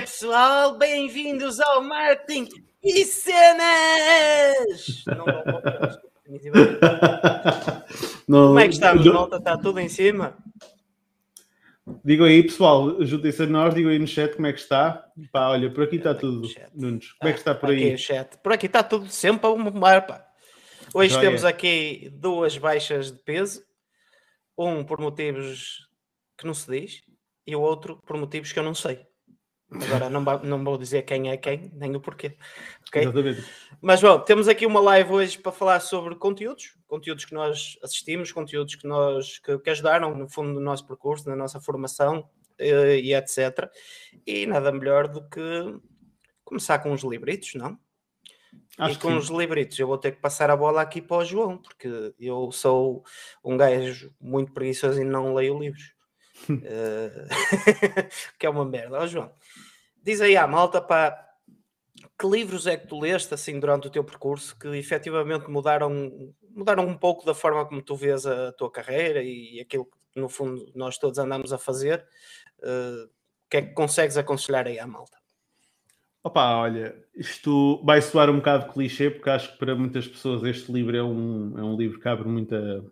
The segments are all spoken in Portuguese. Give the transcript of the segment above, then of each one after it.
pessoal? Bem-vindos ao Marketing e Cenas! Não, não, Como é que estamos, malta? Está tudo em cima? Digam aí, pessoal, juntem-se a nós, digam aí no chat como é que está. Pá, olha, por aqui está tudo, Nunes. Como é que está por aí? Aqui, chat. Por aqui está tudo sempre a mar, pá. Hoje Já temos aqui duas baixas de peso. Um por motivos que não se diz e o outro por motivos que eu não sei. Agora não, não vou dizer quem é quem, nem o porquê. Okay? Exatamente. Mas bom, temos aqui uma live hoje para falar sobre conteúdos, conteúdos que nós assistimos, conteúdos que nós que, que ajudaram no fundo no nosso percurso, na nossa formação uh, e etc. E nada melhor do que começar com os libritos, não? Acho e com os libritos eu vou ter que passar a bola aqui para o João, porque eu sou um gajo muito preguiçoso e não leio livros. uh, que é uma merda. Ó, João, diz aí à malta para que livros é que tu leste assim durante o teu percurso que efetivamente mudaram, mudaram um pouco da forma como tu vês a tua carreira e aquilo que no fundo nós todos andamos a fazer? Uh, o que é que consegues aconselhar aí à malta? Opa, olha, isto vai soar um bocado clichê, porque acho que para muitas pessoas este livro é um, é um livro que abre, muita,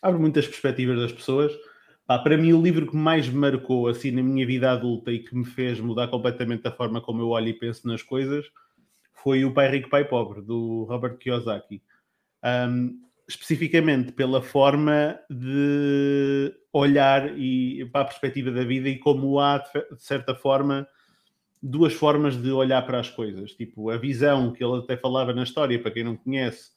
abre muitas perspectivas das pessoas. Pá, para mim, o livro que mais me marcou assim na minha vida adulta e que me fez mudar completamente a forma como eu olho e penso nas coisas foi O Pai Rico, Pai Pobre, do Robert Kiyosaki. Um, especificamente pela forma de olhar e para a perspectiva da vida e como há, de certa forma, duas formas de olhar para as coisas. Tipo, a visão que ele até falava na história, para quem não conhece,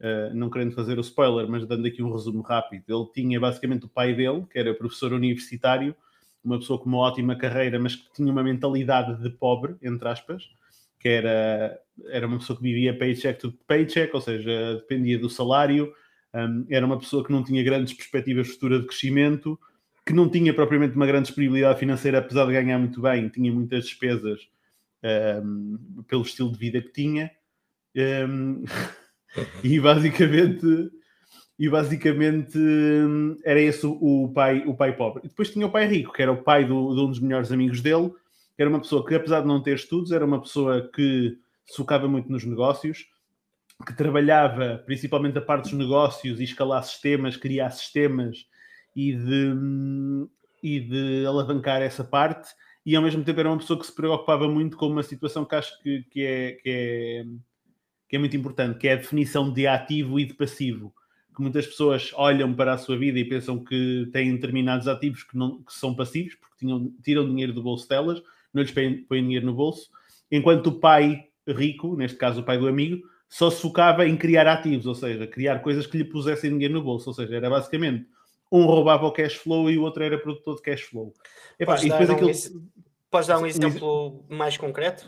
Uh, não querendo fazer o spoiler, mas dando aqui um resumo rápido, ele tinha basicamente o pai dele, que era professor universitário, uma pessoa com uma ótima carreira, mas que tinha uma mentalidade de pobre, entre aspas, que era, era uma pessoa que vivia paycheck to paycheck, ou seja, dependia do salário, um, era uma pessoa que não tinha grandes perspectivas futuras de crescimento, que não tinha propriamente uma grande disponibilidade financeira, apesar de ganhar muito bem, tinha muitas despesas um, pelo estilo de vida que tinha. Um, e basicamente e basicamente era esse o pai, o pai pobre. E depois tinha o pai rico, que era o pai do, de um dos melhores amigos dele, era uma pessoa que, apesar de não ter estudos, era uma pessoa que focava muito nos negócios, que trabalhava principalmente a parte dos negócios e escalar sistemas, criar sistemas e de, e de alavancar essa parte, e ao mesmo tempo era uma pessoa que se preocupava muito com uma situação que acho que, que é. Que é que é muito importante, que é a definição de ativo e de passivo. Que muitas pessoas olham para a sua vida e pensam que têm determinados ativos que, não, que são passivos, porque tinham, tiram dinheiro do bolso delas, não lhes põem, põem dinheiro no bolso, enquanto o pai rico, neste caso o pai do amigo, só se focava em criar ativos, ou seja, criar coisas que lhe pusessem dinheiro no bolso, ou seja, era basicamente um roubava o cash flow e o outro era produtor de cash flow. Epá, podes, dar um, aquilo... podes dar um exemplo mais concreto?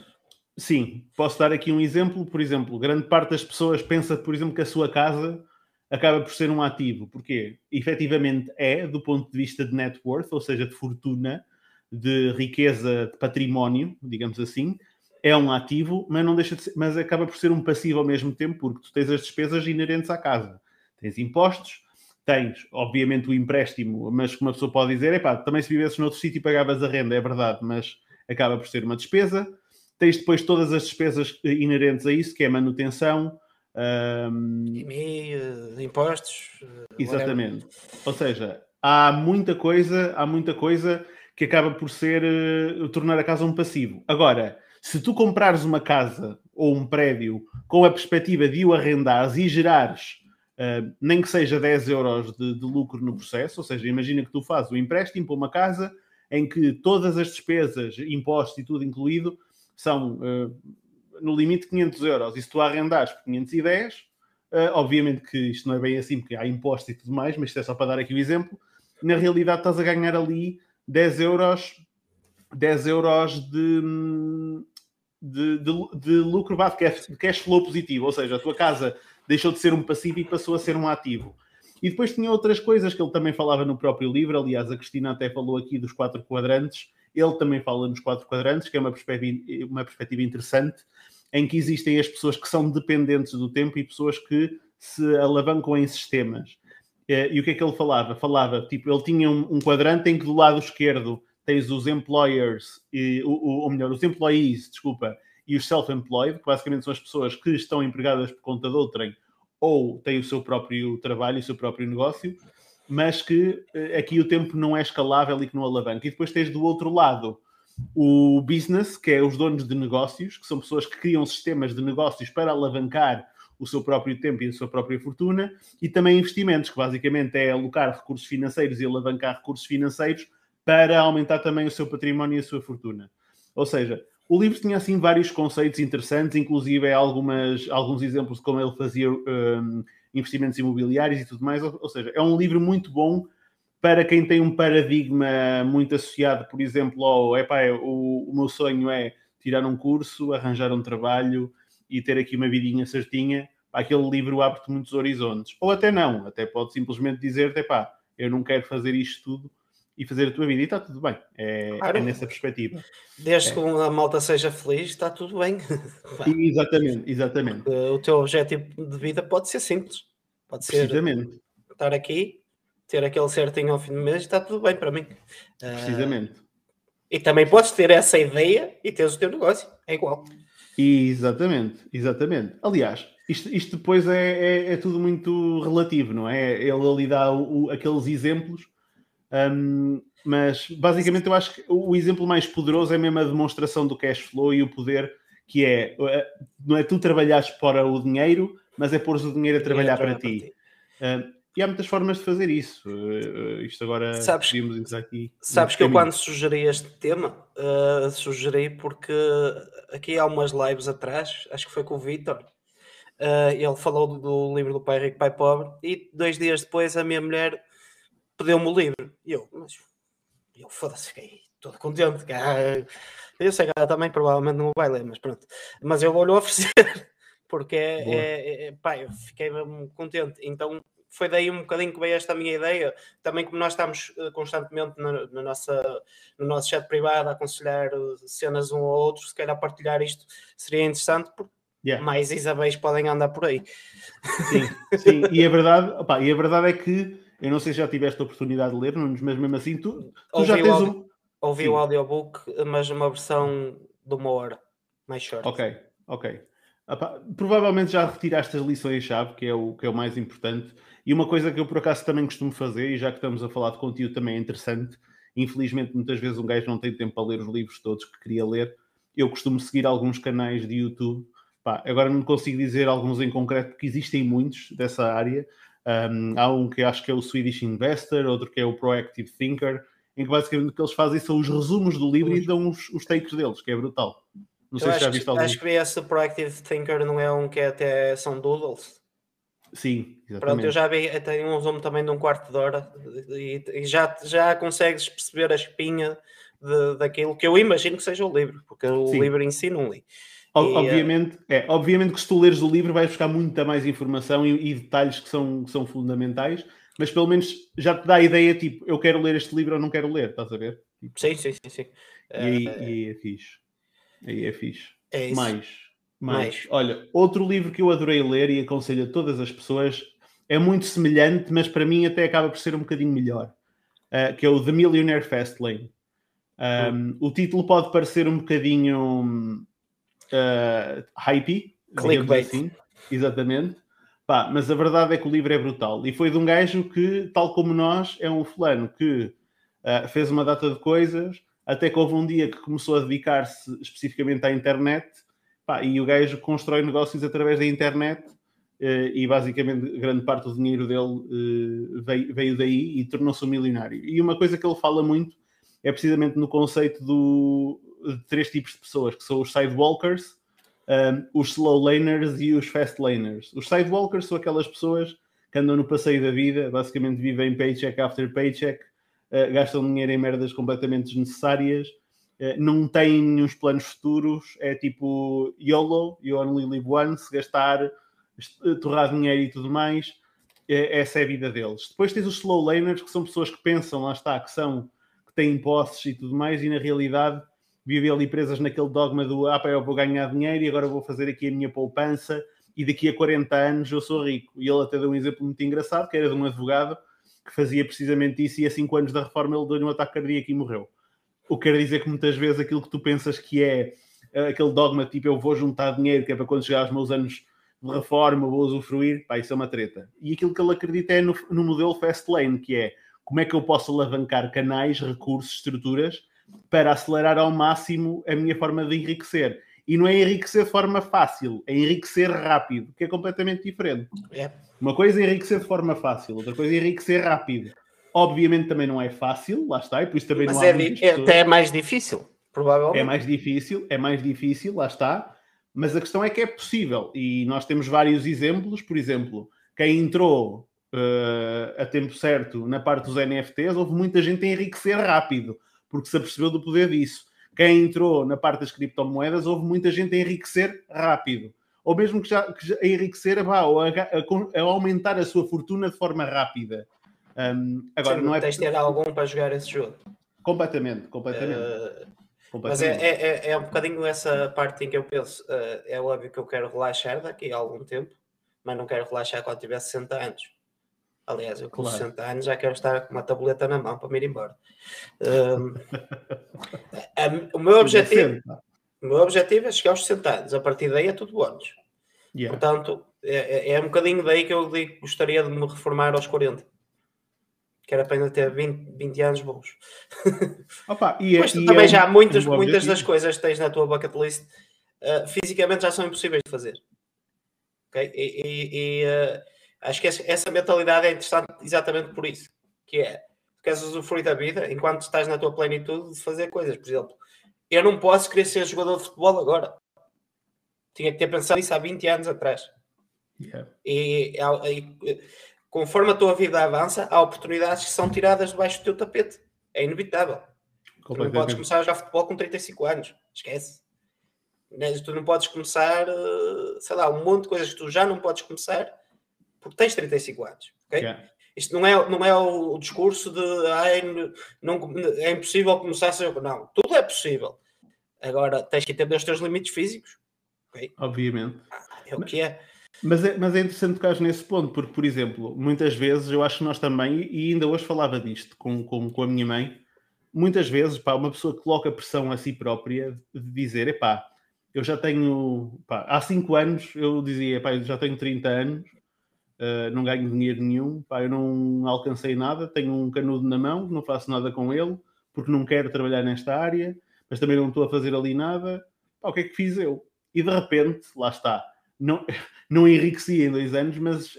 Sim, posso dar aqui um exemplo. Por exemplo, grande parte das pessoas pensa, por exemplo, que a sua casa acaba por ser um ativo. Porquê? Efetivamente é, do ponto de vista de net worth, ou seja, de fortuna, de riqueza, de património, digamos assim, é um ativo, mas não deixa de ser, mas acaba por ser um passivo ao mesmo tempo, porque tu tens as despesas inerentes à casa. Tens impostos, tens, obviamente, o empréstimo, mas uma pessoa pode dizer, também se vivesses noutro sítio pagavas a renda, é verdade, mas acaba por ser uma despesa Tens depois todas as despesas inerentes a isso, que é manutenção. Um... IMI, impostos. Exatamente. Whatever. Ou seja, há muita coisa, há muita coisa que acaba por ser uh, tornar a casa um passivo. Agora, se tu comprares uma casa ou um prédio com a perspectiva de o arrendares e gerares uh, nem que seja 10 euros de, de, lucro no processo, ou seja, imagina que tu fazes o empréstimo para uma casa em que todas as despesas, impostos e tudo incluído, são uh, no limite 500 euros. E se tu arrendares por 510, uh, eh, obviamente que isto não é bem assim, porque há impostos e tudo mais, mas isto é só para dar aqui o exemplo. Na realidade, estás a ganhar ali 10 euros, 10 euros de, de, de, de lucro de cash, cash flow positivo, ou seja, a tua casa deixou de ser um passivo e passou a ser um ativo. E depois tinha outras coisas que ele também falava no próprio livro, aliás, a Cristina até falou aqui dos quatro quadrantes, ele também fala nos quatro quadrantes, que é uma perspectiva, uma perspectiva interessante, em que existem as pessoas que são dependentes do tempo e pessoas que se alavancam em sistemas. Eh, e o que é que ele falava? Falava, tipo, ele tinha um, um quadrante em que do lado esquerdo tens os employers, e, ou, ou melhor, os employees, desculpa, e os self-employed, que basicamente são as pessoas que estão empregadas por conta de outrem ou têm o seu próprio trabalho, o seu próprio negócio, mas que eh, aqui o tempo não é escalável e que não alavanca. E depois tens do outro lado o business, que é os donos de negócios, que são pessoas que criam sistemas de negócios para alavancar o seu próprio tempo e a sua própria fortuna, e também investimentos, que basicamente é alocar recursos financeiros e alavancar recursos financeiros para aumentar também o seu património e a sua fortuna. Ou seja, o livro tinha assim vários conceitos interessantes, inclusive é algumas, alguns exemplos de como ele fazia um, investimentos imobiliários e tudo mais. Ou, ou, seja, é um livro muito bom para quem tem um paradigma muito associado, por exemplo, ao epá, o, o meu sonho é tirar um curso, arranjar um trabalho e ter aqui uma vidinha certinha. Aquele livro abre-te muitos horizontes. Ou até não, até pode simplesmente dizer-te, pá, eu não quero fazer isto tudo e fazer a tua vida e está tudo bem. É, claro. é nessa perspectiva. Desde é. que a malta seja feliz, está tudo bem. exatamente, exatamente. O teu objetivo de vida pode ser simples. Pode ser estar aqui, ter aquele certinho ao fim do mês e está tudo bem para mim. Precisamente. Uh, e também podes ter essa ideia e teres o teu negócio. É igual. Exatamente, exatamente. Aliás, isto, isto depois é, é, é, tudo muito relativo, não é? Ele ali dá o, aqueles exemplos um, mas basicamente eu acho que o exemplo mais poderoso é mesmo a demonstração do cash flow e o poder que é eh, não é tu trabalhares para o dinheiro, mas é pôr o dinheiro a trabalhar para, para ti. Uh, e há muitas formas de fazer isso. Uh, isto agora sabes, podíamos aqui. Sabes que eu quando sugeri este tema, uh, sugeri porque aqui há umas lives atrás, acho que foi com o Vitor. Uh, ele falou do, do livro do Pai Rico, Pai Pobre, e dois dias depois a minha mulher pediu-me o livro. E eu, mas eu foda-se, fiquei todo contente. Eu sei que ela também provavelmente não vai ler, mas pronto. Mas eu vou-lhe oferecer, porque é, é, é, pá, eu fiquei mesmo contente. Então foi daí um bocadinho que veio esta minha ideia. Também como nós estamos eh, constantemente na, na nossa, no nosso chat privado a aconselhar eh, cenas um ao outro, se calhar partilhar isto seria interessante, porque yeah. mais Isabéis podem andar por aí. Sim, sim. E a verdade, opa, e a verdade é que eu não sei se já tiveste a oportunidade de ler, mas mesmo assim tu, tu já tens um. Ouvi Sim. o audiobook, mas uma versão de uma hora, mais short. Ok, ok. provavelmente já retiraste as lições-chave, que, é o, que é o mais importante. E uma coisa que eu por acaso também costumo fazer, e já que estamos a falar de conteúdo também é interessante, infelizmente muitas vezes um gajo não tem tempo para ler os livros todos que queria ler. Eu costumo seguir alguns canais de YouTube. Pá, agora não consigo dizer alguns em concreto, porque existem muitos dessa área, um, há um que acho que é o Swedish Investor, outro que é o Proactive Thinker, em que basicamente o que eles fazem são os resumos do livro e dão os, os takes deles, que é brutal. Não sei Eu se já viste algum. Acho que esse Proactive Thinker não é um que é até são doodles. Sim, exatamente. Pronto, eu já vi, tem um resumo também de um quarto de hora e, e já, já consegues perceber a espinha de, daquilo que eu imagino que seja o livro, porque o Sim. livro em si não li. Obviamente, é, obviamente que se tu leres o livro vais buscar muita mais informação e, e, detalhes que são, que são fundamentais, mas pelo menos já te dá a ideia, tipo, eu quero ler este livro ou não quero ler, estás a ver? Tipo, sim, sim, sim, sim. E aí, uh, e aí é fixe. Aí é fixe. É isso. Mais, mais, mais. Olha, outro livro que eu adorei ler e aconselho a todas as pessoas é muito semelhante, mas para mim até acaba por ser um bocadinho melhor, uh, que é o The Millionaire Fastlane. Um, hum. O título pode parecer um bocadinho uh, hype, clickbait. Assim, exatamente. Pá, mas a verdade é que o livro é brutal. E foi de um gajo que, tal como nós, é um fulano que uh, fez uma data de coisas, até que houve um dia que começou a dedicar-se especificamente à internet, pá, e o gajo constrói negócios através da internet, uh, e basicamente grande parte do dinheiro dele uh, veio, veio, daí e tornou-se um milionário. E uma coisa que ele fala muito é precisamente no conceito do, de três tipos de pessoas, que são os sidewalkers, um, os slow laners e os fast laners. Os sidewalkers são aquelas pessoas que andam no passeio da vida, basicamente vivem paycheck after paycheck, uh, gastam dinheiro em merdas completamente desnecessárias, uh, não têm nenhum planos futuros, é tipo YOLO, you only live once, gastar, torrar dinheiro e tudo mais, é, essa é a vida deles. Depois tens os slow laners, que são pessoas que pensam, lá está, que são que têm posses e tudo mais, e na realidade vivem ali presas naquele dogma do ah, eu vou ganhar dinheiro e agora vou fazer aqui a minha poupança e daqui a 40 anos eu sou rico. E ele até deu um exemplo muito engraçado, que era de um advogado que fazia precisamente isso e a 5 anos da reforma ele deu-lhe um ataque cardíaco e morreu. o que quer dizer que muitas vezes aquilo que tu pensas que é uh, aquele dogma tipo eu vou juntar dinheiro que é para quando chegar aos meus anos de reforma vou usufruir, pá, isso é uma treta. E aquilo que ele acredita é no, no modelo fast lane, que é como é que eu posso alavancar canais, recursos, estruturas para acelerar ao máximo a minha forma de enriquecer. E não é enriquecer de forma fácil, é enriquecer rápido, que é completamente diferente. É. Uma coisa é enriquecer de forma fácil, outra coisa é enriquecer rápido. Obviamente também não é fácil, lá está, e por isso também Mas não há é, é até mais difícil, provavelmente. É mais difícil, é mais difícil, lá está. Mas a questão é que é possível, e nós temos vários exemplos, por exemplo, quem entrou uh, a tempo certo na parte dos NFTs, houve muita gente a enriquecer rápido, porque se apercebeu do poder disso. Quem entrou na parte das criptomoedas, houve muita gente a enriquecer rápido. Ou mesmo que já, que já a enriquecer, vá, ou a, a, a, aumentar a sua fortuna de forma rápida. Um, agora, Sim, não é. Tens de ter algum para jogar esse jogo. Completamente, completamente. Uh, mas é, é, é, é, um bocadinho essa parte em que eu penso. Uh, é óbvio que eu quero relaxar daqui a algum tempo, mas não quero relaxar quando tiver 60 anos. Aliás, eu com claro. 60 anos já quero estar com uma tableta na mão para me ir embora. Um, a, o meu objetivo, o meu objetivo é chegar aos 60 anos. A partir daí é tudo bônus. Yeah. Portanto, é, é, é, um bocadinho daí que eu digo, gostaria de me reformar aos 40. Que era para ainda ter 20, 20 anos bons. Opa, e, Mas e também é já um, muitas, um muitas das coisas que tens na tua bucket list uh, fisicamente já são impossíveis de fazer. Okay? E, e, e uh, Acho que essa mentalidade é interessante exatamente por isso, que é, tu queres usufruir da vida enquanto estás na tua plenitude de fazer coisas. Por exemplo, eu não posso querer ser jogador de futebol agora. Tinha que ter pensado isso há 20 anos atrás. Yeah. E, e, conforme a tua vida avança, há oportunidades que são tiradas debaixo do teu tapete. É inevitável. Tu não podes começar a jogar futebol com 35 anos. Esquece. Tu não podes começar, eh, sei lá, um monte de coisas que tu já não podes começar porque tens 35 anos, ok? Yeah. Isto não é, não é o discurso de ai, não, é impossível começar a ser. Não, tudo é possível. Agora tens que entender os teus limites físicos. Okay? Obviamente. Ah, é o que é. Mas é, mas é interessante tocar nesse ponto, porque, por exemplo, muitas vezes eu acho que nós também, e ainda hoje falava disto com, com, com a minha mãe, muitas vezes pá, uma pessoa coloca pressão a si própria de dizer: epá, eu já tenho, pá, há 5 anos eu dizia, epá, eu já tenho 30 anos, Uh, não ganho dinheiro nenhum, pá, eu não alcancei nada, tenho um canudo na mão, não faço nada com ele, porque não quero trabalhar nesta área, mas também não estou a fazer ali nada. Pá, o que é que fiz eu? E de repente, lá está, não, não enriqueci em dois anos, mas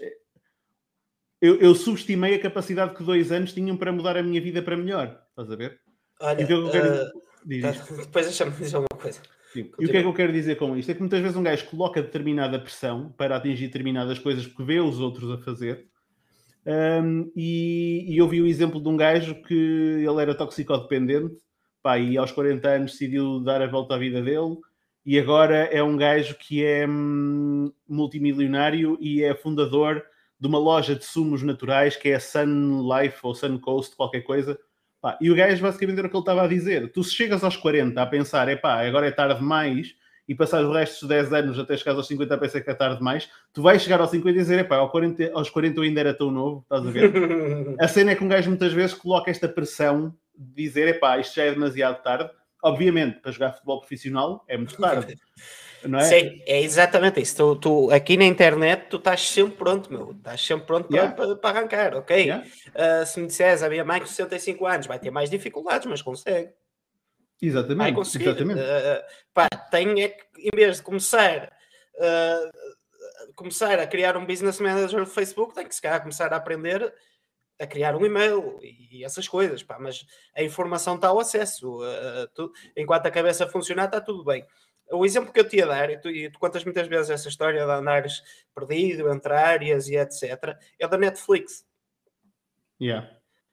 eu, eu subestimei a capacidade que dois anos tinham para mudar a minha vida para melhor. Estás a ver? Olha, então, eu quero... uh, depois deixa-me dizer uma coisa. Sim. E o que é que eu quero dizer com isto? É que muitas vezes um gajo coloca determinada pressão para atingir determinadas coisas porque vê os outros a fazer. Um, e, e eu vi o exemplo de um gajo que ele era toxicodependente pá, e aos 40 anos decidiu dar a volta à vida dele e agora é um gajo que é hum, multimilionário e é fundador de uma loja de sumos naturais que é Sun Life ou Sun Coast, qualquer coisa, Pá, e o gajo basicamente era o que ele estava a dizer. Tu se chegas aos 40 a pensar, é pá, agora é tarde demais, e passar os restos de 10 anos até chegar aos 50 a pensar que é tarde demais, tu vais chegar aos 50 e dizer, é pá, aos 40, aos 40 eu ainda era tão novo, estás a ver? a cena é que um gajo muitas vezes coloca esta pressão de dizer, é pá, isto já é demasiado tarde. Obviamente, para jogar futebol profissional é muito tarde. Não é? Sim, é exatamente isso. Tu, tu, aqui na internet tu estás sempre pronto, meu. Estás sempre pronto para, yeah. para, para, arrancar, ok? Yeah. Uh, se me disseres a minha mãe com 65 anos vai ter mais dificuldades, mas consegue. Exatamente. Vai conseguir. Exatamente. Uh, pá, tem é que, em vez de começar, uh, começar a criar um business manager do Facebook, tem que se calhar começar a aprender a criar um e-mail e essas coisas, pá, mas a informação está ao acesso. Uh, tu, enquanto a cabeça funcionar, está tudo bem o exemplo que eu te ia dar, e tu, e tu contas muitas vezes essa história de andares perdido entre áreas e etc., é da Netflix. Yeah.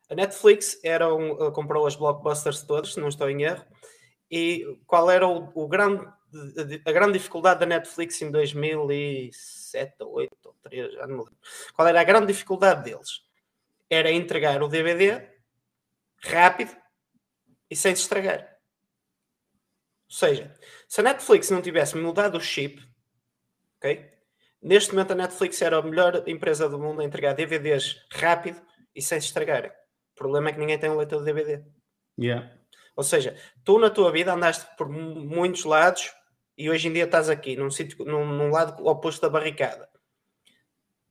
A Netflix era um, eh, comprou as blockbusters todas, se não estou em erro, e qual era o, o grande, a grande dificuldade da Netflix em 2007, 2008 ou 3, já não me lembro. Qual era a grande dificuldade deles? Era entregar o DVD rápido e sem se estragar. Ou seja, se a Netflix não tivesse mudado o chip, ok? Neste momento a Netflix era a melhor empresa do mundo a entregar DVDs rápido e sem se estragarem. O problema é que ninguém tem um leitor de DVD. Yeah. Ou seja, tu na tua vida andaste por muitos lados e hoje em dia estás aqui, num, sítio, num, num lado oposto da barricada.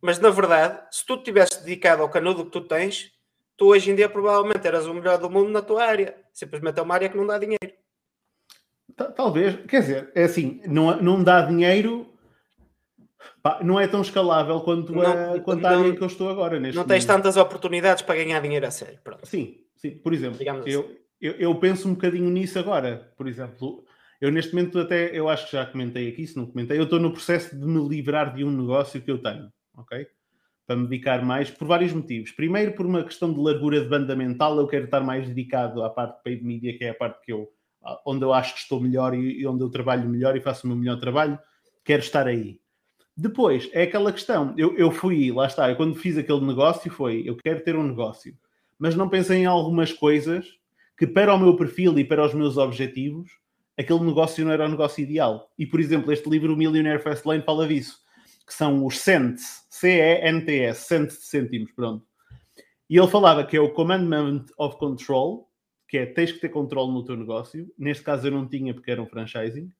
Mas na verdade, se tu tivesse dedicado ao canudo que tu tens, tu hoje em dia provavelmente eras o melhor do mundo na tua área. Simplesmente é uma área que não dá dinheiro. Talvez, quer dizer, é assim, não, não dá dinheiro, pá, não é tão escalável quanto, não, a, quanto não, a área que eu estou agora. Neste não tens momento. tantas oportunidades para ganhar dinheiro a sério. Pronto. Sim, sim, por exemplo, eu, assim. eu, eu, penso um bocadinho nisso agora. Por exemplo, eu neste momento até, eu acho que já comentei aqui, se não comentei, eu estou no processo de me livrar de um negócio que eu tenho, ok? Para me dedicar mais, por vários motivos. Primeiro, por uma questão de largura de banda mental, eu quero estar mais dedicado à parte de paid media, que é a parte que eu onde eu acho que estou melhor e, onde eu trabalho melhor e faço o meu melhor trabalho, quero estar aí. Depois, é aquela questão, eu, eu fui, lá está, eu quando fiz aquele negócio foi, eu quero ter um negócio, mas não pensei em algumas coisas que para o meu perfil e para os meus objetivos, aquele negócio não era o negócio ideal. E, por exemplo, este livro, o Millionaire Fastlane, fala disso, que são os cents, C-E-N-T-S, cents de cêntimos, pronto. E ele falava que é o Commandment of Control, que é tens que ter controle no teu negócio. Neste caso eu não tinha porque era um franchising.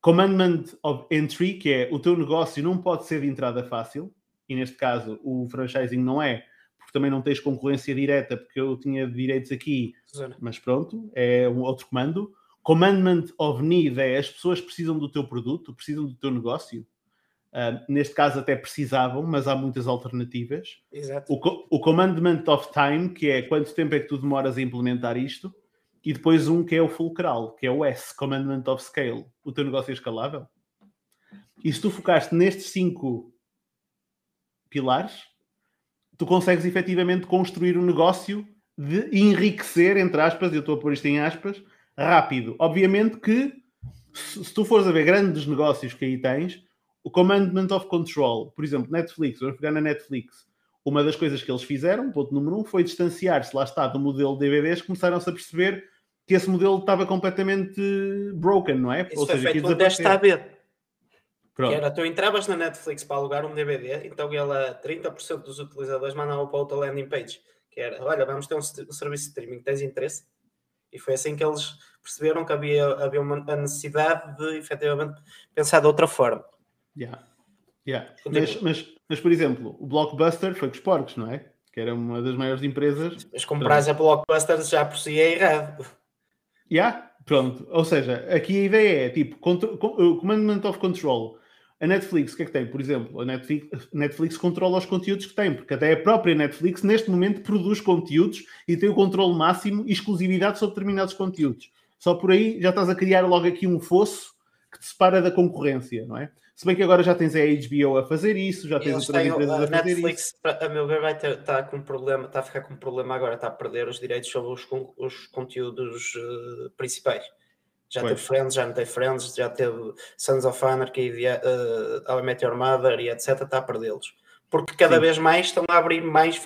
Commandment of Entry, que é o teu negócio não pode ser de entrada fácil, e neste caso o franchising não é, porque também não tens concorrência direta, porque eu tinha direitos aqui, mas pronto, é um outro comando. Commandment of Need é as pessoas precisam do teu produto, precisam do teu negócio. Uh, neste caso até precisavam, mas há muitas alternativas. Exato. O, o Commandment of Time, que é quanto tempo é que tu demoras a implementar isto, e depois um que é o fulcral, que é o S, Commandment of Scale. O teu negócio é escalável. E se tu focaste nestes cinco pilares, tu consegues efetivamente construir um negócio de enriquecer, entre aspas, eu estou a pôr isto em aspas, rápido. Obviamente que se tu fores a ver grandes negócios que aí tens, o Commandment of Control, por exemplo, Netflix, vamos pegar na Netflix, uma das coisas que eles fizeram, ponto número um, foi distanciar-se, lá está, do modelo DVDs, começaram-se a perceber que esse modelo estava completamente broken, não é? Isso Ou foi seja, feito que está a ver. Que era, tu entravas na Netflix para alugar um DVD, então ela, 30% dos utilizadores mandavam para outra landing page, que era, olha, vamos ter um, um serviço de streaming, tens interesse? E foi assim que eles perceberam que havia, havia uma, a necessidade de, efetivamente, pensar de outra forma. Yeah. Yeah. Mas, mas, mas, por exemplo, o Blockbuster foi com os porcos, não é? Que era uma das maiores empresas. Mas comprar a Blockbuster já por si é errado. Yeah, pronto. Ou seja, aqui a ideia é tipo Commandment of Control. A Netflix, o que é que tem? Por exemplo, a Netflix, Netflix controla os conteúdos que tem, porque até a própria Netflix, neste momento, produz conteúdos e tem o controle máximo e exclusividade sobre determinados conteúdos. Só por aí já estás a criar logo aqui um fosso que te separa da concorrência, não é? Se bem que agora já tens a HBO a fazer isso, já tens outras empresas a, a fazer Netflix, isso. A meu ver, vai ter, tá com um problema, está a ficar com um problema agora, está a perder os direitos sobre os, os conteúdos uh, principais. Já pois. teve Friends, já não tem Friends, já teve Sons of Anarchy, uh, How I Met Your Mother e etc. Está a perdê-los. Porque cada Sim. vez mais estão a abrir mais,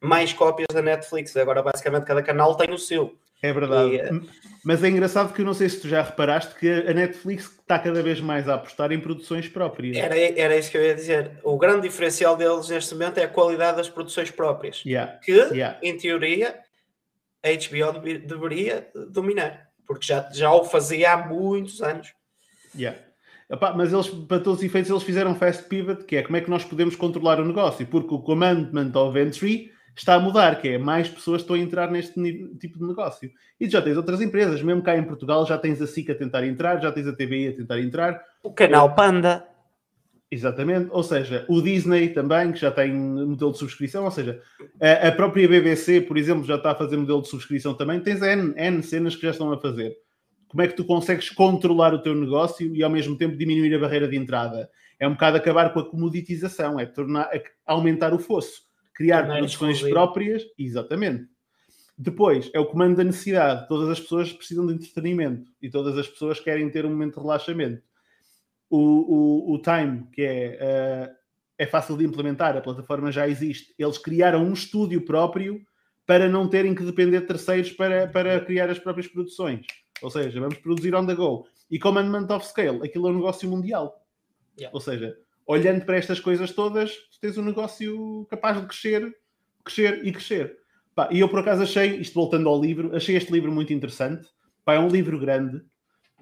mais cópias da Netflix. Agora, basicamente, cada canal tem o seu. É verdade. E, uh... Mas é engraçado que eu não sei se tu já reparaste que a Netflix está cada vez mais a apostar em produções próprias. Era, era isso que eu ia dizer. O grande diferencial deles neste momento é a qualidade das produções próprias. Yeah. Que, yeah. em teoria, a HBO deveria dominar. Porque já, já o fazia há muitos anos. Yeah. Epá, mas eles, para todos os efeitos, eles fizeram fast pivot, que é como é que nós podemos controlar o negócio, porque o Commandment of Entry está a mudar, que é mais pessoas estão a entrar neste tipo de negócio. E já tens outras empresas, mesmo cá em Portugal, já tens a SIC a tentar entrar, já tens a TVI a tentar entrar. O canal Panda. Exatamente, ou seja, o Disney também, que já tem modelo de subscrição, ou seja, a, a própria BBC, por exemplo, já está a fazer modelo de subscrição também. Tens N, N cenas que já estão a fazer. Como é que tu consegues controlar o teu negócio e ao mesmo tempo diminuir a barreira de entrada? É um bocado acabar com a comoditização, é tornar, é aumentar o fosso criar produções próprias, exatamente. Depois, é o comando da necessidade. Todas as pessoas precisam de entretenimento e todas as pessoas querem ter um momento de relaxamento. O, o, o Time, que é, uh, é fácil de implementar, a plataforma já existe. Eles criaram um estúdio próprio para não terem que depender de terceiros para, para criar as próprias produções. Ou seja, vamos produzir on the go. E Commandment of Scale, aquilo é um negócio mundial. Yeah. Ou seja, olhando para estas coisas todas, tens um negócio capaz de crescer, crescer e crescer. Pá, e eu por acaso achei, isto voltando ao livro, achei este livro muito interessante. Pá, é um livro grande,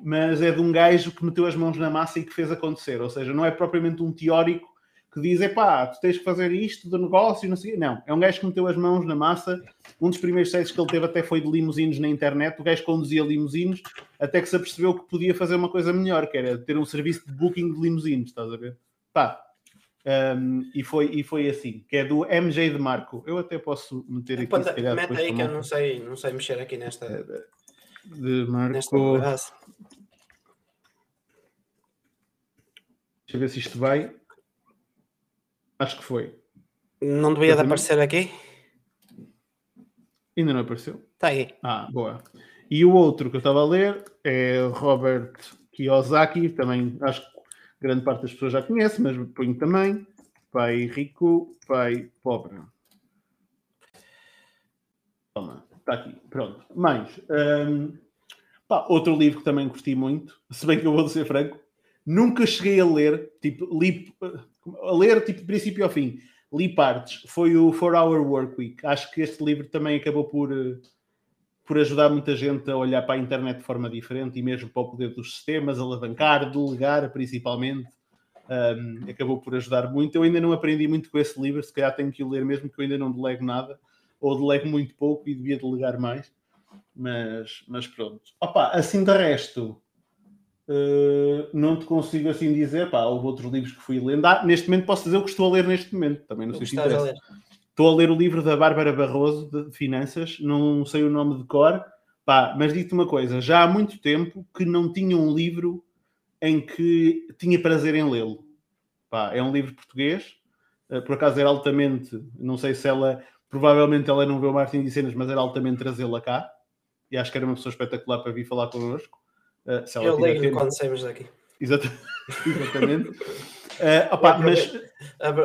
mas é de um gajo que meteu as mãos na massa e que fez acontecer. Ou seja, não é propriamente um teórico que diz, pá, tu tens que fazer isto do negócio, não sei Não, é um gajo que meteu as mãos na massa. Um dos primeiros sites que ele teve até foi de limusines na internet. O gajo conduzia limusines até que se apercebeu que podia fazer uma coisa melhor, que era ter um serviço de booking de limusines, estás a ver? Pá, um, e, foi, e foi assim, que é do MJ de Marco. Eu até posso meter aqui. Pode, mete aí que eu não sei, não sei mexer aqui nesta. De Marco. Nesta Deixa eu ver se isto vai. Acho que foi. Não devia de aparecer aqui? Ainda não apareceu. Está aí. Ah, boa. E o outro que eu estava a ler é Robert Kiyosaki, também acho que grande parte das pessoas já conhece, mas ponho também. Pai rico, pai pobre. Toma, está aqui. Pronto. Mais. Um, pá, outro livro que também curti muito, se bem que eu vou ser franco, nunca cheguei a ler, tipo, li a ler tipo de princípio ao fim. Li partes. Foi o 4 Hour Work Week. Acho que este livro também acabou por, eh, por ajudar muita gente a olhar para a internet de forma diferente e mesmo para o poder dos sistemas, alavancar, delegar principalmente. Um, acabou por ajudar muito. Eu ainda não aprendi muito com esse livro, se calhar tenho que o ler mesmo, que eu ainda não delego nada, ou delego muito pouco e devia delegar mais. Mas, mas pronto. Opa, assim de resto, Uh, não te consigo assim dizer, pá, houve outros livros que fui lendo. Ah, neste momento posso dizer o que estou a ler neste momento, também não sei se interessa. Estou a ler o livro da Bárbara Barroso de Finanças, não sei o nome de cor, pá, mas digo-te uma coisa, já há muito tempo que não tinha um livro em que tinha prazer em lê-lo. Pá, é um livro português, uh, por acaso era altamente, não sei se ela, provavelmente ela não vê o Martin de Cenas, mas era altamente trazê-la cá, e acho que era uma pessoa espetacular para vir falar connosco. Uh, eu leio quando saímos daqui. Exatamente. Exatamente. uh, opa, mas...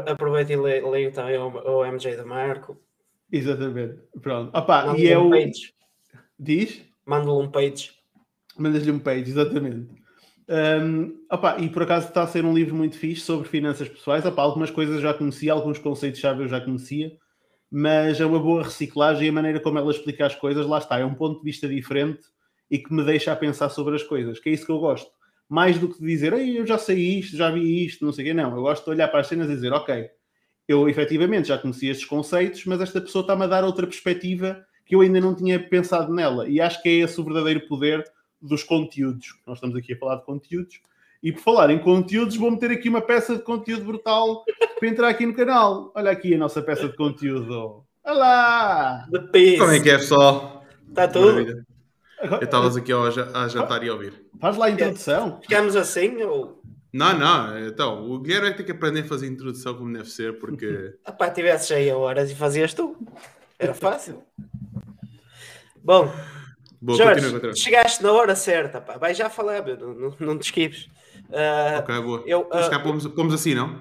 Aproveito e leio, leio também o, o, MJ da Marco. Exatamente. Pronto. Opa, e é um o. Page. Diz? Mando-lhe um page. Mandas-lhe um page, exatamente. Um, opa, e por acaso está a ser um livro muito fixe sobre finanças pessoais. Opa, algumas coisas já conhecia, alguns conceitos-chave eu já conhecia, mas é uma boa reciclagem e a maneira como ela explica as coisas, lá está, é um ponto de vista diferente e que me deixa a pensar sobre as coisas, que é isso que eu gosto. Mais do que dizer, Ei, eu já sei isto, já vi isto, não sei o quê. Não, eu gosto de olhar para as cenas e dizer, ok, eu efetivamente já conhecia estes conceitos, mas esta pessoa está-me a dar outra perspectiva que eu ainda não tinha pensado nela. E acho que é esse o verdadeiro poder dos conteúdos. Nós estamos aqui a falar de conteúdos. E por falar em conteúdos, vou meter aqui uma peça de conteúdo brutal para entrar aqui no canal. Olha aqui a nossa peça de conteúdo. Olá! Como é que é, pessoal? Está tudo? Maravilha. Eu estavas aqui a, a jantar e a ouvir. Faz lá a introdução. Ficamos assim ou. Não, não, então, o Guilherme é que tem que aprender a fazer a introdução como deve ser, porque. Ah pá, tivesse aí a horas e fazias tu. Era fácil. Bom, Boa, Jorge, chegaste na hora certa, pá. Vai já falar, meu, não, não, não te esquives. Uh, ok, boa. Eu, uh, cá pomos, pomos assim, não?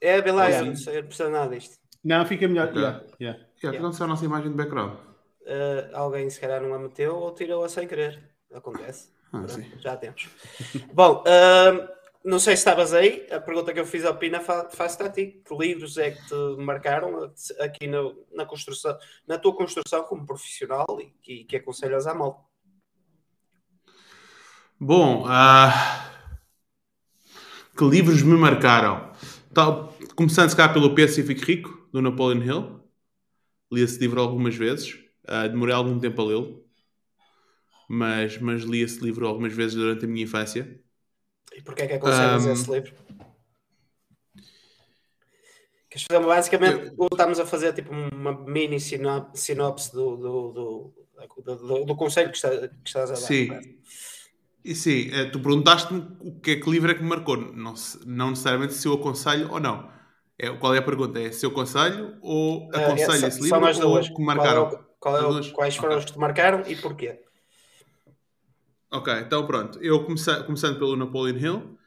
É, bem lá, yeah. não precisa nada disto. Não, fica melhor. Okay. Yeah, yeah. Yeah, yeah. aconteceu a nossa imagem de background? Uh, alguém se calhar não a meteu ou tirou-a sem querer. Acontece. Ah, já temos. Bom, uh, não sei se estavas aí. A pergunta que eu fiz ao Pina faço-te a ti. Que livros é que te marcaram aqui na, na construção, na tua construção como profissional e que, que aconselhas à malta? Bom, uh, que livros me marcaram? Tal, começando se cá pelo Pense e Fique Rico, do Napoleon Hill. Li esse livro algumas vezes. Uh, demorei algum tempo a lê-lo, mas, mas li esse livro algumas vezes durante a minha infância. E porquê é que aconselhas um, esse livro? Queres fazer basicamente eu... estamos a fazer tipo uma mini sinopse do, do, do, do, do conselho que, está, que, estás a dar. Sim. E sim, eh, tu perguntaste-me o que é que livro é que me marcou. Não, não necessariamente se eu aconselho ou não. É, qual é a pergunta? É se eu aconselho ou ah, aconselho uh, é, esse livro ou que me marcaram? Qual é quais foram okay. os que te marcaram e porquê? Ok, então pronto. Eu comecei, começando pelo Napoleon Hill.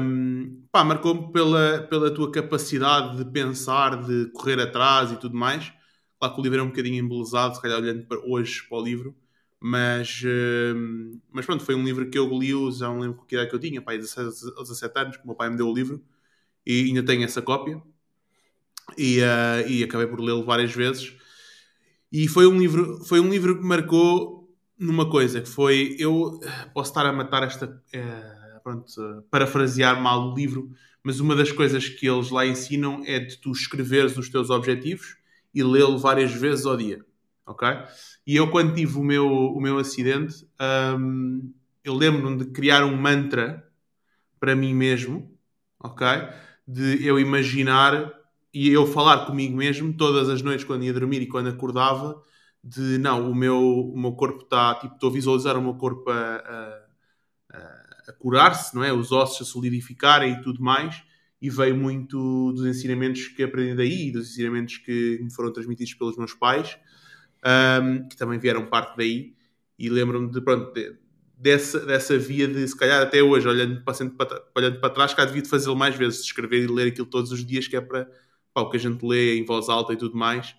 Um, pá, marcou-me pela, pela tua capacidade de pensar, de correr atrás e tudo mais. Claro que o livro é um bocadinho embelezado, se calhar olhando para hoje para o livro, mas, um, mas pronto, foi um livro que eu li, já não lembro que idade que eu tinha, pá, 16 ou 17 anos, que o meu pai me deu o livro e ainda tenho essa cópia. E, uh, e acabei por lê-lo várias vezes E foi um livro, foi um livro que marcou numa coisa, que foi, eu posso estar a matar esta, é, pronto, parafrasear mal o livro, mas uma das coisas que eles lá ensinam é de tu escreveres os teus objetivos e lê-lo várias vezes ao dia, ok? E eu quando tive o meu, o meu acidente, hum, eu lembro-me de criar um mantra para mim mesmo, ok? De eu imaginar e eu falar comigo mesmo todas as noites quando ia dormir e quando acordava de não, o meu, o meu corpo está, tipo, estou a visualizar o meu corpo a, a, a curar-se, não é? Os ossos a solidificarem e tudo mais. E veio muito dos ensinamentos que aprendi daí, dos ensinamentos que me foram transmitidos pelos meus pais, um, que também vieram parte daí. E lembro-me de, pronto, de, dessa, dessa via de, se calhar até hoje, olhando para, olhando para trás, cá devia de fazê-lo mais vezes, de escrever e ler aquilo todos os dias, que é para pá, o que a gente lê em voz alta e tudo mais,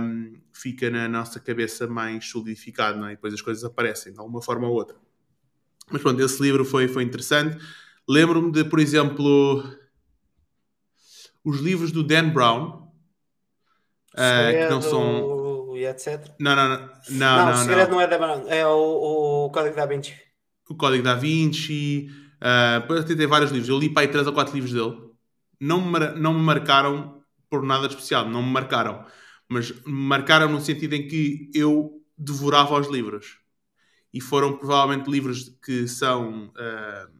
um, fica na nossa cabeça mais solidificado, não é? E depois as coisas aparecem de alguma forma ou outra. Mas pronto, esse livro foi, foi interessante. Lembro-me de, por exemplo, os livros do Dan Brown, uh, que não são. E etc. Não, não, não. Não, não, não o segredo não, não é Dan Brown, é o, o Código da Vinci. O Código da Vinci. Uh, tem vários livros. Eu li para aí 3 ou 4 livros dele. Não me, não me marcaram por nada especial, não me marcaram. Mas me marcaram no sentido em que eu devorava os livros e foram provavelmente livros que são uh,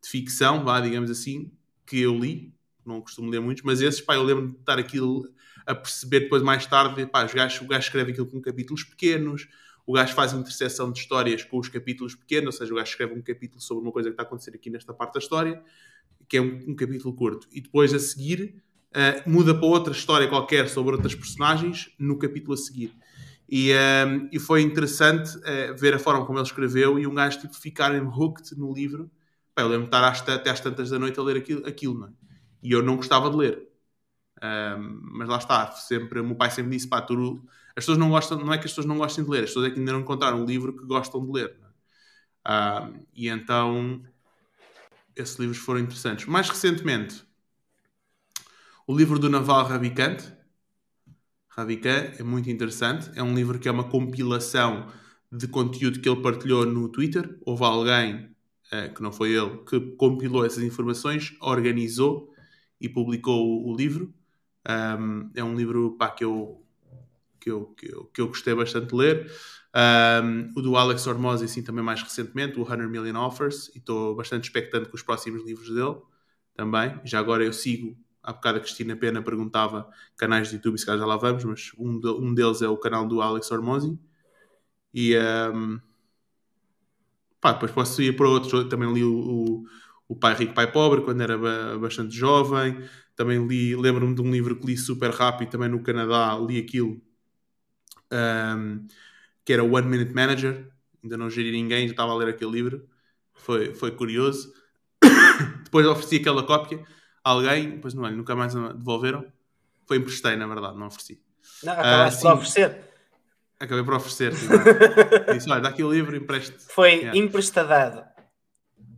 de ficção, vá, digamos assim, que eu li, não costumo ler muitos, mas esses, pá, eu lembro de estar aquilo a perceber depois mais tarde, pá, os gajos, o gajo escreve aquilo com capítulos pequenos, o gajo faz interseção de histórias com os capítulos pequenos, ou seja, o gajo escreve um capítulo sobre uma coisa que está a acontecer aqui nesta parte da história, que é um, um capítulo curto, e depois a seguir uh, muda para outra história qualquer sobre outras personagens no capítulo a seguir. E, um, ehm, e foi interessante uh, ver a forma como ele escreveu e um gajo tipo, ficar hooked no livro. Pá, eu lembro de estar até às tantas da noite a ler aquilo, aquilo não é? e eu não gostava de ler. Um, mas lá está, sempre, o meu pai sempre disse: pá, tu, as pessoas não gostam, não é que as pessoas não gostem de ler, as pessoas é que ainda não encontraram um livro que gostam de ler. É? Um, e então, esses livros foram interessantes. Mais recentemente, o livro do Naval Ravikant, é muito interessante. É um livro que é uma compilação de conteúdo que ele partilhou no Twitter. Houve alguém, eh, que não foi ele, que compilou essas informações, organizou e publicou o, livro. É um livro pá, que, eu, que, eu, que, eu, que eu gostei bastante de ler. Um, o do Alex Hormozzi, assim, também mais recentemente, o 100 Million Offers, e estou bastante expectante com os próximos livros dele também. Já agora eu sigo há bocado a Cristina Pena perguntava canais de YouTube, se calhar já lá vamos, mas um, de, um deles é o canal do Alex Hormozzi. E um, pá, depois posso ir para outros. Também li o, o, o, Pai Rico, Pai Pobre quando era bastante jovem. Também li, lembro-me de um livro que li super rápido também no Canadá, li aquilo um, que era One Minute Manager. Ainda não geri ninguém, já estava a ler aquele livro. Foi, foi curioso. depois ofereci aquela cópia alguém, depois não, nunca mais devolveram. Foi emprestei, na verdade, não ofereci. Não, acabaste uh, por oferecer. Acabei por oferecer. Disse, olha, dá aqui o livro, empreste. Foi yeah. emprestadado.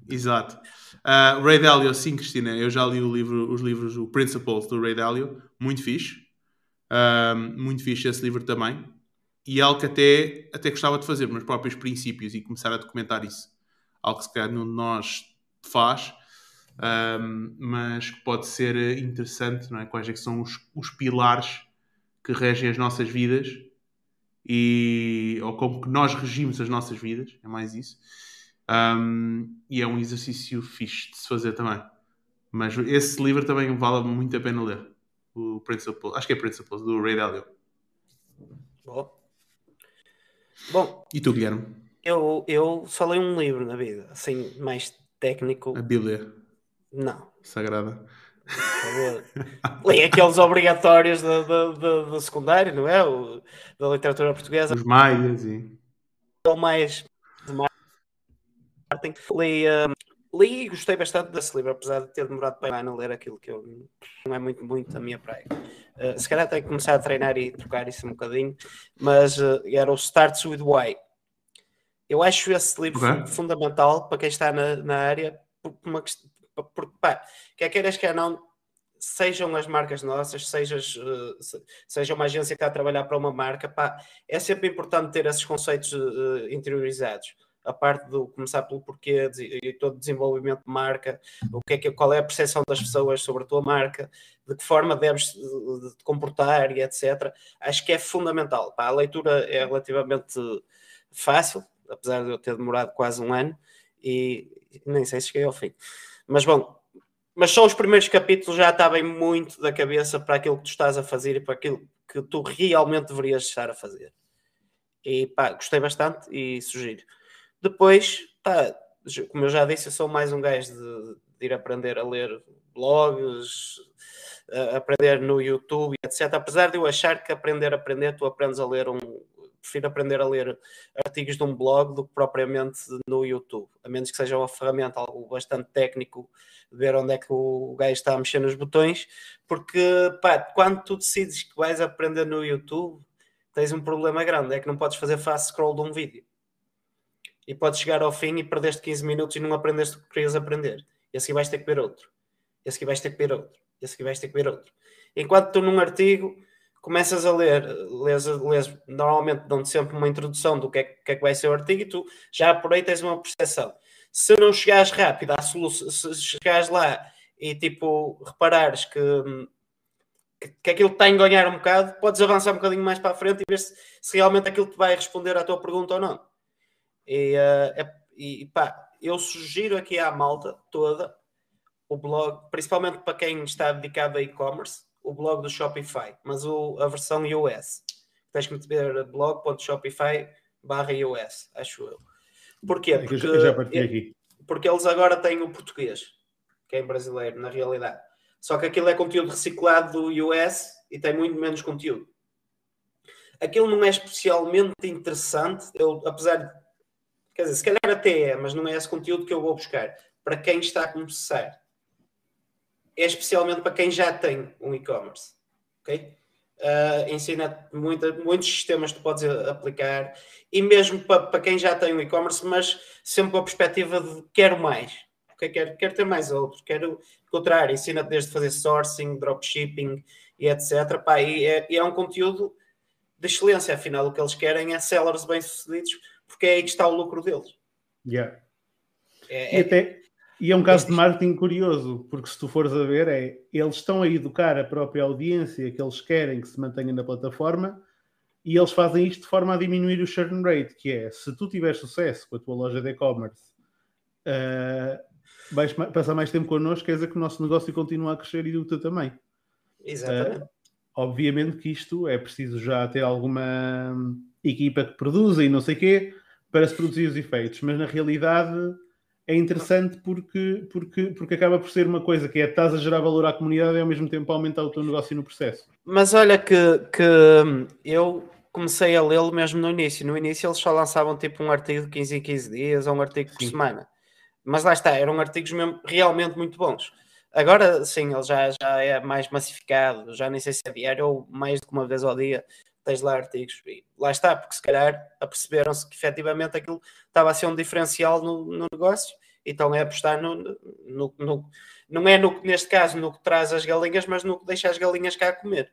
Exato. Uh, Ray Dalio, sim, Cristina. Eu já li o livro, os livros, o Principles do Ray Dalio. Muito fixe. Uh, muito fixe esse livro também. E é algo que até, até gostava de fazer, meus próprios princípios e começar a documentar isso. Algo que se calhar nenhum de nós faz um, mas que pode ser interessante, não é? Quais é que são os, os pilares que regem as nossas vidas e ou como que nós regimos as nossas vidas, é mais isso. Um, e é um exercício fixe de se fazer também. Mas esse livro também vale muito a pena ler. O Principles, acho que é Principles, do Ray Dalio. Bom. E tu, Guilherme? Eu, eu só leio um livro na vida, assim, mais técnico. A Bíblia. Não. Sagrada. Leia aqueles obrigatórios do, do, do, do, secundário, não é? O, da literatura portuguesa. Os maias e. Ou mais. Li, um, li e gostei bastante desse livro, apesar de ter demorado para a ler aquilo que eu não é muito, muito a minha praia. Uh, se calhar tenho que começar a treinar e trocar isso um bocadinho, mas uh, era o Starts with Why. Eu acho esse livro okay. fundamental para quem está na, na área por uma, porque, pá, quer queiras, quer não, sejam as marcas nossas, sejas, uh, seja uma agência que está a trabalhar para uma marca, pá, é sempre importante ter esses conceitos interiorizados. A parte do começar pelo porquê e todo o desenvolvimento de marca, o que é que, qual é a percepção das pessoas sobre a tua marca, de que forma deves te comportar e etc. Acho que é fundamental. A leitura é relativamente fácil, apesar de eu ter demorado quase um ano e nem sei se cheguei ao fim. Mas bom, mas só os primeiros capítulos já está bem muito da cabeça para aquilo que tu estás a fazer e para aquilo que tu realmente deverias estar a fazer. E pá, gostei bastante e sugiro. Depois, pá, como eu já disse, eu sou mais um gajo de, de ir aprender a ler blogs, aprender no YouTube, etc. Apesar de eu achar que aprender a aprender, tu aprendes a ler um, prefiro aprender a ler artigos de um blog do que propriamente no YouTube, a menos que seja uma ferramenta, algo bastante técnico, ver onde é que o gajo está a mexer nos botões, porque pá, quando tu decides que vais aprender no YouTube, tens um problema grande, é que não podes fazer fast scroll de um vídeo. E podes chegar ao fim e perdeste 15 minutos e não aprendeste o que querias aprender. E assim vais ter que ver outro. E assim vais ter que ver outro. E assim vais ter que ver outro. Enquanto tu num artigo começas a ler, lês, lês normalmente dão-te sempre uma introdução do que é, que é, que vai ser o artigo e tu já por aí tens uma percepção. Se não chegares rápido à solução, se chegares lá e tipo reparares que, que, que aquilo está a enganhar um bocado, podes avançar um bocadinho mais para a frente e ver se, se realmente aquilo te vai responder à tua pergunta ou não. E, uh, e pá, eu sugiro aqui à malta toda o blog, principalmente para quem está dedicado a e-commerce, o blog do Shopify, mas o, a versão iOS. Tens que meter blog.shopify barra acho eu. Porquê? Porque, eu já aqui. porque eles agora têm o português, que é em brasileiro, na realidade. Só que aquilo é conteúdo reciclado do iOS e tem muito menos conteúdo. Aquilo não é especialmente interessante, eu, apesar de. Quer dizer, se calhar até é, mas não é esse conteúdo que eu vou buscar. Para quem está a começar é especialmente para quem já tem um e-commerce. Ok? Uh, ensina muita, muitos sistemas que podes aplicar e mesmo para, quem já tem um e-commerce, mas sempre com a perspectiva de quero mais. Okay? Quero, quero ter mais outros, quero encontrar, ensina-te desde fazer sourcing, dropshipping e etc. Pá, e é, e é um conteúdo de excelência, afinal o que eles querem é sellers bem-sucedidos, porque é aí que está o lucro deles. Yeah. É, e é até, e é um caso de marketing curioso, porque se tu fores a ver, é eles estão a educar a própria audiência que eles querem que se mantenha na plataforma e eles fazem isto de forma a diminuir o churn rate, que é se tu tiver sucesso com a tua loja de e-commerce, uh, vais passar mais tempo connosco, quer dizer que o nosso negócio continua a crescer e o teu também. Exatamente. Uh, obviamente que isto é preciso já ter alguma equipa que produza e não sei o quê para se produzir os efeitos, mas na realidade é interessante porque, porque, porque acaba por ser uma coisa que é estás a gerar valor à comunidade e ao mesmo tempo aumentar o teu negócio no processo. Mas olha que, que eu comecei a lê-lo mesmo no início. No início eles só lançavam tipo um artigo de 15 em 15 dias ou um artigo por sim. semana. Mas lá está, eram artigos mesmo realmente muito bons. Agora sim, ele já, já é mais massificado, já nem sei se é diário ou mais de uma vez ao dia tens lá artigos. E lá está, porque se calhar aperceberam-se que efetivamente aquilo estava a ser um diferencial no, no negócio, então é apostar no, no, no, não é no, neste caso no que traz as galinhas, mas no que deixa as galinhas cá a comer.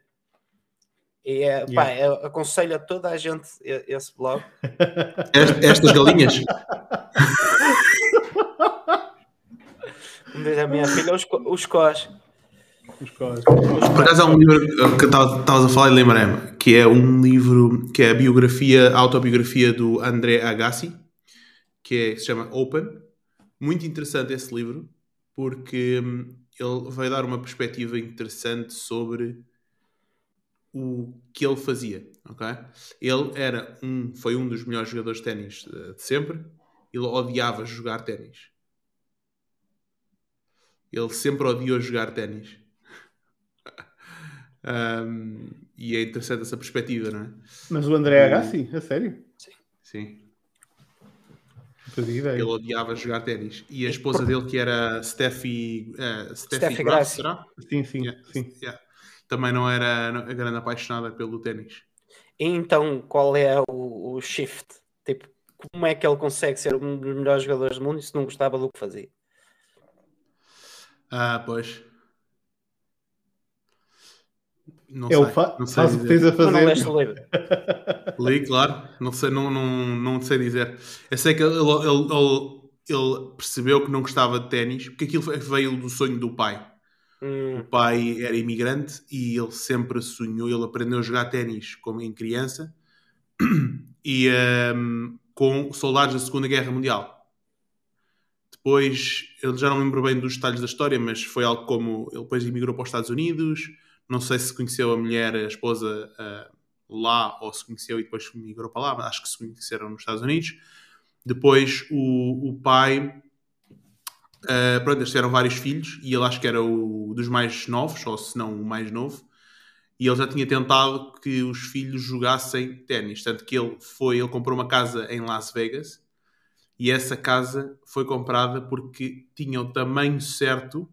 E é, yeah. pá, eu aconselho a toda a gente esse blog. Estas galinhas? Como diz a minha filha, os, os cós. Por acaso há um livro que estavas a falar e lembrei-me, que é um livro que é a biografia, a autobiografia do André Agassi, que, é, se chama Open. Muito interessante esse livro, porque hum, ele vai dar uma perspectiva interessante sobre o que ele fazia, ok? Ele era um, foi um dos melhores jogadores de ténis de sempre. Ele odiava jogar ténis. Ele sempre odiou jogar ténis. Um, e é interessante essa perspectiva, não é? Mas o André Agassi, a sério? Sim. Sim. Ele odiava jogar ténis. E a esposa dele, que era Steffi, uh, Steffi, Steffi Graf, será? Sim, sim. Yeah. sim. Yeah. Também não era a grande apaixonada pelo ténis. Então, qual é o, o shift? Tipo, como é que ele consegue ser um dos melhores jogadores do mundo se não gostava do que fazia? Ah, pois. Não eu sei, fa não sei faço o que tens a fazer. Não. Li, claro. Não sei, não, não, não sei dizer. Eu sei que ele, ele, ele, ele percebeu que não gostava de ténis, porque aquilo veio do sonho do pai. Hum. O pai era imigrante e ele sempre sonhou, ele aprendeu a jogar ténis como em criança e um, com soldados da Segunda Guerra Mundial. Depois, eu já não lembro bem dos detalhes da história, mas foi algo como ele depois emigrou para os Estados Unidos, não sei se conheceu a mulher, a esposa, uh, lá ou se conheceu e depois migrou para lá, mas acho que se conheceram nos Estados Unidos. Depois o, o pai. Uh, pronto, eles tiveram vários filhos e ele acho que era o dos mais novos, ou se não o mais novo. E ele já tinha tentado que os filhos jogassem ténis. Tanto que ele foi, ele comprou uma casa em Las Vegas e essa casa foi comprada porque tinha o tamanho certo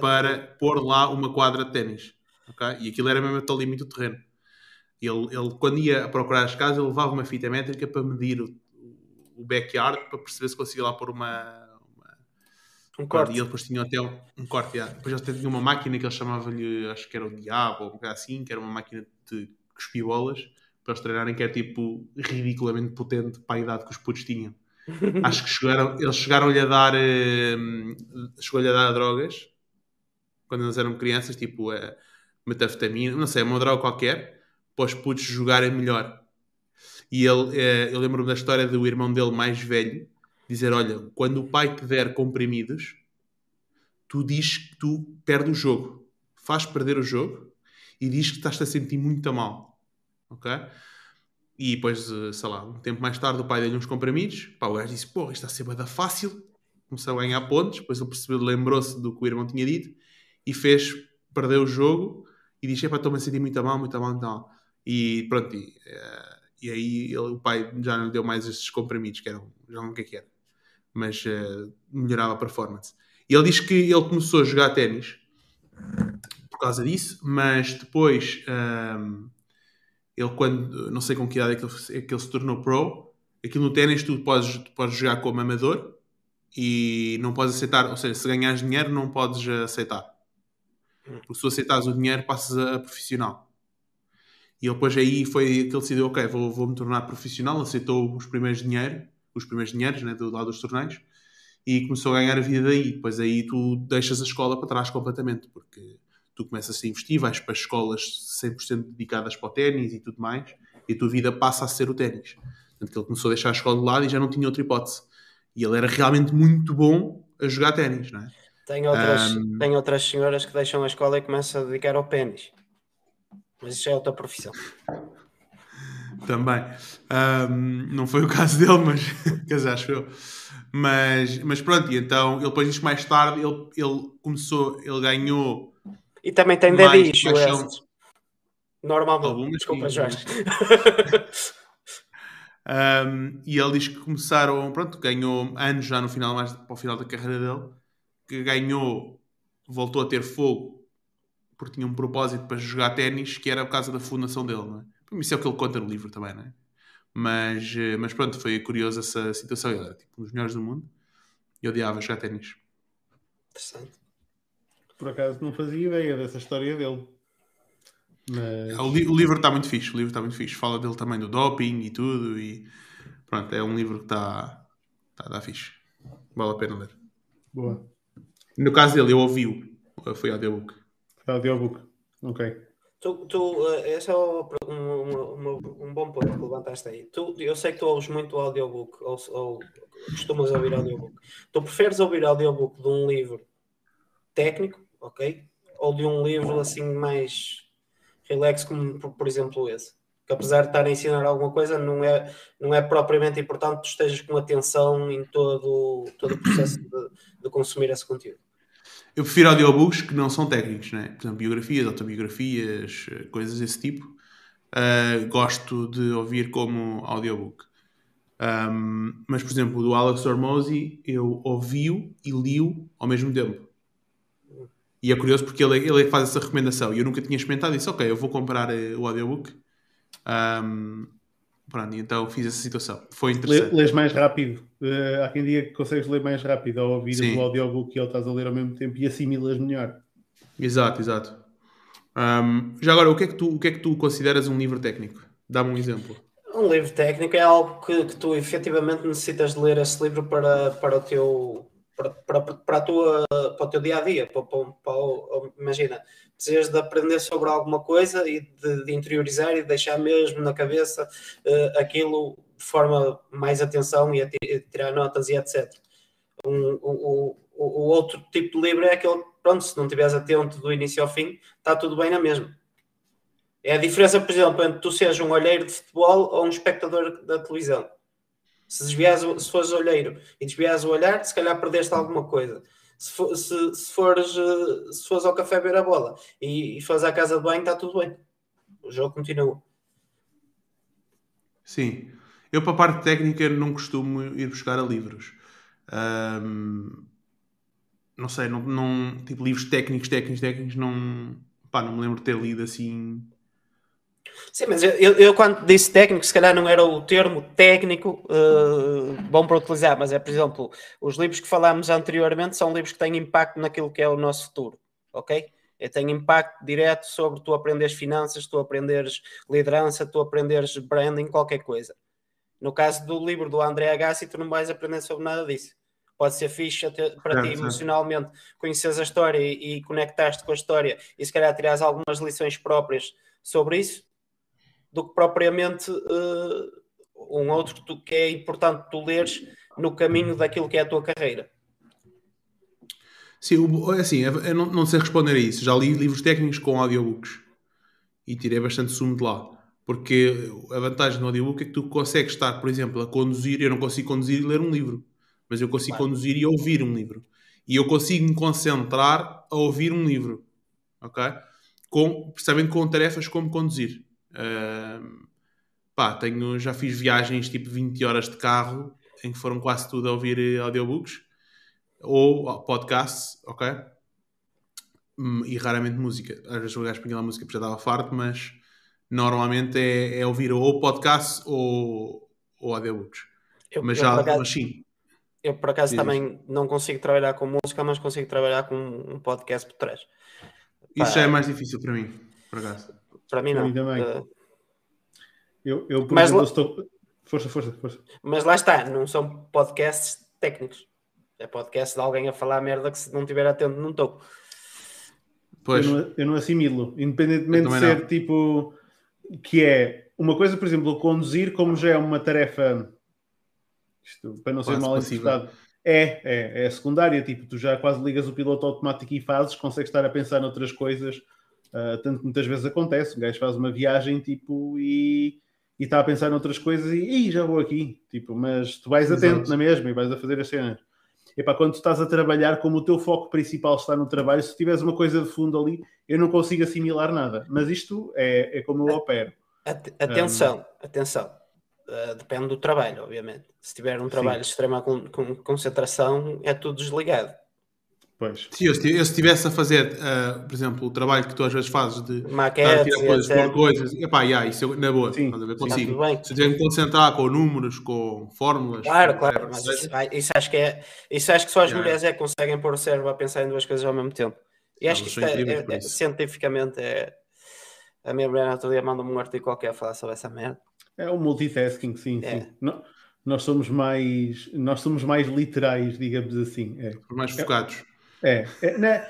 para pôr lá uma quadra de ténis. Okay? E aquilo era mesmo até o limite do terreno. Ele, ele, quando ia procurar as casas, ele levava uma fita métrica para medir o, o backyard para perceber se conseguia lá pôr uma. uma... Um corte. E ele depois tinha até um, um corte. Depois ele tinha uma máquina que ele chamava-lhe, acho que era o Diabo ou algo assim, que era uma máquina de cuspir bolas para eles treinarem, que é tipo ridiculamente potente para a idade que os putos tinham. acho que chegaram, eles chegaram-lhe a dar. Uh, chegou-lhe a dar drogas quando eles eram crianças, tipo. Uh, metafetamina, não sei, uma droga qualquer, para os putos jogarem melhor. E ele, é, eu lembro-me da história do irmão dele mais velho dizer: Olha, quando o pai te der comprimidos, tu dizes que tu perdes o jogo, faz perder o jogo e diz que estás-te a sentir muito mal. Ok? E depois, eh, sei lá, um tempo mais tarde, o pai deu-lhe uns comprimidos. Pá, o gajo disse: Porra, isto está a ser bada fácil. Começou a ganhar pontos. Depois ele percebeu, lembrou-se do que o irmão tinha dito e fez perder o jogo e diz: Epá, estou-me a sentir muito mal, muito mal, mal. E pronto, e, uh, e aí ele, o pai já não deu mais estes comprimidos, que eram, já não o que é era, mas uh, melhorava a performance. E ele diz que ele começou a jogar ténis por causa disso, mas depois um, ehm, ele, quando não sei com que idade é que ele, é que ele se tornou pro, aquilo no ténis tu podes, tu podes jogar como amador e não podes aceitar, ou seja, se ganhas dinheiro, não podes aceitar. Se tu aceitares o dinheiro, passas a profissional. E ele depois aí foi que ele decidiu, ok, vou, vou me tornar profissional, aceitou os primeiros dinheiro, os primeiros dinheiros, né, do lado dos torneios, e começou a ganhar a vida daí. Depois aí tu deixas a escola para trás completamente, porque tu começas a investir, vais para escolas 100% dedicadas para o ténis e tudo mais, e a tua vida passa a ser o ténis. Portanto, ele começou a deixar a escola de lado e já não tinha outra hipótese. E ele era realmente muito bom a jogar ténis, não é? Tem outras, um... tem outras senhoras que deixam a escola e começam a dedicar ao pênis. Mas isso é outra profissão. Também. Um, não foi o caso dele, mas quer acho eu. Mas, mas pronto, e então ele depois diz que mais tarde ele, ele começou, ele ganhou. E também tem dedinhos, paixão... Normalmente. Algumas Desculpa, Jorge. um, e ele diz que começaram, pronto, ganhou anos já no final, mais para o final da carreira dele que ganhou, voltou a ter fogo porque tinha um propósito para jogar ténis, que era por causa da fundação dele, não é? Isso é o que ele conta no livro também, não é? Mas, eh, mas pronto, foi curiosa essa situação. Ele era tipo um dos melhores do mundo e odiava jogar ténis. Interessante. Por acaso não fazia ideia dessa história dele. Mas... O, li o, livro está muito fixe, o livro está muito fixe. Fala dele também do doping e tudo. E pronto, é um livro que está tá, tá fixe. Vale a pena ler. Boa. No caso dele, eu ouvi-o. Foi audiobook. Foi audiobook. Ok. Tu, tu, eh, esse é um, um, um, bom ponto que levantaste aí. Tu, eu sei que tu ouves muito audiobook, ou, ou costumas ouvir audiobook. Tu preferes ouvir audiobook de um livro técnico, ok? Ou de um livro assim mais relax, como por, por exemplo esse? Que apesar de estar a ensinar alguma coisa, não é, não é propriamente importante que tu estejas com atenção em todo, todo o processo de, de consumir esse conteúdo. Eu prefiro audiobooks que não são técnicos, né? por exemplo, biografias, autobiografias, coisas desse tipo. Uh, gosto de ouvir como audiobook. Um, mas, por exemplo, do Alex Hormozzi, eu ouvi-o e li-o ao mesmo tempo. E é curioso porque ele, ele faz essa recomendação e eu nunca tinha experimentado disse: Ok, eu vou comprar uh, o audiobook. Um, Pronto, então fiz essa situação. Foi interessante. Lês mais rápido. Uh, há quem diga que consegues ler mais rápido ao ouvir o audiobook e ao estás a ler ao mesmo tempo e assimilas melhor. Exato, exato. Um, já agora, o que, é que tu, o que é que tu consideras um livro técnico? Dá-me um exemplo. Um livro técnico é algo que, que, tu efetivamente necessitas de ler esse livro para, para o teu para, para, para, a tua, para o teu dia a dia. Para, para, para, imagina, precisas de aprender sobre alguma coisa e de, de interiorizar e deixar mesmo na cabeça uh, aquilo de forma mais atenção e tirar notas e etc. Um, o, o, o, outro tipo de livro é aquele, pronto, se não estiveres atento do início ao fim, está tudo bem na mesma. É a diferença, por exemplo, entre tu seres um olheiro de futebol ou um espectador da televisão. Se, desvias, se fores olheiro e desvias o olhar, se calhar perdeste alguma coisa. Se, for, se, se, fores, eh, se fores ao café ver a bola e, e fores à casa de banho, está tudo bem. O jogo continua. Sim. Eu, para a parte técnica, não costumo ir buscar a livros. Um, não sei, não, não, tipo, livros técnicos, técnicos, técnicos, não, pá, não me lembro de ter lido assim Sim, mas eu, eu, quando disse técnico, se calhar não era o termo técnico uh, bom para utilizar, mas é, por exemplo, os livros que falámos anteriormente são livros que têm impacto naquilo que é o nosso futuro, ok? E tem impacto direto sobre tu aprenderes finanças, tu aprenderes liderança, tu aprenderes branding, qualquer coisa. No caso do livro do André Agassi, tu não vais aprender sobre nada disso. Pode ser fixe para ti emocionalmente, conheces a história e, e conectaste com a história e se calhar tirares algumas lições próprias sobre isso, do que propriamente uh, um outro que, tu, que é importante tu leres no caminho daquilo que é a tua carreira. Sim, é assim, eu não, não sei responder a isso. Já li livros técnicos com audiobooks e tirei bastante sumo de lá. Porque a vantagem do audiobook é que tu consegues estar, por exemplo, a conduzir. Eu não consigo conduzir e ler um livro, mas eu consigo claro. conduzir e ouvir um livro. E eu consigo me concentrar a ouvir um livro, ok? Com, precisamente com tarefas como conduzir. Uh, pá, tenho, já fiz viagens tipo 20 horas de carro em que foram quase tudo a ouvir eh, audiobooks ou podcasts, ok? Hum, e raramente música. Às vezes o gajo punha lá música porque já estava farto, mas normalmente é, é ouvir ou podcasts ou, ou audiobooks. Eu, mas já, acaso, mas sim. Eu por acaso também não consigo trabalhar com música, mas consigo trabalhar com um podcast por trás. Isso Pá, já é mais difícil para mim, por acaso. Para mim, não. Para mim uh, eu, eu, por mas exemplo, lá... estou. Força, força, força. Mas lá está, não são podcasts técnicos. É podcast de alguém a falar merda que se não tiver atento, não estou. Pois. Eu não, eu não assimilo, independentemente de ser não. tipo. Que é uma coisa, por exemplo, conduzir, como já é uma tarefa. Isto, para não ser mal interpretado. É, é, é secundária, tipo, tu já quase ligas o piloto automático e fazes, consegues estar a pensar noutras coisas Uh, tanto que muitas vezes acontece, o gajo faz uma viagem tipo e está a pensar noutras coisas e, já vou aqui, tipo, mas tu vais atento Exato. na mesma e vais a fazer as cenas. Epá, quando tu estás a trabalhar, como o teu foco principal está no trabalho, se tiveres uma coisa de fundo ali, eu não consigo assimilar nada. Mas isto é, é como eu opero. Atenção, um... atenção. Uh, depende do trabalho, obviamente. Se tiver um trabalho Sim. de extrema concentração, é tudo desligado. Pois. Se eu, estivesse a fazer, uh, por exemplo, o trabalho que tu às vezes fazes de Maquetes, tirar coisas por coisas, epá, yeah, isso eu, na boa, sim, ver, consigo. Sim, Se eu tiver que concentrar com números, com fórmulas. Claro, claro, mas isso, isso, acho que é, isso acho que só as yeah. mulheres é que conseguem pôr o cérebro a pensar em duas coisas ao mesmo tempo. E acho Não, que isto é, é, é, cientificamente é. A minha mulher outro dia manda-me um artigo qualquer a falar sobre essa merda. É o multitasking, sim, é. sim. Não, nós somos mais nós somos mais literais, digamos assim. É. Mais focados. É, é né?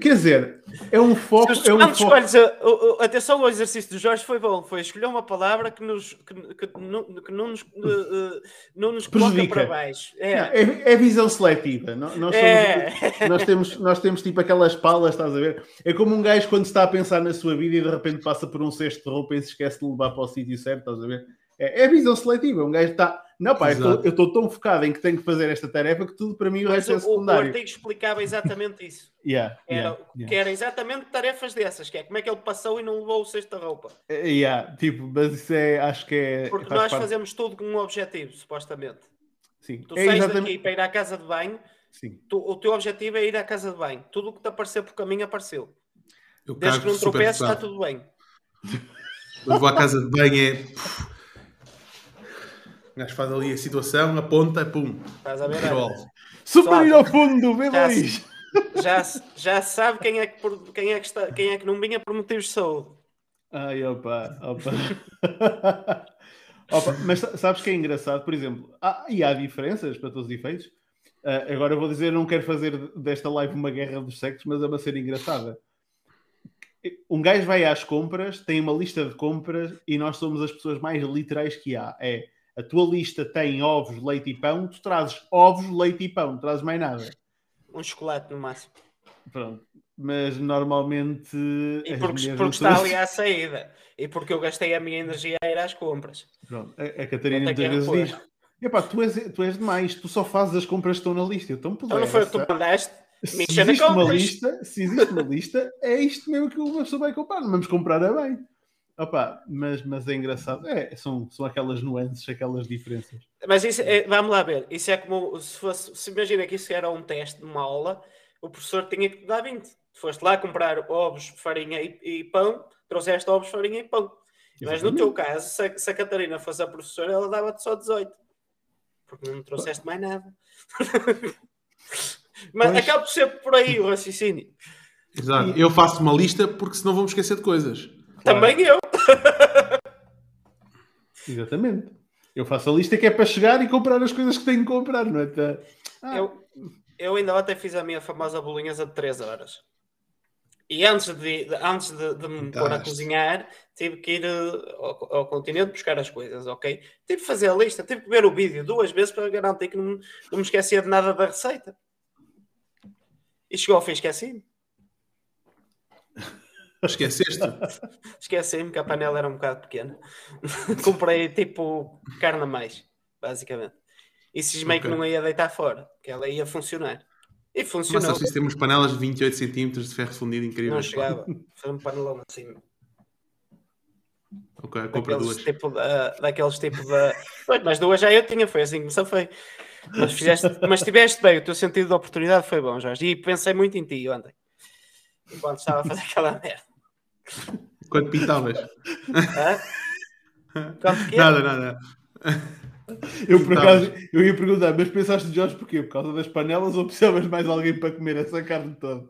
quer dizer, é um foco. é um foco... a, a, atenção ao exercício do Jorge foi bom, foi escolher uma palavra que, nos, que, que, não, que não, nos, uh, não nos coloca para baixo. É, é, é visão seletiva. Nós, é. somos, nós, temos, nós temos tipo aquelas palas, estás a ver? É como um gajo quando está a pensar na sua vida e de repente passa por um cesto de roupa e se esquece de levar para o sítio certo, estás a ver? É, é visão seletiva. Um gajo está não, pá, Exato. eu estou tão focado em que tenho que fazer esta tarefa que tudo para mim o resto é secundário. O artigo explicava exatamente isso. yeah, era, yeah, yeah. Que era exatamente tarefas dessas, que é como é que ele passou e não levou o cesto da roupa. Uh, yeah, tipo, mas isso é, acho que é... Porque nós parte... fazemos tudo com um objetivo, supostamente. Sim. Tu é sais exatamente... daqui para ir à casa de banho, Sim. Tu, o teu objetivo é ir à casa de banho. Tudo o que te apareceu por caminho apareceu. Eu Desde que não tropeces, está tudo bem. Quando vou à casa de banho é o gajo faz ali a situação, aponta, pum. Estás a ver? Submarino ao fundo, B2. já, já sabe quem é, que, quem, é que está, quem é que não vinha por motivos de saúde. Ai, opa, opa. opa mas sabes que é engraçado? Por exemplo, há, e há diferenças para todos os efeitos. Uh, agora vou dizer, não quero fazer desta live uma guerra dos sexos, mas é uma ser engraçada. Um gajo vai às compras, tem uma lista de compras e nós somos as pessoas mais literais que há. É a tua lista tem ovos, leite e pão, tu trazes ovos, leite e pão, não trazes mais nada. Um chocolate no máximo. Pronto. Mas normalmente. E porque, porque está ali à saída. E porque eu gastei a minha energia a ir às compras. Pronto. A, a Catarina muitas vezes diz: Epá, tu és, tu és demais, tu só fazes as compras que estão na lista. Então, então não foi o que tu mandaste? Se existe, uma lista, se existe uma lista, é isto mesmo que uma pessoa vai comprar. Não vamos comprar a bem. Opa, mas, mas é engraçado. É, são, são aquelas nuances, aquelas diferenças. Mas isso é, vamos lá ver. Isso é como se fosse. Se imagina que isso era um teste de uma aula, o professor tinha que te dar 20. Foste lá comprar ovos, farinha e, e pão, trouxeste ovos, farinha e pão. Exatamente. Mas no teu caso, se a, se a Catarina fosse a professora, ela dava-te só 18. Porque não trouxeste mais nada. Mas pois... acaba por ser por aí o raciocínio. Exato. Eu faço uma lista porque senão vamos esquecer de coisas. Também eu. Exatamente. Eu faço a lista que é para chegar e comprar as coisas que tenho que comprar, não é? Ah. Eu, eu ainda ontem fiz a minha famosa bolinhas de 3 horas. E antes de, de antes de, de me pôr a cozinhar, tive que ir uh, ao, ao, continente buscar as coisas, ok? Tive que fazer a lista, tive que ver o vídeo duas vezes para garantir que não, não me esquecia de nada da receita. E chegou ao fim, esqueci-me. Esqueceste? Esqueci-me que a panela era um bocado pequena. Comprei tipo carne a mais, basicamente. E cismei okay. que não ia deitar fora, que ela ia funcionar. E funcionou. Mas temos panelas de 28 cm de ferro fundido incrível. Não chegava. Foi um panelão assim. Ok, compra duas. Tipo da, daqueles tipo da. Mas duas já eu tinha, foi assim que foi. Mas, fizeste, mas tiveste bem, o teu sentido de oportunidade foi bom, Jorge. E pensei muito em ti ontem. Enquanto estava a fazer aquela merda. Quando pintavas? Quanto nada, nada. Eu por acaso, eu ia perguntar, mas pensaste, Jorge, porquê? Por causa das panelas ou precisavas mais alguém para comer essa carne toda?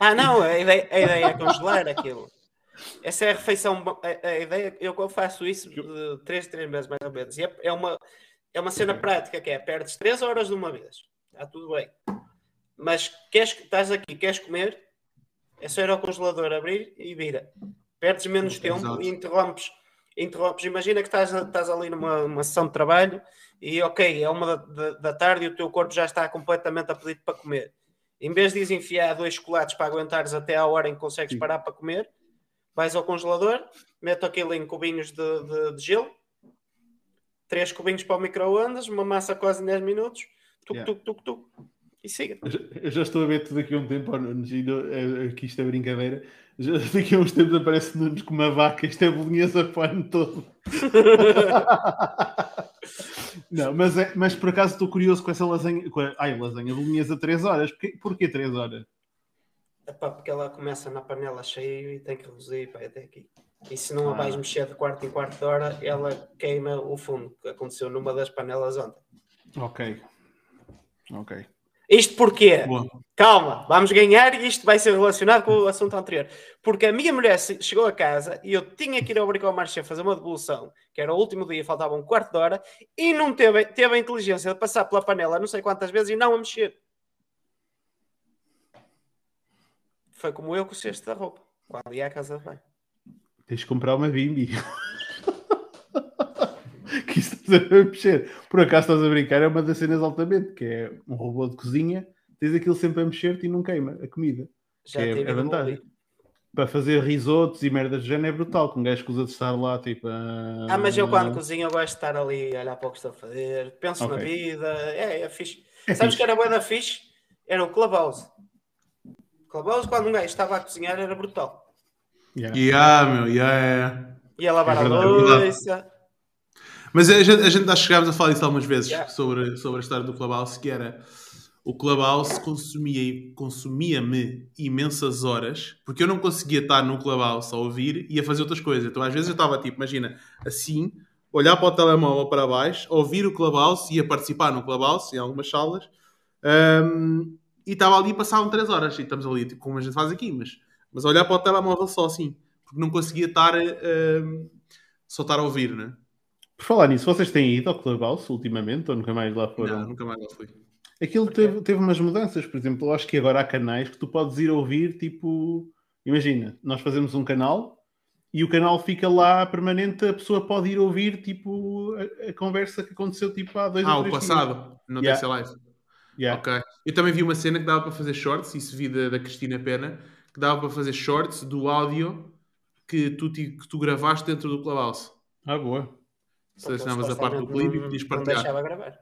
Ah, não, a ideia, a ideia é congelar aquilo. Essa é a refeição. A, a ideia, eu faço isso de 3 3 meses mais ou menos. E é, é, uma, é uma cena prática que é: perdes 3 horas de uma vez, está tudo bem. Mas queres, estás aqui, queres comer, é só ir ao congelador, abrir e vira. Perdes menos tempo Exato. e interrompes, interrompes. Imagina que estás, estás ali numa, numa sessão de trabalho e, ok, é uma da, da, tarde e o teu corpo já está completamente a pedir para comer. Em vez de enfiar dois chocolates para aguentares até à hora em que consegues Sim. parar para comer, vais ao congelador, mete aquilo em cubinhos de, de, de gelo, três cubinhos para o micro-ondas, uma massa quase em 10 minutos, tuc, yeah. tuc, tuc, tuc, e siga. Eu já estou a ver tudo aqui a um tempo, Nunes, é, aqui isto é brincadeira. Já, daqui a uns tempos aparece Nunes com uma vaca, isto é bolonhesa para o ano todo. Não, mas, é, mas por acaso estou curioso com essa lasanha. Com a, ai, lasanha bolonhesa 3 horas. Porquê, porquê 3 horas? Epá, porque ela começa na panela cheia e tem que reduzir para até aqui. E se não a vais ah. mexer de quarto em quarto de hora, ela queima o fundo, que aconteceu numa das panelas ontem. Ok. Ok. Isto porquê? Boa. Calma, vamos ganhar e isto vai ser relacionado com o assunto anterior. Porque a minha mulher chegou a casa e eu tinha que ir ao Brico Marché fazer uma devolução, que era o último dia, faltava um quarto de hora, e não teve, teve a inteligência de passar pela panela não sei quantas vezes e não a mexer. Foi como eu com o cesto da roupa, quando ia à casa de banho. Tens de comprar uma Bimbi. Que isso estás a mexer. Por acaso estás a brincar, é uma das cenas altamente, que é um robô de cozinha, tens aquilo sempre a mexer-te e não queima a comida. Já é, é vantagem. Para fazer risotos e merdas de género é brutal, com um gajo que usa de estar lá, tipo. Uh... Ah, mas eu quando cozinho eu gosto de estar ali a olhar para o que estou a fazer, penso okay. na vida, é, é fixe. É Sabes fixe. que era boa da fixe? Era o Clubhouse. Clubhouse, quando um gajo estava a cozinhar, era brutal. Yeah, yeah meu, yeah, yeah. Ia lavar é a louça. Mas a gente, a gente já chegámos a falar isso algumas vezes yeah. sobre, sobre a história do Clubhouse, que era o Clubhouse consumia-me consumia imensas horas, porque eu não conseguia estar no Clubhouse a ouvir e a fazer outras coisas. Então às vezes eu estava tipo, imagina, assim, olhar para o telemóvel para baixo, ouvir o Clubhouse e a participar no Clubhouse, em algumas salas, um, e estava ali e passavam 3 horas. E estamos ali, tipo, como a gente faz aqui, mas, mas a olhar para o telemóvel só assim, porque não conseguia estar uh, só estar a ouvir, né? Por falar nisso, vocês têm ido ao Clubhouse ultimamente ou nunca mais lá foram? Não, nunca mais lá fui. Aquilo teve, teve umas mudanças, por exemplo, eu acho que agora há canais que tu podes ir ouvir, tipo, imagina, nós fazemos um canal e o canal fica lá permanente, a pessoa pode ir ouvir, tipo, a, a conversa que aconteceu, tipo, há dois ah, ou três o passado, minutos. no yeah. Live. Yeah. Ok. Eu também vi uma cena que dava para fazer shorts, isso vi da, da Cristina Pena, que dava para fazer shorts do áudio que tu, que tu gravaste dentro do Clubhouse. Ah, boa. Selecionavas a parte do clipe e podias partilhar. Não deixava gravar.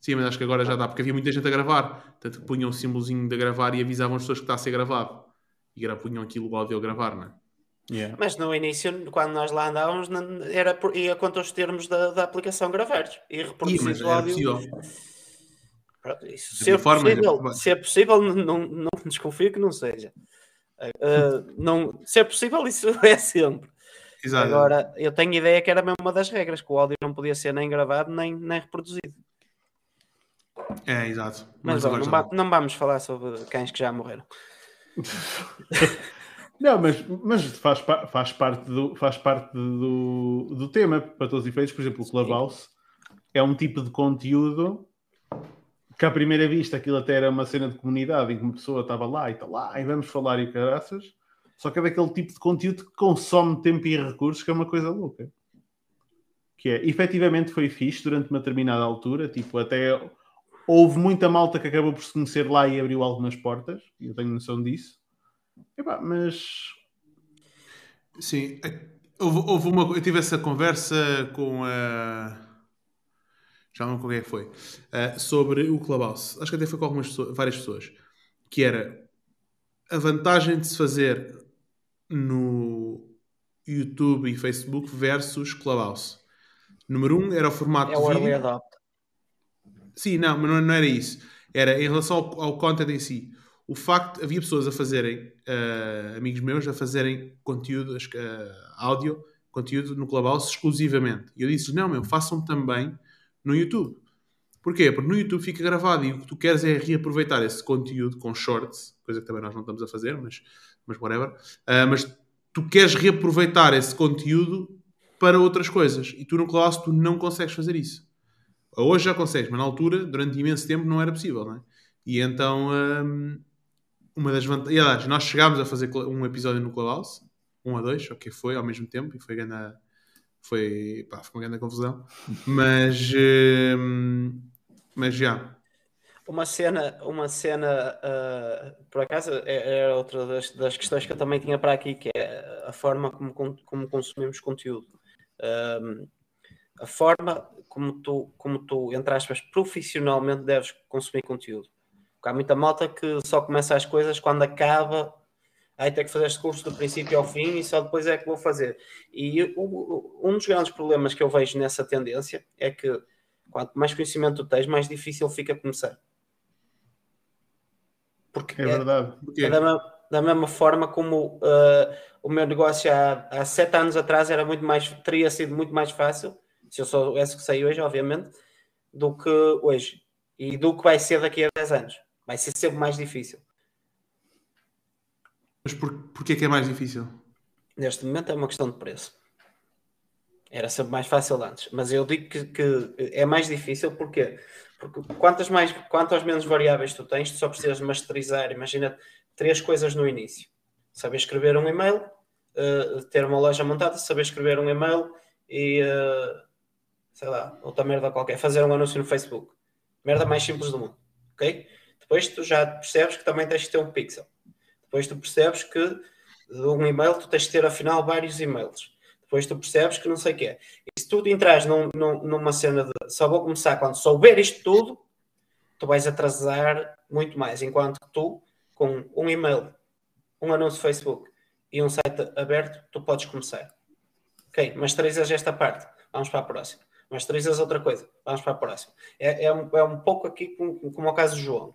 Sim, mas acho que agora já dá, porque havia muita gente a gravar. Tanto que punham o símbolozinho de gravar e avisavam as pessoas que está a ser gravado. E punham aquilo o áudio a gravar, não é? Yeah. Mas no início, quando nós lá andávamos, era por, ia contra os termos da, da aplicação gravados e reproduzir o áudio. Pronto, isso, se, é forma, possível, se é possível, não, não desconfio que não seja. Uh, não, se é possível, isso é sempre. Exato. Agora, eu tenho ideia que era mesmo uma das regras, que o áudio não podia ser nem gravado nem, nem reproduzido. É, exato. Mas, Mas bom, não, não, vamos falar sobre cães que já morreram. não, mas, mas faz, faz parte, do, faz parte do, do tema, para todos os efeitos. Por exemplo, o Clubhouse é um tipo de conteúdo que à primeira vista aquilo até era uma cena de comunidade em que uma pessoa estava lá e está lá e vamos falar e caraças. Só que é daquele tipo de conteúdo que consome tempo e recursos, que é uma coisa louca. Que é, efetivamente foi fixe durante uma determinada altura, tipo, até houve muita malta que acabou por se conhecer lá e abriu algumas portas, e eu tenho noção disso. Epá, mas. Sim, é, houve, houve, uma. Eu tive essa conversa com a. Já não quem é foi. Uh, sobre o Clubhouse. Acho que até foi com algumas pessoas, várias pessoas. Que era a vantagem de se fazer no YouTube e Facebook versus Clubhouse. Número um era o formato é o de vídeo. Sim, não, mas não, era isso. Era em relação ao, ao content em si. O facto, havia pessoas a fazerem, uh, amigos meus, a fazerem conteúdo, uh, áudio, conteúdo no Clubhouse exclusivamente. E eu disse não, meu, façam também no YouTube. Porquê? Porque no YouTube fica gravado e o que tu queres é reaproveitar esse conteúdo com shorts, coisa que também nós não estamos a fazer, mas, mas whatever. Uh, mas tu queres reaproveitar esse conteúdo para outras coisas. E tu no Clubhouse tu não consegues fazer isso. Hoje já consegues, mas na altura, durante imenso tempo, não era possível, não é? E então, um, uma das vantagens. Nós chegámos a fazer um episódio no Clubhouse, um a dois, o que foi ao mesmo tempo, e foi grande. Foi, pá, foi uma grande confusão. Mas. Um, mas já. Uma cena, uma cena uh, por acaso, é, era outra das, das, questões que eu também tinha para aqui, que é a forma como, como consumimos conteúdo. Um, a forma como tu, como tu, entre aspas, profissionalmente deves consumir conteúdo. Porque há muita malta que só começa as coisas quando acaba, aí tem que fazer este curso do princípio ao fim e só depois é que vou fazer. E o, um dos grandes problemas que eu vejo nessa tendência é que quanto mais conhecimento tu tens, mais difícil fica começar. Porque é, é verdade. É, é da, da, mesma forma como uh, o meu negócio há, há sete anos atrás era muito mais, teria sido muito mais fácil se eu soubesse que sei hoje, obviamente, do que hoje. E do que vai ser daqui a 10 anos. Vai ser sempre mais difícil. Mas por, porquê que é mais difícil? Neste momento é uma questão de preço. Era sempre mais fácil antes. Mas eu digo que, que é mais difícil porque, porque quantas, mais, quantas menos variáveis tu tens, tu só precisas masterizar. Imagina três coisas no início: saber escrever um e-mail, uh, ter uma loja montada, saber escrever um e-mail e. Uh, sei lá, outra merda qualquer, fazer um anúncio no Facebook. Merda mais simples do mundo, ok? Depois tu já percebes que também tens de ter um pixel. Depois tu percebes que de um e-mail tu tens de ter afinal vários e-mails. Depois tu percebes que não sei o que é. E se tu entras num, num, numa cena de só vou começar quando souber isto tudo, tu vais atrasar muito mais. Enquanto tu, com um e-mail, um anúncio Facebook e um site aberto, tu podes começar. Ok, mas trazes esta parte. Vamos para a próxima masterizas outra coisa, vamos para a próxima. É, é, um, é um pouco aqui como, como o caso do João.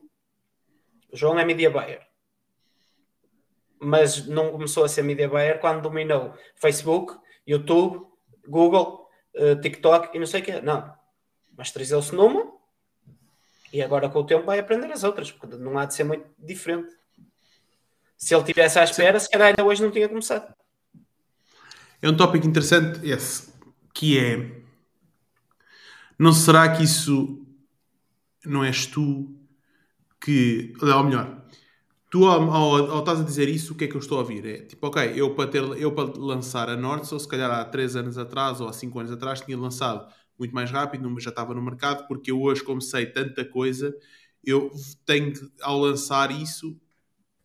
O João é media buyer. Mas não começou a ser media buyer quando dominou Facebook, YouTube, Google, uh, TikTok e não sei o quê. Não. Masterizou-se numa E agora com o tempo vai aprender as outras, porque não há de ser muito diferente. Se ele tivesse à espera, se calhar ainda hoje não tinha começado. É um tópico interessante esse, que é não será que isso não és tu que. Ou melhor, tu ao, ao, ao estás a dizer isso, o que é que eu estou a ouvir? É tipo, ok, eu para, ter, eu para lançar a Norte, ou se calhar há 3 anos atrás ou há 5 anos atrás, tinha lançado muito mais rápido, já estava no mercado, porque eu hoje, como sei tanta coisa, eu tenho que, ao lançar isso,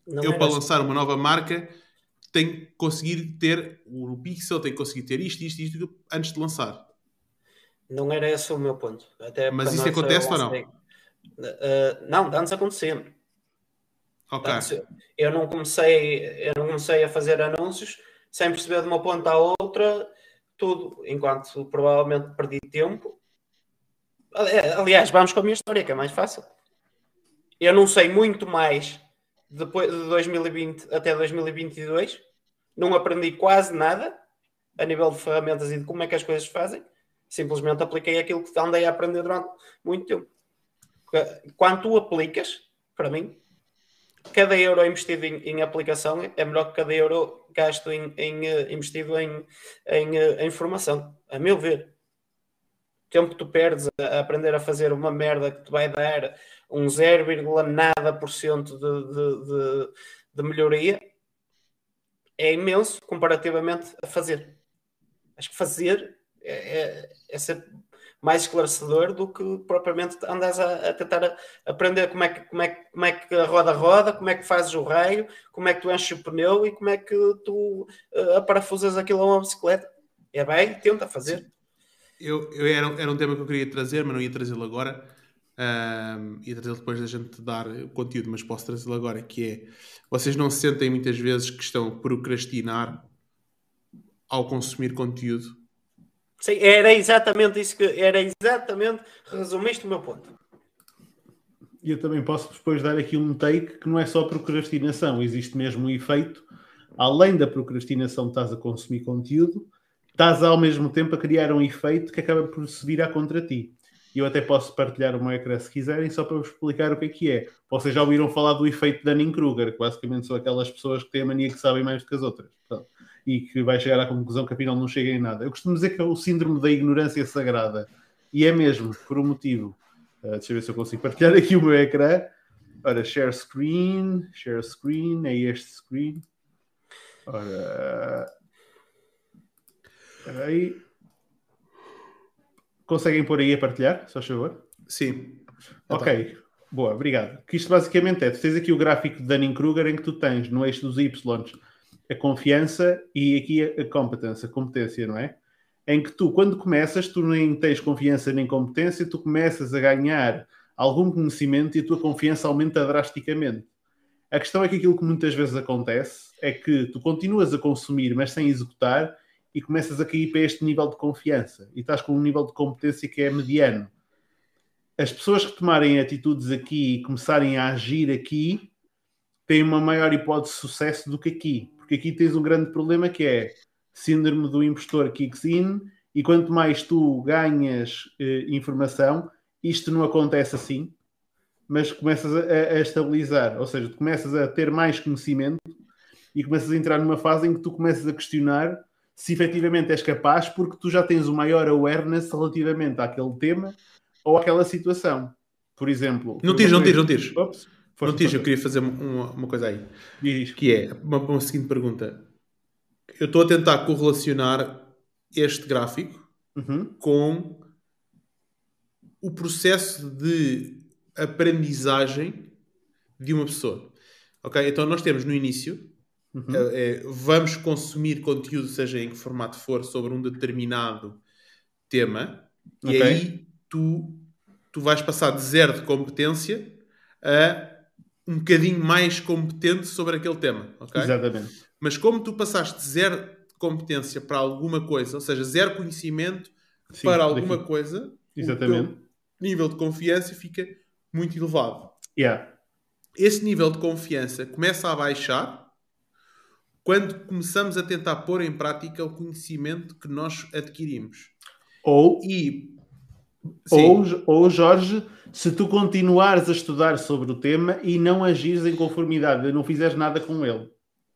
não eu para assim. lançar uma nova marca, tenho que conseguir ter o Pixel, tenho que conseguir ter isto, isto, isto, antes de lançar. Não era esse o meu ponto. Até Mas isso acontece ou não? Uh, não, antes acontecia. Ok. Antes, eu não comecei, eu não comecei a fazer anúncios sem perceber de uma ponta à outra tudo, enquanto provavelmente perdi tempo. Aliás, vamos com a minha história, que é mais fácil. Eu não sei muito mais depois de 2020 até 2022. Não aprendi quase nada a nível de ferramentas e de como é que as coisas fazem. Simplesmente apliquei aquilo que andei a aprender durante muito tempo. Quando tu aplicas, para mim, cada euro investido em, em, aplicação é melhor que cada euro gasto em, em uh, investido em, em, uh, em, formação, a meu ver. O tempo que tu perdes a, a, aprender a fazer uma merda que te vai dar um 0, nada por cento de, de, de, de melhoria é imenso comparativamente a fazer. Acho que fazer é, é, é ser mais esclarecedor do que propriamente andas a, a tentar aprender como é, que, como, é, como é que a roda roda, como é que fazes o raio, como é que tu enches o pneu e como é que tu uh, aparafusas aquilo a uma bicicleta. É bem, tenta fazer. Eu, eu era, era um tema que eu queria trazer, mas não ia trazê-lo agora. Um, ia trazê-lo depois da gente dar conteúdo, mas posso trazê-lo agora, que é vocês não se sentem muitas vezes que estão a procrastinar ao consumir conteúdo Sim, era exatamente isso que era exatamente, resumiste o meu ponto. E eu também posso depois dar aqui um take que não é só procrastinação, existe mesmo um efeito, além da procrastinação estás a consumir conteúdo, estás ao mesmo tempo a criar um efeito que acaba por se virar contra ti. E eu até posso partilhar meu ecrã se quiserem, só para vos explicar o que é que é. Vocês já ouviram falar do efeito Dunning-Kruger, que basicamente são aquelas pessoas que têm a mania que sabem mais do que as outras. E que vai chegar à conclusão que afinal não chega em nada. Eu costumo dizer que é o síndrome da ignorância sagrada. E é mesmo, por um motivo. Uh, deixa eu ver se eu consigo partilhar aqui o meu ecrã. Ora, share screen, share screen, é este screen. Ora. Espera aí. Conseguem pôr aí a partilhar, só favor? Sim. Ok, boa, obrigado. Que isto basicamente é: tu tens aqui o gráfico de Dunning-Kruger em que tu tens no eixo dos Y a confiança e aqui a competência, a competência, não é? Em que tu, quando começas, tu nem tens confiança nem competência, tu começas a ganhar algum conhecimento e a tua confiança aumenta drasticamente. A questão é que aquilo que muitas vezes acontece é que tu continuas a consumir, mas sem executar, e começas a cair para este nível de confiança e estás com um nível de competência que é mediano. As pessoas que tomarem atitudes aqui e começarem a agir aqui têm uma maior hipótese de sucesso do que aqui, porque aqui tens um grande problema que é síndrome do impostor kicks in, e quanto mais tu ganhas eh, informação, isto não acontece assim, mas começas a, a, estabilizar, ou seja, tu começas a ter mais conhecimento e começas a entrar numa fase em que tu começas a questionar se efetivamente és capaz, porque tu já tens o maior awareness relativamente àquele tema ou àquela situação. Por exemplo, não tires, não tires, não tires. Não tires, eu queria fazer uma, uma coisa aí. Diz. Que é uma, uma seguinte pergunta. Eu estou a tentar correlacionar este gráfico uhum. com o processo de aprendizagem de uma pessoa. Ok? Então nós temos no início, uhum. é, vamos consumir conteúdo, seja em que formato for, sobre um determinado tema, okay. e aí tu, tu vais passar de zero de competência a um bocadinho mais competente sobre aquele tema. Okay? Exatamente. Mas como tu passaste zero competência para alguma coisa, ou seja, zero conhecimento Sim, para alguma daqui. coisa, Exatamente. o nível de confiança fica muito elevado. Yeah. Esse nível de confiança começa a baixar quando começamos a tentar pôr em prática o conhecimento que nós adquirimos. Ou e Ou, ou, Jorge, se tu continuares a estudar sobre o tema e não agires em conformidade, não fizeres nada com ele.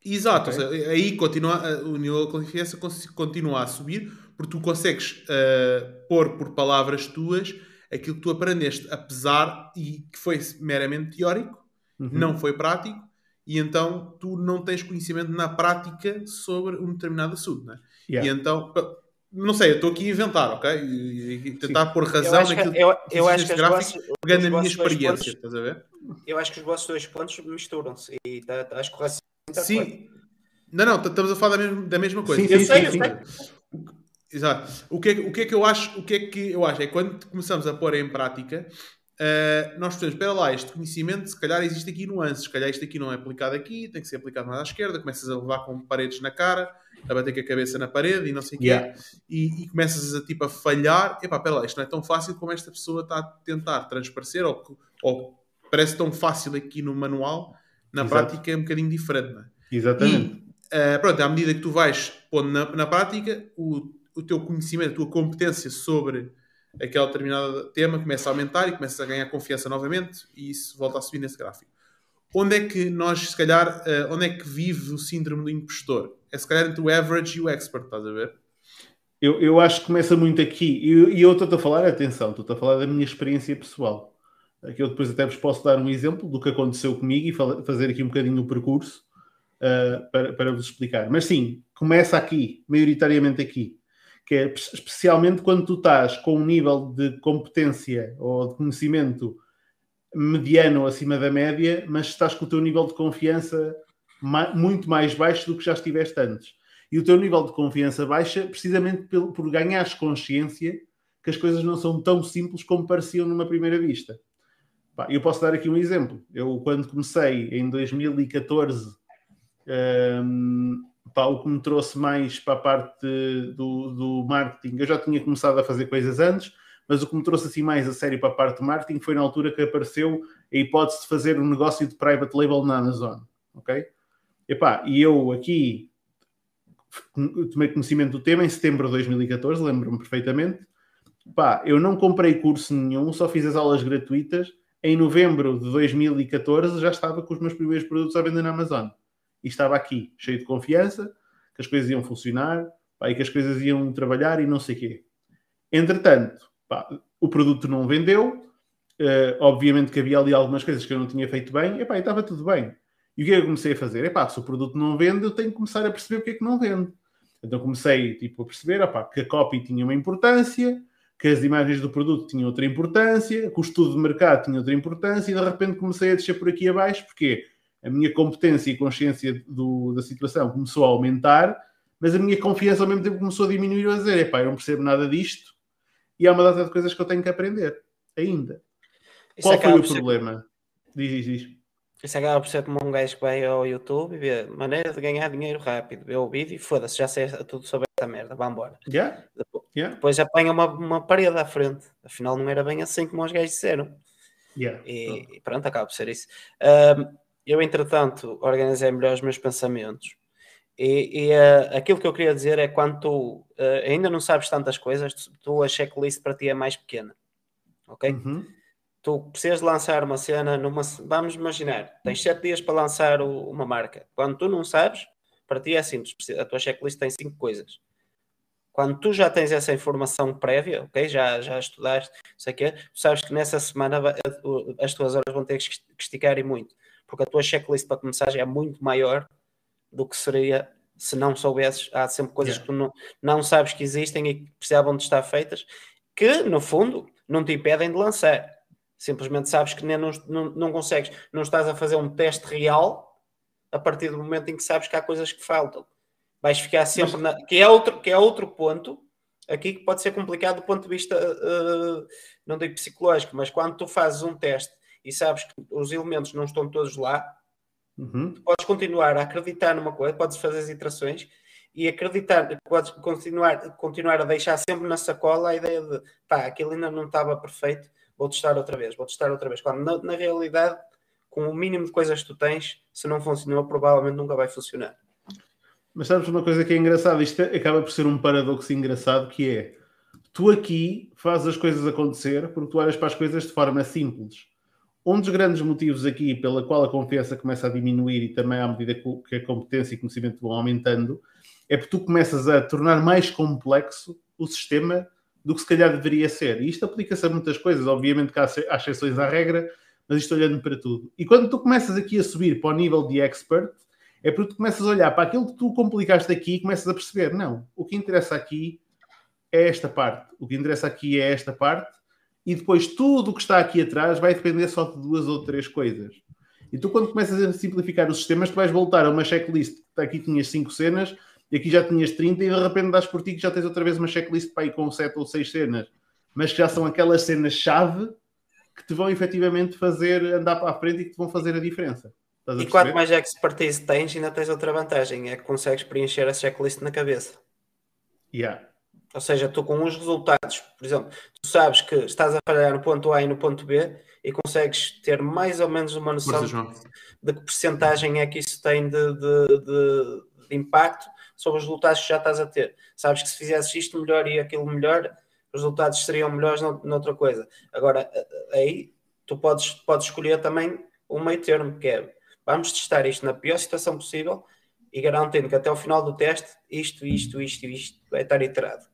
Exato, okay. seja, aí continua, o nível de confiança continua a subir, porque tu consegues uh, pôr por palavras tuas aquilo que tu aprendeste, apesar e que foi meramente teórico, uhum. não foi prático, e então tu não tens conhecimento na prática sobre um determinado assunto. Né? Yeah. E então, não sei, eu estou aqui a inventar, ok? E, tentar Sim. pôr razão eu naquilo que, eu, eu acho que gráfico, vossos, pegando a minha experiência, pontos, estás a ver? Eu acho que os vossos dois pontos misturam-se e tá, tá, acho que Sim. Não, não, estamos a falar da mesma, da mesma coisa. Sim, eu sei, eu sei. Exato. O que, é, o que é que eu acho? O que é que eu acho? É quando começamos a pôr em prática, uh, nós pensamos, espera lá, este conhecimento, se calhar existe aqui nuances, se calhar isto aqui não é aplicado aqui, tem que ser aplicado mais à esquerda, começas a levar com paredes na cara, a bater com a cabeça na parede e não sei o yeah. quê, e, e, começas a, tipo, a falhar, epá, lá, isto não é tão fácil como esta pessoa está a tentar transparecer, ou, ou parece tão fácil aqui no manual, na Exato. prática é um bocadinho diferente, não é? Exatamente. E, uh, pronto, à medida que tu vais pondo na, na prática, o o teu conhecimento, a tua competência sobre aquele determinado tema começa a aumentar e começa a ganhar confiança novamente e isso volta a subir nesse gráfico. Onde é que nós, se calhar, uh, onde é que vive o síndrome do impostor? É se calhar entre o average e o expert, estás a ver? Eu, eu acho que começa muito aqui. E eu, eu estou a falar, atenção, estou a falar da minha experiência pessoal. Aqui eu depois até vos posso dar um exemplo do que aconteceu comigo e fazer aqui um bocadinho o percurso uh, para, para vos explicar. Mas sim, começa aqui, maioritariamente aqui que é especialmente quando tu estás com um nível de competência ou de conhecimento mediano acima da média, mas estás com o teu nível de confiança muito mais baixo do que já estiveste antes. E o teu nível de confiança baixa precisamente por, por ganhares consciência que as coisas não são tão simples como pareciam numa primeira vista. eu posso dar aqui um exemplo. Eu, quando comecei em 2014, hum, pá, o que me trouxe mais para a parte do, do marketing, eu já tinha começado a fazer coisas antes, mas o que me trouxe assim mais a sério para a parte de marketing foi na altura que apareceu a hipótese de fazer um negócio de private label na Amazon, ok? Epá, e eu aqui tomei conhecimento do tema em setembro de 2014, lembro-me perfeitamente. Pá, eu não comprei curso nenhum, só fiz as aulas gratuitas. Em novembro de 2014 já estava com os meus primeiros produtos à venda na Amazon e estava aqui, cheio de confiança, que as coisas iam funcionar pá, e que as coisas iam trabalhar e não sei o quê. Entretanto, pá, o produto não vendeu, uh, obviamente que havia ali algumas coisas que eu não tinha feito bem, e, pá, e estava tudo bem. E o que é que eu comecei a fazer? Epá, se o produto não vende, eu tenho que começar a perceber o que é que não vende. Então comecei tipo, a perceber epá, que a copy tinha uma importância, que as imagens do produto tinham outra importância, que o estudo de mercado tinha outra importância, e de repente comecei a descer por aqui abaixo, porque a minha competência e consciência do, da situação começou a aumentar, mas a minha confiança ao mesmo tempo começou a diminuir a dizer, epá, eu não percebo nada disto e há uma data de coisas que eu tenho que aprender ainda. Isso Qual foi o problema? Ser... Diz, diz, diz. Isso acaba por ser como um gajo que vai ao YouTube e vê maneira de ganhar dinheiro rápido, vê o vídeo e foda-se, já sei tudo sobre essa merda, vá embora. Yeah. Depois, yeah. depois apanha uma, uma parede à frente, afinal não era bem assim como os gajos disseram. Yeah. E, e, pronto, acaba por ser isso. Um, eu, entretanto, organizei melhor os meus pensamentos. E, e uh, aquilo que eu queria dizer é quando tu uh, ainda não sabes tantas coisas, tu, tu, a checklist para ti é mais pequena. Ok? Uhum. Tu precisas lançar uma cena numa. Vamos imaginar, tens sete dias para lançar o, uma marca. Quando tu não sabes, para ti é simples. A tua checklist tem cinco coisas. Quando tu já tens essa informação prévia, ok? Já, já estudaste, sei o quê, tu sabes que nessa semana as tuas horas vão ter que esticar e muito porque a tua checklist para começar é muito maior do que seria se não soubesses. Há sempre coisas yeah. que tu não, não sabes que existem e que precisavam de estar feitas, que no fundo não te impedem de lançar. Simplesmente sabes que nem, não, não, não consegues, não estás a fazer um teste real a partir do momento em que sabes que há coisas que faltam. Vais ficar sempre na. Que é outro, que é outro ponto aqui que pode ser complicado do ponto de vista, uh, não digo psicológico, mas quando tu fazes um teste e sabes que os elementos não estão todos lá, uhum. podes continuar a acreditar numa coisa, podes fazer as iterações e acreditar, podes continuar, continuar a deixar sempre na sacola a ideia de pá, aquilo ainda não estava perfeito, vou testar outra vez, vou testar outra vez. Quando na, na realidade, com o mínimo de coisas que tu tens, se não funcionou, provavelmente nunca vai funcionar. Mas sabes uma coisa que é engraçada? Isto acaba por ser um paradoxo engraçado que é Tu aqui fazes as coisas acontecer porque tu olhas para as coisas de forma simples. Um dos grandes motivos aqui pela qual a confiança começa a diminuir e também à medida que a competência e conhecimento vão aumentando é porque tu começas a tornar mais complexo o sistema do que se calhar deveria ser. E isto aplica-se a muitas coisas. Obviamente que há, exceções à regra, mas isto olhando para tudo. E quando tu começas aqui a subir para o nível de expert, é porque tu começas a olhar para aquilo que tu complicaste aqui e começas a perceber, não, o que interessa aqui é esta parte, o que interessa aqui é esta parte, e depois tudo o que está aqui atrás vai depender só de duas ou três coisas. E tu, quando começas a simplificar os sistemas, tu vais voltar a uma checklist. Aqui tinhas cinco cenas, e aqui já tinhas 30, e de repente das por ti que já tens outra vez uma checklist para ir com sete ou seis cenas, mas que já são aquelas cenas-chave que te vão efetivamente fazer andar para a frente e que te vão fazer a diferença. A e quanto mais expertise tens, ainda tens outra vantagem, é que consegues preencher a checklist na cabeça. Yeah. Ou seja, tu com os resultados, por exemplo, tu sabes que estás a falhar no ponto A e no ponto B e consegues ter mais ou menos uma noção de, de que porcentagem é que isso tem de, de, de, de, impacto sobre os resultados que já estás a ter. Sabes que se fizesses isto melhor e aquilo melhor, os resultados seriam melhores noutra coisa. Agora, aí tu podes, podes escolher também um meio termo, que é vamos testar isto na pior situação possível e garantindo que até o final do teste isto, isto, isto e isto vai estar iterado.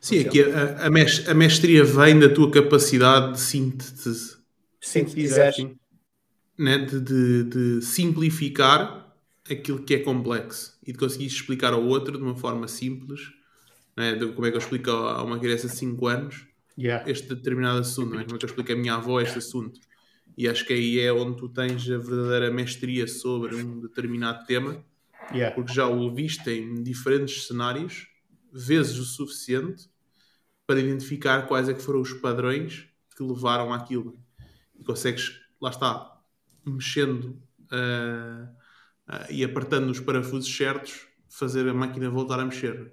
Sim, aqui a, a, mestria vem da tua capacidade de síntese. Sintetizar. Né? De, de, de, simplificar aquilo que é complexo e de conseguir explicar ao outro de uma forma simples. Né? De, como é que eu explico a uma criança de 5 anos yeah. este determinado assunto? Né? Como é que eu explico a minha avó este assunto? E acho que aí é onde tu tens a verdadeira mestria sobre um determinado tema, yeah. porque já o viste em diferentes cenários, vezes o suficiente para identificar quais é que foram os padrões que levaram àquilo. E consegues, lá está, mexendo uh, uh, e apertando os parafusos certos, fazer a máquina voltar a mexer.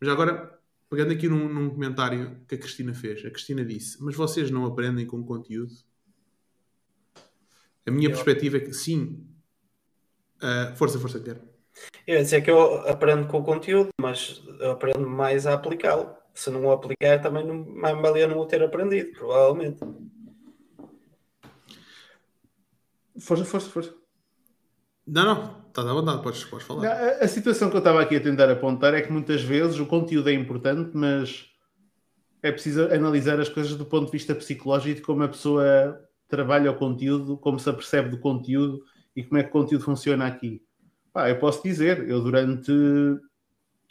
Mas agora, pegando aqui num, num comentário que a Cristina fez, a Cristina disse: Mas vocês não aprendem com conteúdo? A minha eu... perspectiva é que sim. Uh, força, força, quero. Eu ia dizer que eu aprendo com o conteúdo, mas eu aprendo mais a aplicá-lo. Se não o aplicar, também não, mais valia não o ter aprendido, provavelmente. Força, força, força. Não, não, estás à vontade, podes, podes falar. A, a situação que eu estava aqui a tentar apontar é que muitas vezes o conteúdo é importante, mas é preciso analisar as coisas do ponto de vista psicológico como a pessoa trabalha o conteúdo, como se apercebe do conteúdo e como é que o conteúdo funciona aqui. Pá, eu posso dizer, eu durante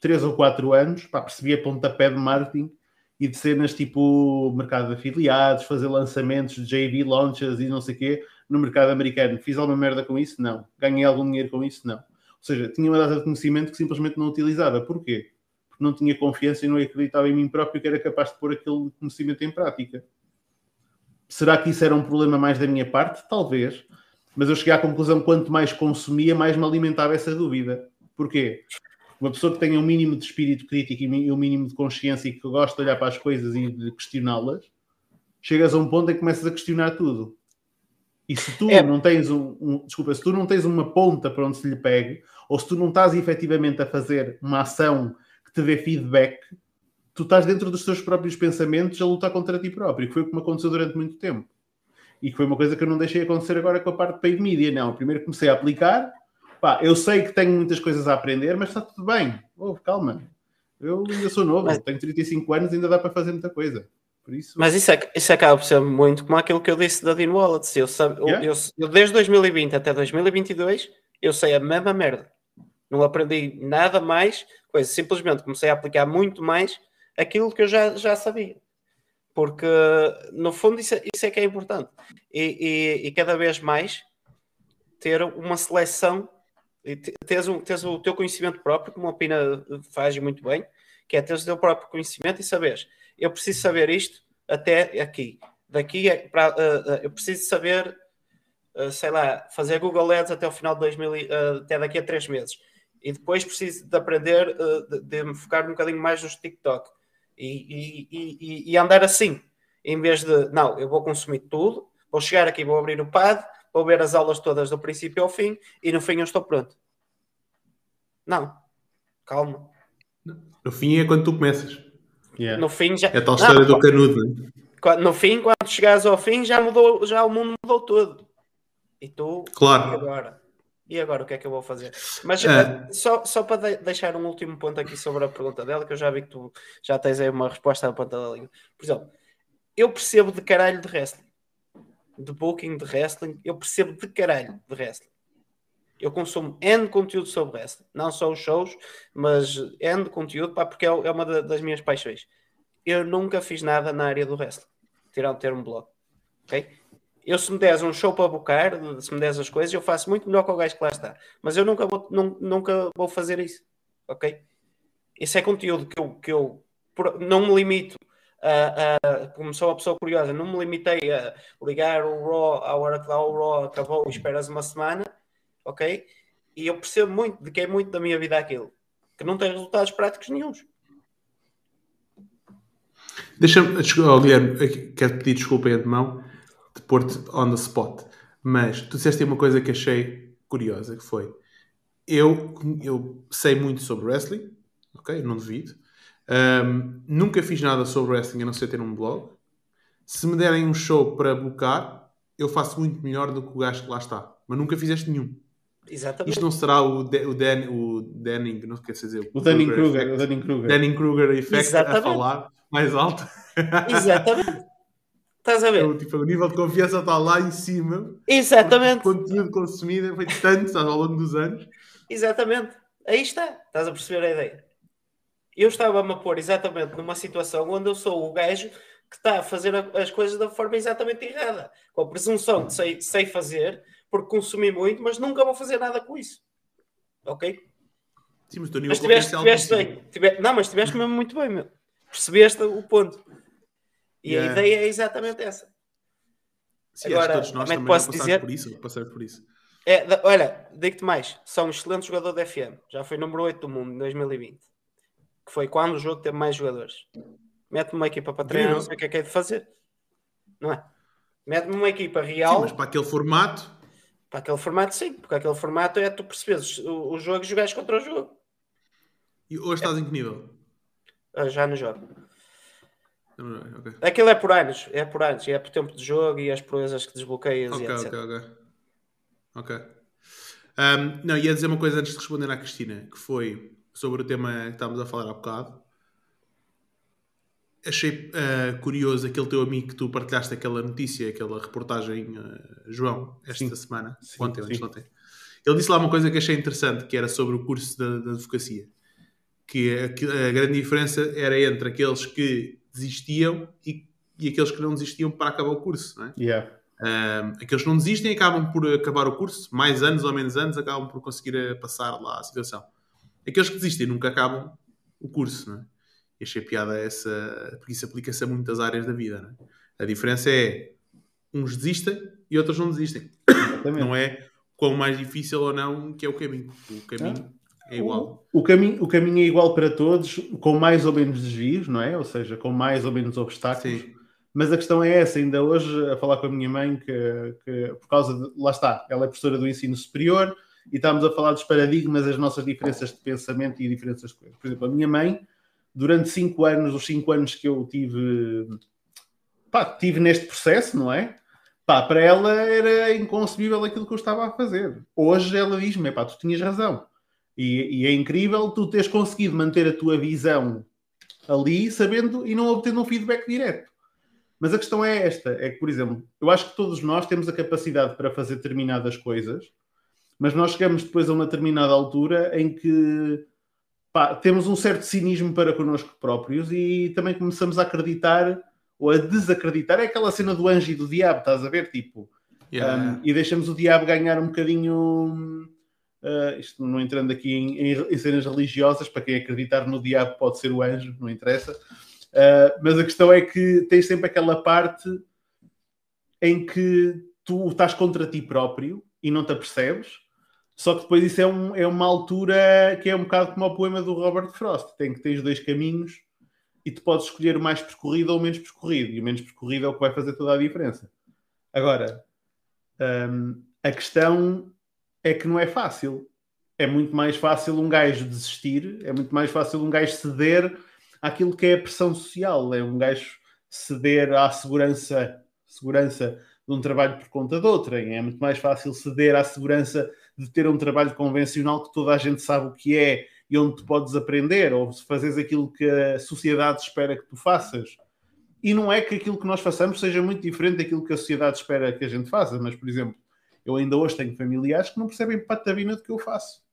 3 ou 4 anos pá, percebi a pontapé de marketing e de cenas tipo mercado de afiliados, fazer lançamentos de JV launches e não sei o quê no mercado americano. Fiz alguma merda com isso? Não. Ganhei algum dinheiro com isso? Não. Ou seja, tinha uma data de conhecimento que simplesmente não utilizava. Porquê? Porque não tinha confiança e não acreditava em mim próprio que era capaz de pôr aquele conhecimento em prática. Será que isso era um problema mais da minha parte? Talvez. Mas eu cheguei à conclusão que quanto mais consumia, mais me alimentava essa dúvida. Porquê? Uma pessoa que tenha um mínimo de espírito crítico e um mínimo de consciência e que gosta de olhar para as coisas e de questioná-las, chegas a um ponto em que começas a questionar tudo. E se tu é. não tens um, um, desculpa, se tu não tens uma ponta para onde se lhe pegue, ou se tu não estás efetivamente a fazer uma ação que te dê feedback, tu estás dentro dos teus próprios pensamentos a lutar contra ti próprio, que foi o que me aconteceu durante muito tempo. E que foi uma coisa que eu não deixei acontecer agora com a parte de paid media. Não, primeiro comecei a aplicar. Pá, eu sei que tenho muitas coisas a aprender, mas está tudo bem. Oh, calma. Eu ainda sou novo, mas... tenho 35 anos, ainda dá para fazer muita coisa. Por isso... Mas isso, é, isso acaba por ser muito como aquilo que eu disse da Dean Wallets. Eu, sabe, yeah. eu, eu, desde 2020 até 2022, eu sei a mesma merda. Não aprendi nada mais, coisa. Simplesmente comecei a aplicar muito mais aquilo que eu já, já sabia. Porque, no fundo, isso, é, isso é que é importante. E, e, e, cada vez mais ter uma seleção, teres, um, teres o teu conhecimento próprio, como a Pina faz muito bem, que é teres o teu próprio conhecimento e saberes, eu preciso saber isto até aqui. Daqui é para, uh, uh, eu preciso saber, uh, sei lá, fazer Google Ads até o final de 2000, até daqui a três meses. E depois preciso de aprender, de, de me focar um bocadinho mais nos TikTok e, e, e, andar assim, em vez de não, eu vou consumir tudo, vou chegar aqui, vou abrir o pad, vou ver as aulas todas do princípio ao fim e no fim eu estou pronto. Não, calma. No fim é quando tu começas. Yeah. No fim já. É a tal história não, do canudo. Né? No fim, quando chegares ao fim, já mudou, já o mundo mudou todo. E tu, claro. e agora? E agora o que é que eu vou fazer? Mas é. só, só para de deixar um último ponto aqui sobre a pergunta dela, que eu já vi que tu já tens aí uma resposta à ponta da língua. Por exemplo, eu percebo de caralho de wrestling, de booking de wrestling, eu percebo de caralho de wrestling. Eu consumo N conteúdo sobre wrestling, não só os shows, mas N conteúdo, pá, porque é, é uma das minhas paixões. Eu nunca fiz nada na área do wrestling, tirar o termo blog, ok? Eu, se me des um show para bocar, se me des as coisas, eu faço muito melhor que o gajo que lá está. Mas eu nunca vou, nunca vou fazer isso. Ok? Isso é conteúdo que eu, que eu não me limito a, a, como sou uma pessoa curiosa, não me limitei a ligar o Raw à hora que dá o Raw, acabou e esperas uma semana, ok? E eu percebo muito, de que é muito da minha vida aquilo, que não tem resultados práticos nenhums. Deixa-me, oh, Guilherme, quero pedir desculpa em antemão de pôr-te on the spot. Mas tu disseste uma coisa que achei curiosa, que foi eu, eu sei muito sobre wrestling, ok? Não duvido. Um, nunca fiz nada sobre wrestling a não ser ter um blog. Se me derem um show para blocar, eu faço muito melhor do que o gajo que lá está. Mas nunca fizeste nenhum. Exatamente. Isto não será o, de, o, Dan, o Danning, não quer dizer. O Danning Kruger. O Danning Kruger. Danning Kruger Effect a falar mais alto. Exatamente. Estás a ver? O, tipo, o nível de confiança está lá em cima. Exatamente. O conteúdo consumido foi tanto ao longo dos anos. Exatamente. Aí está. Estás a perceber a ideia? Eu estava-me a pôr exatamente numa situação onde eu sou o gajo que está a fazer as coisas da forma exatamente errada. Com a presunção de sei, sei fazer, porque consumi muito, mas nunca vou fazer nada com isso. Ok? Sim, mas, mas tiveste, tiveste bem. Tiveste, não, mas tiveste mesmo muito bem, meu. Percebeste o ponto. E yeah. a ideia é exatamente essa. Sim, Agora, todos nós também posso dizer por isso, passar por isso. É, olha, digo-te mais, são um excelente jogador da FM. Já foi número 8 do mundo em 2020. Que foi quando o jogo teve mais jogadores. Mete-me uma equipa para treinar, não sei o que é que é de fazer. Não é? Mete-me uma equipa real. Sim, mas para aquele formato. Para aquele formato, sim, porque aquele formato é tu percebes o, o jogo e jogares contra o jogo. E hoje estás em que nível? Ah, já no jogo. Okay. Aquilo é por anos, é por anos, é por tempo de jogo e as proezas que desbloqueias okay, e etc. Ok, ok, ok. Um, não, ia dizer uma coisa antes de responder à Cristina, que foi sobre o tema que estávamos a falar há bocado. Achei uh, curioso aquele teu amigo que tu partilhaste aquela notícia, aquela reportagem, uh, João, esta sim. semana, sim, ontem, de ontem. Ele disse lá uma coisa que achei interessante, que era sobre o curso da, da advocacia. Que a, a grande diferença era entre aqueles que desistiam e, e aqueles que não desistiam para acabar o curso. Não é? yeah. Um, aqueles que não desistem acabam por acabar o curso, mais anos ou menos anos, acabam por conseguir eh, passar lá a situação. Aqueles que desistem nunca acabam o curso. Não é? E achei piada essa, porque isso aplica-se a muitas áreas da vida. Não é? A diferença é uns desistem e outros não desistem. Exatamente. Não é quão mais difícil ou não que é o caminho. O caminho ah é igual. O, o, caminho, o caminho é igual para todos, com mais ou menos desvios, não é? Ou seja, com mais ou menos obstáculos. Sim. Mas a questão é essa, ainda hoje, a falar com a minha mãe, que, que por causa de. Lá está, ela é professora do ensino superior e estamos a falar dos paradigmas, as nossas diferenças de pensamento e diferenças de coisas. Por exemplo, a minha mãe, durante cinco anos, os cinco anos que eu tive. Pá, tive neste processo, não é? Pá, para ela era inconcebível aquilo que eu estava a fazer. Hoje ela diz-me, pá, tu tinhas razão e, e, é incrível tu teres conseguido manter a tua visão ali, sabendo e não obtendo um feedback direto. Mas a questão é esta: é que, por exemplo, eu acho que todos nós temos a capacidade para fazer determinadas coisas, mas nós chegamos depois a uma determinada altura em que pá, temos um certo cinismo para connosco próprios e também começamos a acreditar ou a desacreditar. É aquela cena do anjo e do diabo, estás a ver? Tipo, yeah. um, e deixamos o diabo ganhar um bocadinho Uh, isto não entrando aqui em, em, em, cenas religiosas, para quem acreditar no diabo pode ser o anjo, não interessa. Uh, mas a questão é que tens sempre aquela parte em que tu estás contra ti próprio e não te apercebes. Só que depois isso é, um, é uma altura que é um bocado como o poema do Robert Frost. Tem que tens dois caminhos e tu podes escolher o mais percorrido ou o menos percorrido. E o menos percorrido é o que vai fazer toda a diferença. Agora, um, a questão é que não é fácil. É muito mais fácil um gajo desistir, é muito mais fácil um gajo ceder àquilo que é a pressão social. É um gajo ceder à segurança, segurança de um trabalho por conta de outrem. É muito mais fácil ceder à segurança de ter um trabalho convencional que toda a gente sabe o que é e onde tu podes aprender, ou se fazes aquilo que a sociedade espera que tu faças. E não é que aquilo que nós façamos seja muito diferente daquilo que a sociedade espera que a gente faça, mas, por exemplo, eu ainda hoje tenho familiares que não percebem patavina do que eu faço.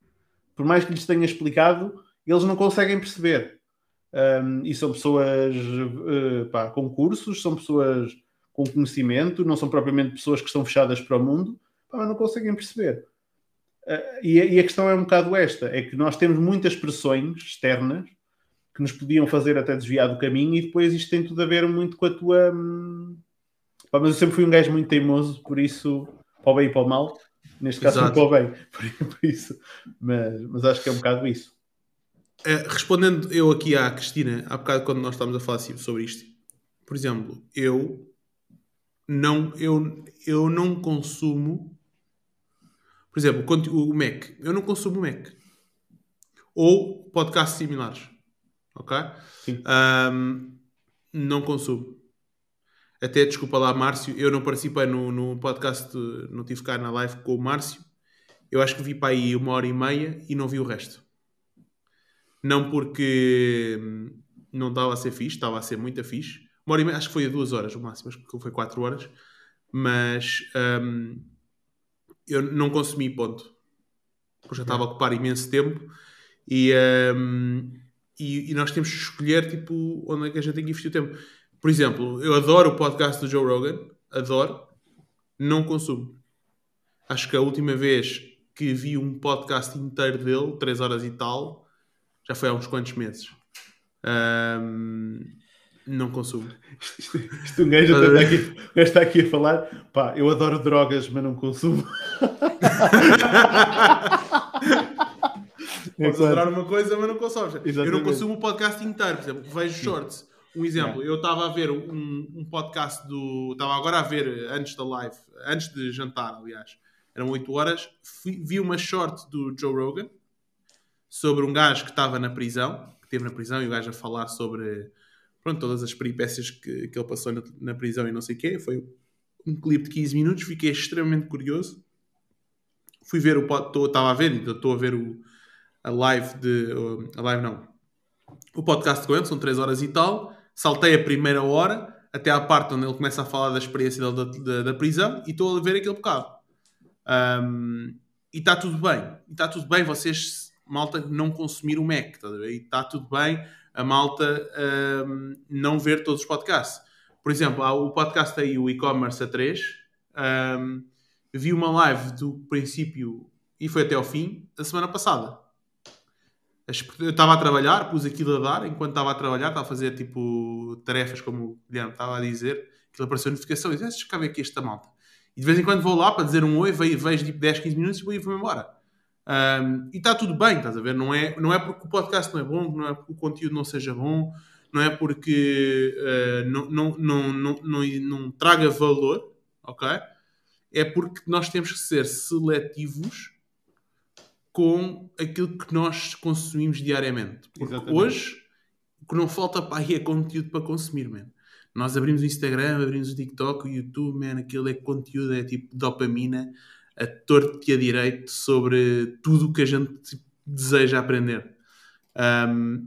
Por mais que lhes tenha explicado, eles não conseguem perceber. Um, e são pessoas uh, pá, com cursos, são pessoas com conhecimento, não são propriamente pessoas que estão fechadas para o mundo, pá, mas não conseguem perceber. Uh, e, e, a questão é um bocado esta: é que nós temos muitas pressões externas que nos podiam fazer até desviar do caminho, e depois isto tem tudo a ver muito com a tua. Hum... Pá, mas eu sempre fui um gajo muito teimoso, por isso para o bem e para o mal. Neste caso, para o bem. Por, por, isso. Mas, mas acho que é um bocado isso. É, respondendo eu aqui à Cristina, há bocado quando nós estávamos a falar assim sobre isto, por exemplo, eu não, eu, eu não consumo, por exemplo, o Mac, eu não consumo o Mac ou podcasts similares, ok? Um, não consumo. Até desculpa lá, Márcio, eu não participei no, no podcast, não tive cá na live com o Márcio. Eu acho que vi para aí uma hora e meia e não vi o resto. Não porque não estava a ser fixe, estava a ser muito fixe. Uma hora e meia, acho que foi a duas horas o máximo, acho que foi quatro horas. Mas um, eu não consumi, ponto. Porque já estava a ocupar imenso tempo e, um, e, e, nós temos que escolher tipo, onde é que a gente tem que investir o tempo. Por exemplo, eu adoro o podcast do Joe Rogan, adoro, não consumo. Acho que a última vez que vi um podcast inteiro dele, 3 horas e tal, já foi há uns quantos meses. Um, não consumo. Isto, isto um gajo está aqui, está aqui a falar, pá, eu adoro drogas, mas não consumo. Podes adorar uma coisa, mas não consumo. Eu não consumo o podcast inteiro, por exemplo, vejo shorts. Um exemplo, eu estava a ver um, um podcast do. Estava agora a ver antes da live, antes de jantar, aliás, eram 8 horas. Fui, vi uma short do Joe Rogan sobre um gajo que estava na prisão, que esteve na prisão, e o gajo a falar sobre pronto, todas as peripécias que, que ele passou na, na prisão e não sei o quê. Foi um clipe de 15 minutos, fiquei extremamente curioso. Fui ver o estava a ver, estou a ver o, a live de. A live não. O podcast com ele, são 3 horas e tal saltei a primeira hora até à parte onde ele começa a falar da experiência dele da, da, da prisão e estou a ver aquele bocado. Um, e está tudo bem. Está tudo bem vocês, malta, não consumir o Mac. Tá está tudo bem a malta um, não ver todos os podcasts. Por exemplo, há o podcast aí, o e-commerce a 3. Um, vi uma live do princípio e foi até ao fim da semana passada. Eu estava a trabalhar, pus aquilo a dar, enquanto estava a trabalhar, estava a fazer tipo tarefas, como o Guilherme estava a dizer, aquilo apareceu a notificação e disse: Deixa cá ver aqui esta malta. E de vez em quando vou lá para dizer um oi, vejo, vejo tipo 10, 15 minutos e vou, vou embora. Um, e está tudo bem, estás a ver? Não é, não é porque o podcast não é bom, não é porque o conteúdo não seja bom, não é porque uh, não, não, não, não, não, não traga valor, ok? É porque nós temos que ser seletivos com aquilo que nós consumimos diariamente. Porque Exatamente. hoje o que não falta para aí é conteúdo para consumir, man. Nós abrimos o Instagram, abrimos o TikTok, o YouTube, man, aquilo é conteúdo, é tipo dopamina a torto e a direito sobre tudo o que a gente tipo, deseja aprender. Um,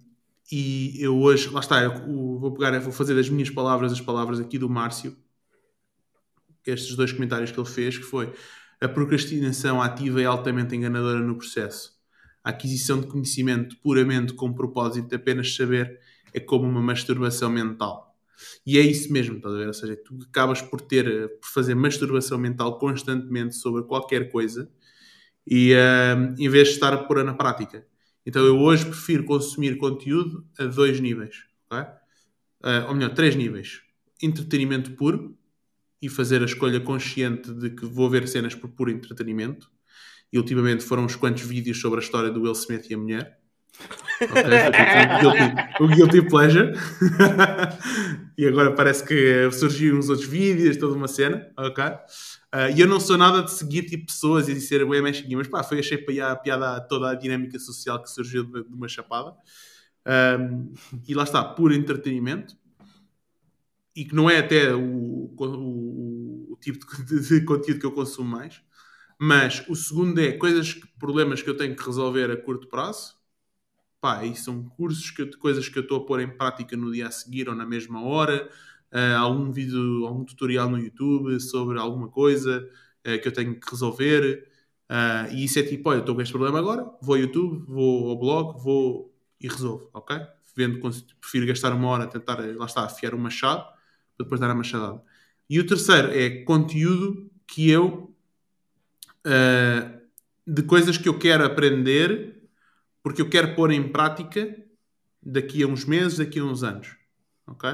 e eu hoje, lá está, vou pegar, vou fazer das minhas palavras as palavras aqui do Márcio, estes dois comentários que ele fez, que foi a procrastinação ativa é altamente enganadora no processo. A aquisição de conhecimento puramente com propósito de apenas saber é como uma masturbação mental. E é isso mesmo, estás a ver? Ou seja, tu acabas por ter, por fazer masturbação mental constantemente sobre qualquer coisa e uh, em vez de estar a pôr na prática. Então eu hoje prefiro consumir conteúdo a dois níveis? Uh, ou melhor, três níveis. Entretenimento puro, e fazer a escolha consciente de que vou ver cenas por puro entretenimento. E ultimamente foram uns quantos vídeos sobre a história do Will Smith e a mulher. O, guilty, Pleasure. e agora parece que surgiram uns outros vídeos, toda uma cena. Ok? Uh, e eu não sou nada de seguir tipo, pessoas e de ser bem mexinho, mas pá, foi achei a piada toda a dinâmica social que surgiu de, de uma chapada. Um, e lá está, por entretenimento, e que não é até o, o, o tipo de, de, conteúdo que eu consumo mais. Mas o segundo é coisas, problemas que eu tenho que resolver a curto prazo. Pá, e são cursos, que, coisas que eu estou a pôr em prática no dia a seguir ou na mesma hora. Uh, algum vídeo, algum tutorial no YouTube sobre alguma coisa uh, que eu tenho que resolver. Uh, e isso é tipo, olha, estou com este problema agora, vou ao YouTube, vou ao blog, vou e resolvo, ok? Vendo, prefiro gastar uma hora a tentar, lá está, afiar uma chave para depois dar a machadada. E o terceiro é conteúdo que eu de coisas que eu quero aprender porque eu quero pôr em prática daqui a uns meses, daqui a uns anos. Ok?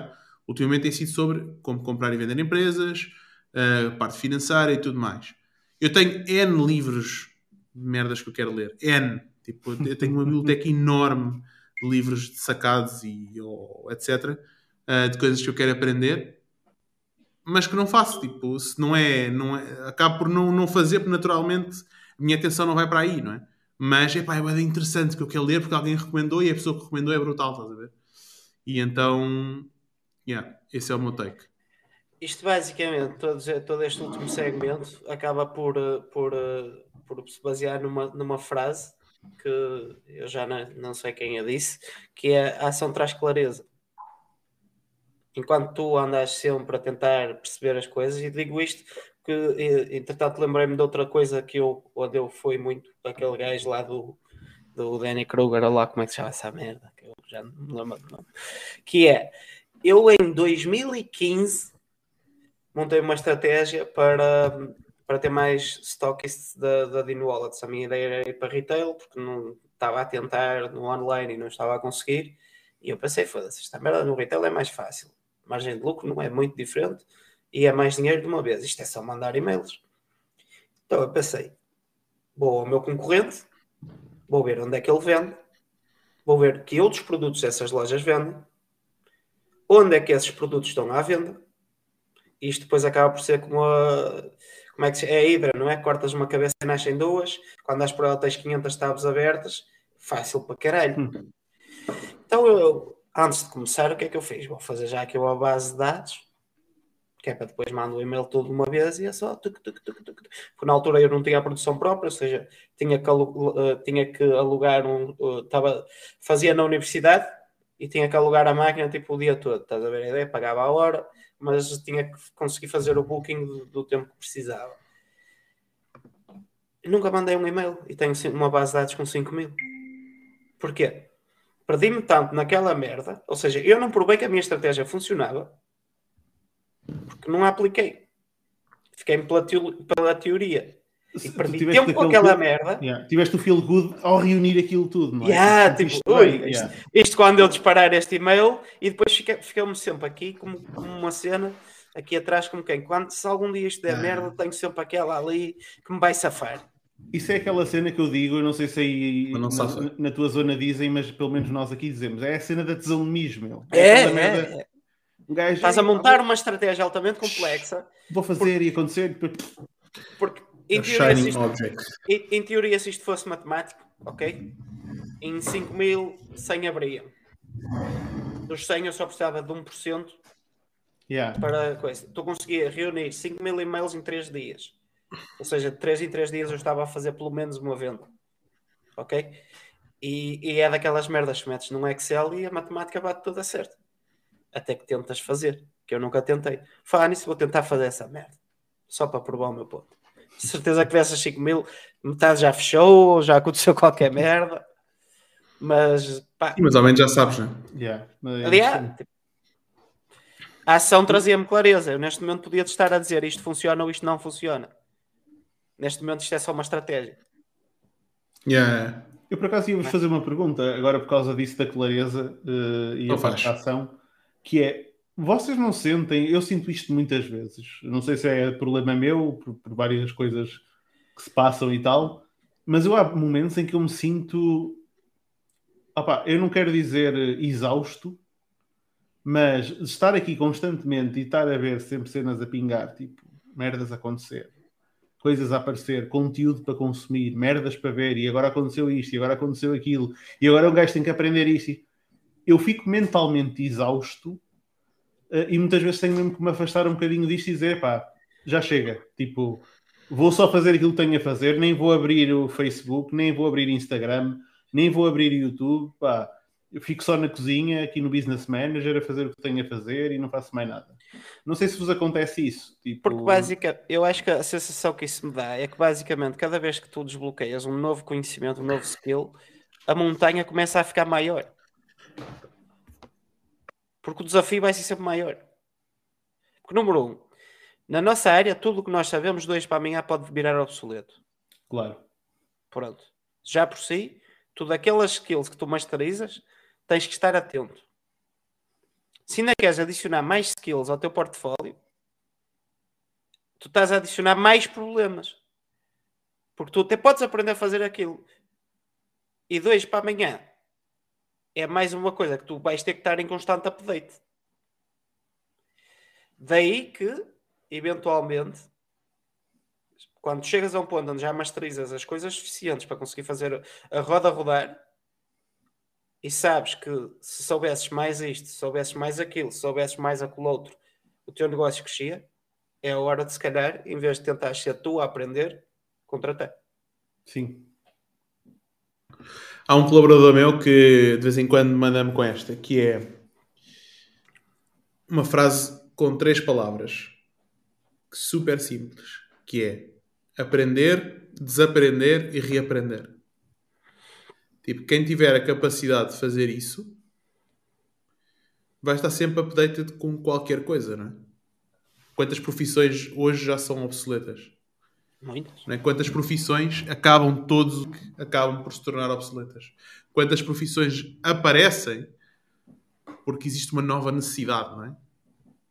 Ultimamente tem sido sobre como comprar e vender empresas, uh, parte financeira e tudo mais. Eu tenho N livros de merdas que eu quero ler. N. Tipo, eu tenho uma biblioteca enorme de livros de sacados e ou, etc. Eh, de coisas que eu quero aprender mas que não faço. Tipo, se não é, não é acabo por não, não fazer, porque naturalmente a minha atenção não vai para aí, não é? Mas epá, é bem interessante que eu quero ler porque alguém recomendou e a pessoa que recomendou é brutal, estás a ver? E então, yeah, esse é o meu take. Isto basicamente, todo, todo este último segmento acaba por, por, por se basear numa, numa frase que eu já não, não sei quem a disse, que é a ação traz clareza enquanto tu andas sempre a tentar perceber as coisas, e digo isto que, entretanto, lembrei-me de outra coisa que eu, onde eu fui muito, aquele gajo lá do, do Danny Kruger, lá, como é que se chama essa merda, que eu já não me lembro do nome, que é, eu em 2015 montei uma estratégia para, para ter mais stockists da, da Dino Wallets. A minha ideia era ir para retail, porque não estava a tentar no online e não estava a conseguir. E eu pensei, foda-se, esta merda no retail é mais fácil margem de lucro não é muito diferente e é mais dinheiro de uma vez. Isto é só mandar e-mails. Então eu pensei, vou ao meu concorrente, vou ver onde é que ele vende, vou ver que outros produtos essas lojas vendem, onde é que esses produtos estão à venda. Isto depois acaba por ser como a, como é que é a Hidra, não é? Cortas uma cabeça e nascem duas, quando as por ela tens 500 tabs abertas, fácil para caralho. Hum. Então eu, antes de começar, o que é que eu fiz? Vou fazer já aqui uma base de dados, que é para depois mandar o e-mail todo de uma vez e é só. Tuc, tuc, tuc, tuc. Porque na altura eu não tinha a produção própria, ou seja, tinha que, uh, tinha que alugar um. Uh, tava, fazia na universidade e tinha que alugar a máquina tipo o dia todo. Estás a ver a ideia? Pagava a hora, mas tinha que conseguir fazer o booking do, do tempo que precisava. Nunca mandei um e-mail e tenho uma base de dados com 5 mil. Porquê? perdi-me tanto naquela merda, ou seja, eu não provei que a minha estratégia funcionava porque não a apliquei. Fiquei pela, pela teoria. E perdi tempo com aquela good, merda. Yeah. Tiveste o feel good ao reunir aquilo tudo, não é? Yeah, tipo, isto, ui, yeah. isto, isto, quando eu disparar este e-mail e depois ficou-me sempre aqui como, como, uma cena, aqui atrás, como quem? Quando se algum dia isto der ah. merda, tenho sempre aquela ali que me vai safar. Isso é aquela cena que eu digo, eu não sei se aí na, na, tua zona dizem, mas pelo menos nós aqui dizemos. É a cena da tesão mesmo. É, é, é, merda, é. Um gajo, Estás a montar uma estratégia altamente complexa. Vou fazer porque, e acontecer. Porque em teoria, se isto, em, em, teoria, se isto fosse matemático, ok? Em 5 mil, 100 abriam. Dos 100 eu só precisava de 1% yeah. para coisa. Tu conseguia reunir 5 mil e-mails em 3 dias. Ou seja, de 3 em 3 dias eu estava a fazer pelo menos uma venda. Ok? E, e é daquelas merdas que metes num Excel e a matemática bate toda certa. Até que tentas fazer, que eu nunca tentei. Fala nisso, vou tentar fazer essa merda. Só para provar o meu ponto. De certeza que dessas 5 mil, metade já fechou, já aconteceu qualquer merda. Mas pá. Mas ao menos já sabes, né? Yeah. Aliás, tipo, a ação trazia-me clareza. Eu neste momento podia estar a dizer isto funciona ou isto não funciona. Neste momento isto é só uma estratégia. Yeah. Eu por acaso ia-vos fazer uma pergunta, agora por causa disso da clareza uh, e a ação, que é, vocês não sentem, eu sinto isto muitas vezes, não sei se é problema meu, por, por várias coisas que se passam e tal, mas eu há momentos em que eu me sinto, opa, eu não quero dizer exausto, mas estar aqui constantemente e estar a ver sempre cenas a pingar, tipo, merdas a acontecer, coisas a aparecer, conteúdo para consumir, merdas para ver, e agora aconteceu isto, e agora aconteceu aquilo, e agora o gajo tem que aprender isto. Eu fico mentalmente exausto uh, e muitas vezes tenho mesmo que me afastar um bocadinho disto e dizer, pá, já chega. Tipo, vou só fazer aquilo que tenho a fazer, nem vou abrir o Facebook, nem vou abrir Instagram, nem vou abrir YouTube, pá. Eu fico só na cozinha, aqui no Business Manager, a fazer o que tenho a fazer e não faço mais nada. Não sei se vos acontece isso. Tipo... Porque basicamente, eu acho que a sensação que isso me dá é que basicamente cada vez que tu desbloqueias um novo conhecimento, um novo skill, a montanha começa a ficar maior. Porque o desafio vai ser sempre maior. Porque, número um, na nossa área, tudo o que nós sabemos dois para amanhã pode virar obsoleto. Claro. Pronto. Já por si, tudo aquelas skills que tu masterizas, tens que estar atento. Se ainda queres adicionar mais skills ao teu portfólio, tu estás a adicionar mais problemas. Porque tu até podes aprender a fazer aquilo. E dois para amanhã é mais uma coisa que tu vais ter que estar em constante update. Daí que, eventualmente, quando chegas a um ponto onde já masterizas as coisas suficientes para conseguir fazer a roda rodar e sabes que se soubesses mais isto, se soubesses mais aquilo, se soubesses mais aquilo outro, o teu negócio crescia, é a hora de se calhar, em vez de tentar ser tu a aprender, contratar. Sim. Há um colaborador meu que de vez em quando manda-me com esta, que é uma frase com três palavras, super simples, que é aprender, desaprender e reaprender. Tipo, quem tiver a capacidade de fazer isso vai estar sempre updated com qualquer coisa, não é? Quantas profissões hoje já são obsoletas? Muitas. Né? Quantas profissões acabam todos acabam por se tornar obsoletas? Quantas profissões aparecem porque existe uma nova necessidade, não é?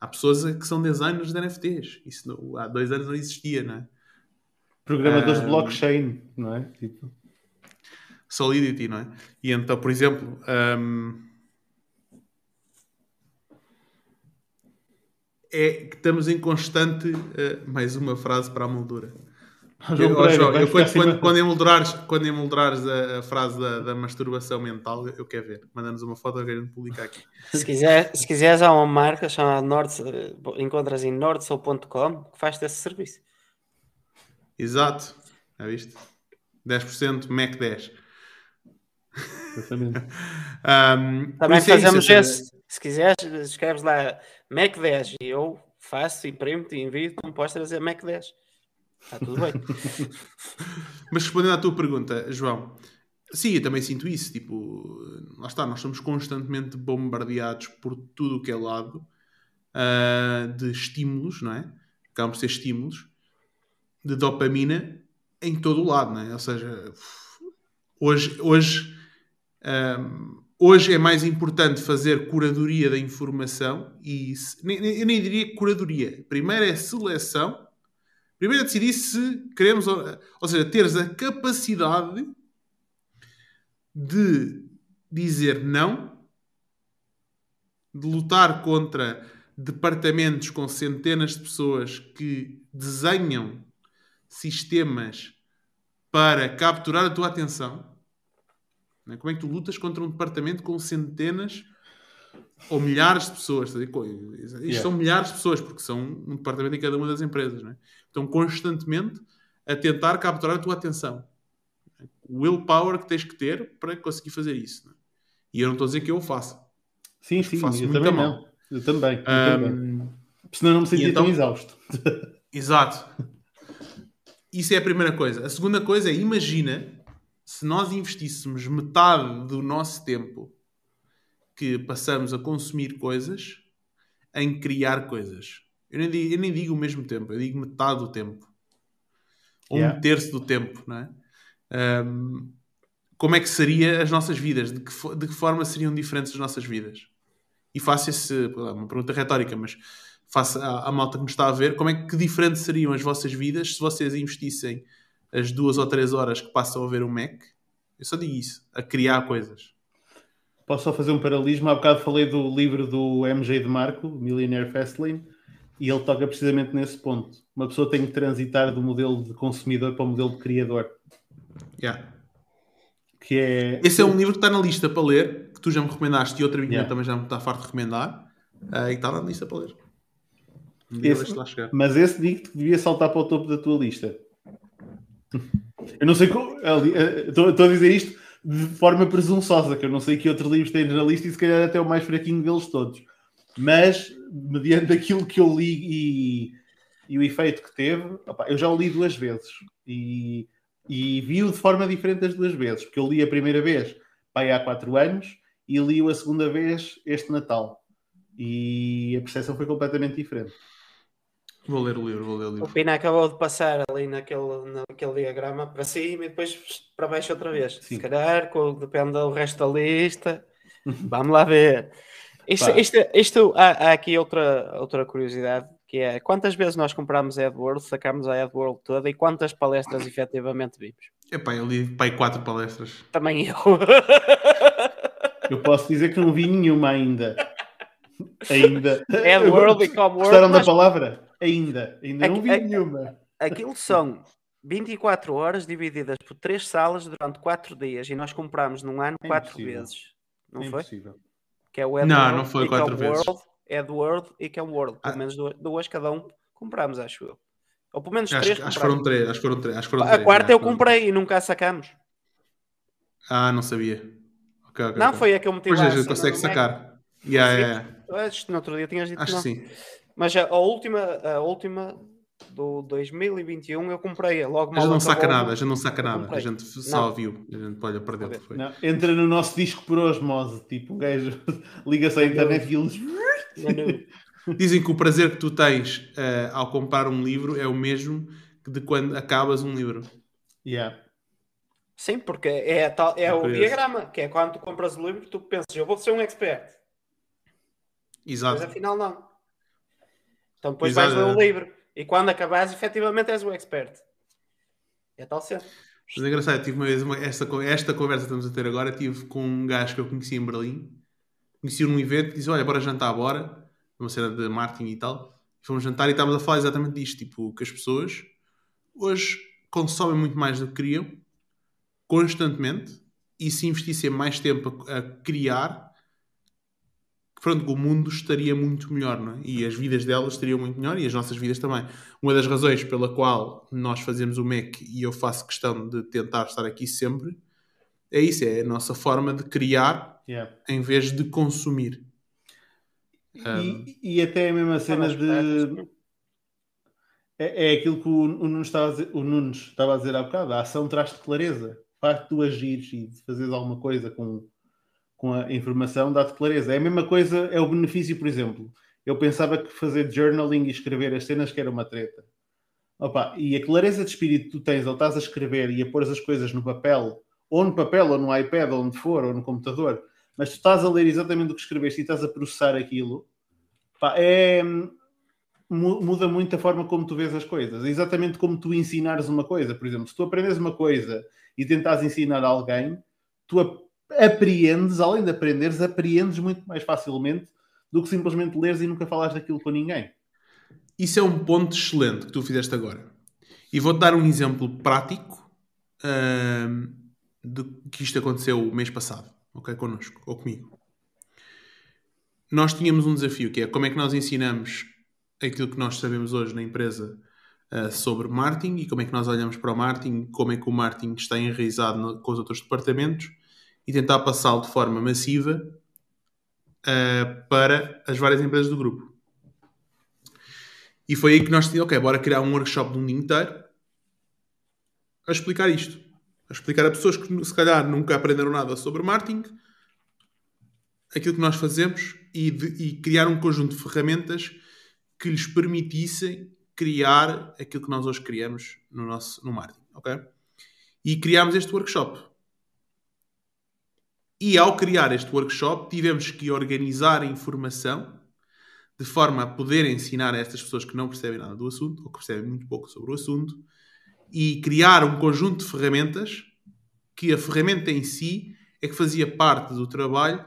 Há pessoas que são designers de NFTs. Isso não, há dois anos não existia, não é? Programadores um, de blockchain, não é? Tipo... Solidity, não é? E então, por exemplo, um, é que estamos em constante. Uh, mais uma frase para a moldura eu, João, eu quando, quando, quando, emoldurares, quando emoldurares a, a frase da, da, masturbação mental, eu quero ver. Manda-nos uma foto que a gente publica aqui. Se, quiser, se quiseres, há uma marca chamada Nord, encontras em nordsoul.com que faz esse serviço. Exato. Já viste? 10% Mac 10. Exatamente. um, Também é fazemos é esse. Se quiseres, escreves lá Mac 10 e eu faço, imprimo-te e envio, como podes trazer Mac 10. Está tudo bem. Mas respondendo à tua pergunta, João, sim, eu também sinto isso. Tipo, lá está, nós somos constantemente bombardeados por tudo o que é lado uh, de estímulos, não é? Acabam por ser estímulos de dopamina em todo o lado, não é? Ou seja, hoje, hoje, um, ah, hoje é mais importante fazer curadoria da informação e eu nem diria curadoria. Primeiro é seleção Primeiro é decidir se queremos, ou seja, teres a capacidade de dizer não, de lutar contra departamentos com centenas de pessoas que desenham sistemas para capturar a tua atenção. É? Como é que tu lutas contra um departamento com centenas ou milhares de pessoas. Isto yeah. são milhares de pessoas, porque são um departamento em cada uma das empresas. Não é? Estão constantemente a tentar capturar a tua atenção. O willpower que tens que ter para conseguir fazer isso. É? E eu não estou a dizer que eu o faça. Sim, sim, faço eu também mal. não. Eu também. Eu um, também. Senão não me sentia então, tão exausto. Exato. Isso é a primeira coisa. A segunda coisa é, imagina se nós investíssemos metade do nosso tempo que passamos a consumir coisas em criar coisas. Eu nem digo, eu nem digo o mesmo tempo, eu digo metade do tempo. Ou yeah. um terço do tempo, não é? Um, como é que seria as nossas vidas? De que, de que forma seriam diferentes as nossas vidas? E faço esse, uma pergunta retórica, mas faça à, à malta que nos está a ver, como é que diferentes seriam as vossas vidas se vocês investissem as duas ou três horas que passam a ver o Mac? Eu só digo isso, a criar coisas. Posso só fazer um paralelismo? Há bocado falei do livro do MJ de Marco, Millionaire Fastlane, e ele toca precisamente nesse ponto. Uma pessoa tem que transitar do modelo de consumidor para o modelo de criador. Yeah. Que é... Esse é um livro que está na lista para ler, que tu já me recomendaste e outro amigo Yeah. também já me está farto de recomendar. eh, e está na lista para ler. Esse-. Mas esse digo que devia saltar para o topo da tua lista. Eu não sei como. eh, estou a dizer isto de forma presunçosa, que eu não sei que outros livros tens na lista e se calhar até o mais fraquinho deles todos. Mas, mediante aquilo que eu li e, e o efeito que teve, opá, eu já o li duas vezes e, e vi-o de forma diferente as duas vezes, porque eu li a primeira vez pai, há quatro anos e li-o a segunda vez este Natal. E a percepção foi completamente diferente. Vou ler o livro, vou ler o O livro. Pina acabou de passar ali naquele, naquele diagrama para cima e depois para baixo outra vez. Sim. Se calhar, depende do resto da lista. Vamos lá ver. Isto, isto, isto- há, há aqui outra, outra curiosidade que é quantas vezes nós compramos a AdWorld, sacamos a AdWorld toda e quantas palestras efetivamente vimos? Epá, eu li pai quatro palestras. Também eu. Eu posso dizer que não vi nenhuma ainda. Ainda. AdWorld e Comworld. Gostaram da mas palavra? Ainda. Ainda não Aqui- vi aqui- nenhuma. Aquilo são 24 horas divididas por três salas durante 4 dias e nós compramos num ano É 4 impossível. vezes. Não É foi? impossível. Que é o Não, AdWorld não foi e quatro vezes. Comworld, AdWorld e Comworld. Pelo Ah. menos duas, duas cada um compramos, acho eu. Ou pelo menos Acho, três acho que foram três, acho que foram três. Acho foram A três, quarta eu comprei e nunca a sacamos. três. Ah, não sabia. Ok, ok, Não, ok. foi a que eu meti Pois lá. a a gente consegue sacar. Yeah, Sim. yeah, yeah. Acho que no outro dia tinhas dito Acho não. que sim. Mas a, a última, a última do 2021 eu comprei logo A mal gente não saca nada, a gente não saca nada. A gente só Não. viu. A gente olha para dentro. Não, entra no nosso disco por osmose. Tipo, o gajo liga-se à internet e eles. Dizem que o prazer que tu tens eh, ao comprar um livro é o mesmo que de quando acabas um livro. Yeah. Sim, porque é, a tal, é É o curioso. diagrama, que é quando tu compras o livro, tu pensas, eu vou ser um expert. Mas Exato. afinal não. Então depois Exato. vais ler o livro. E quando acabares, efetivamente és o expert. É tal cena. Mas é engraçado, tive uma vez uma- esta, esta conversa que estamos a ter agora, tive com um gajo que eu conheci em Berlim, conheci-o num evento, disse, olha, bora jantar, bora, uma cena de marketing e tal, fomos jantar e estávamos a falar exatamente disto, tipo, que as pessoas hoje consomem muito mais do que queriam, constantemente, e se investissem mais tempo a, a criar, pronto, o mundo estaria muito melhor, não é? E as vidas delas estariam muito melhor e as nossas vidas também. Uma das razões pela qual nós fazemos o MEC e eu faço questão de tentar estar aqui sempre é isso, é a nossa forma de criar Yeah. em vez de consumir. Um, E, e até a mesma cena de. É, é aquilo que o, o, Nunes estava a dizer, o Nunes estava a dizer há bocado. A ação traz-te clareza. Faz tu agires e de fazeres alguma coisa com, com a informação dá-te clareza. É a mesma coisa, é o benefício, por exemplo. Eu pensava que fazer journaling e escrever as cenas que era uma treta. Opa, e a clareza de espírito que tu tens ao estás a escrever e a pôr as coisas no papel, ou no papel, ou no iPad, ou onde for, ou no computador, mas tu estás a ler exatamente o que escreveste e estás a processar aquilo, é, mu- muda muito a forma como tu vês as coisas. Exatamente como tu ensinares uma coisa. Por exemplo, se tu aprendes uma coisa e tentas ensinar a alguém, tu ap- apreendes, além de aprenderes, apreendes muito mais facilmente do que simplesmente leres e nunca falares daquilo com ninguém. Isso é um ponto excelente que tu fizeste agora. E vou-te dar um exemplo prático ahm, de que isto aconteceu o mês passado, ok? Connosco, ou comigo. Nós tínhamos um desafio que é como é que nós ensinamos aquilo que nós sabemos hoje na empresa ah, sobre marketing e como é que nós olhamos para o marketing, como é que o marketing está enraizado no- com os outros departamentos e tentar passá-lo de forma massiva ah, para as várias empresas do grupo. E foi aí que nós decidimos, ok, bora criar um workshop de um dia inteiro a explicar isto. A explicar a pessoas que se calhar nunca aprenderam nada sobre marketing, aquilo que nós fazemos e, de- e criar um conjunto de ferramentas que lhes permitissem criar aquilo que nós hoje criamos no nosso no marketing, ok? E criámos este workshop. E ao criar este workshop, tivemos que organizar a informação de forma a poder ensinar a estas pessoas que não percebem nada do assunto, ou que percebem muito pouco sobre o assunto, e criar um conjunto de ferramentas que a ferramenta em si é que fazia parte do trabalho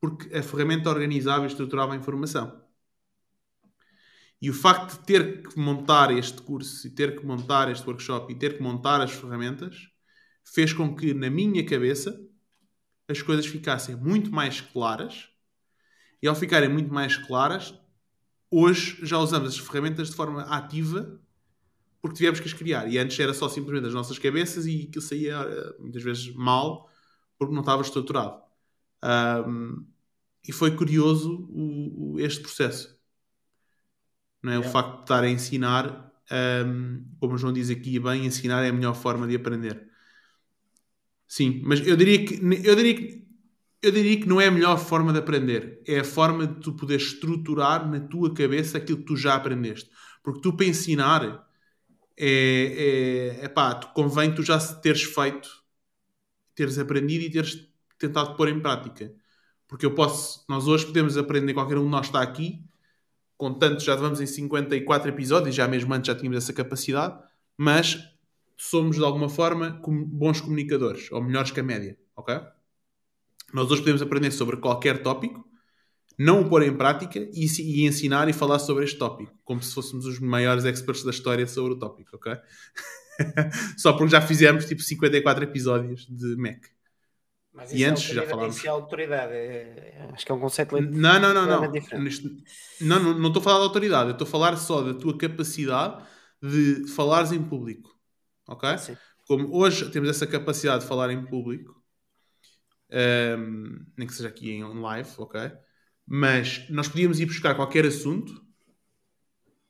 porque a ferramenta organizava e estruturava a informação. E o facto de ter que montar este curso e ter que montar este workshop e ter que montar as ferramentas fez com que na minha cabeça as coisas ficassem muito mais claras e ao ficarem muito mais claras, hoje já usamos as ferramentas de forma ativa porque tivemos que as criar. E antes era só simplesmente as nossas cabeças e aquilo saía eh, muitas vezes mal porque não estava estruturado. Um, e foi curioso o, o, este processo. Não é? Yeah. O facto de estar a ensinar, um, como o João diz aqui bem, ensinar é a melhor forma de aprender. Sim, mas eu diria que eu diria que eu diria que não é a melhor forma de aprender. É a forma de tu poder estruturar na tua cabeça aquilo que tu já aprendeste. Porque tu para ensinar é, é, é pá, tu convém tu já teres feito, teres aprendido e teres tentado pôr em prática. Porque eu posso, nós hoje podemos aprender, qualquer um de nós está aqui, com tanto já vamos em 54 episódios, já mesmo antes já tínhamos essa capacidade, mas somos de alguma forma bons comunicadores, ou melhores que a média, ok? Nós hoje podemos aprender sobre qualquer tópico, não o pôr em prática e, e, ensinar e falar sobre este tópico, como se fôssemos os maiores experts da história sobre o tópico, ok? Só porque já fizemos tipo 54 episódios de Mac. Mas e é antes já falámos. Isso é autoridade, é, acho que é um conceito não, não, não, não. Não, não, não estou a falar de autoridade, eu estou a falar só da tua capacidade de falares em público, ok? Sim. Como hoje temos essa capacidade de falar em público, um, ehm, nem que seja aqui em live, ok? Mas nós podíamos ir buscar qualquer assunto.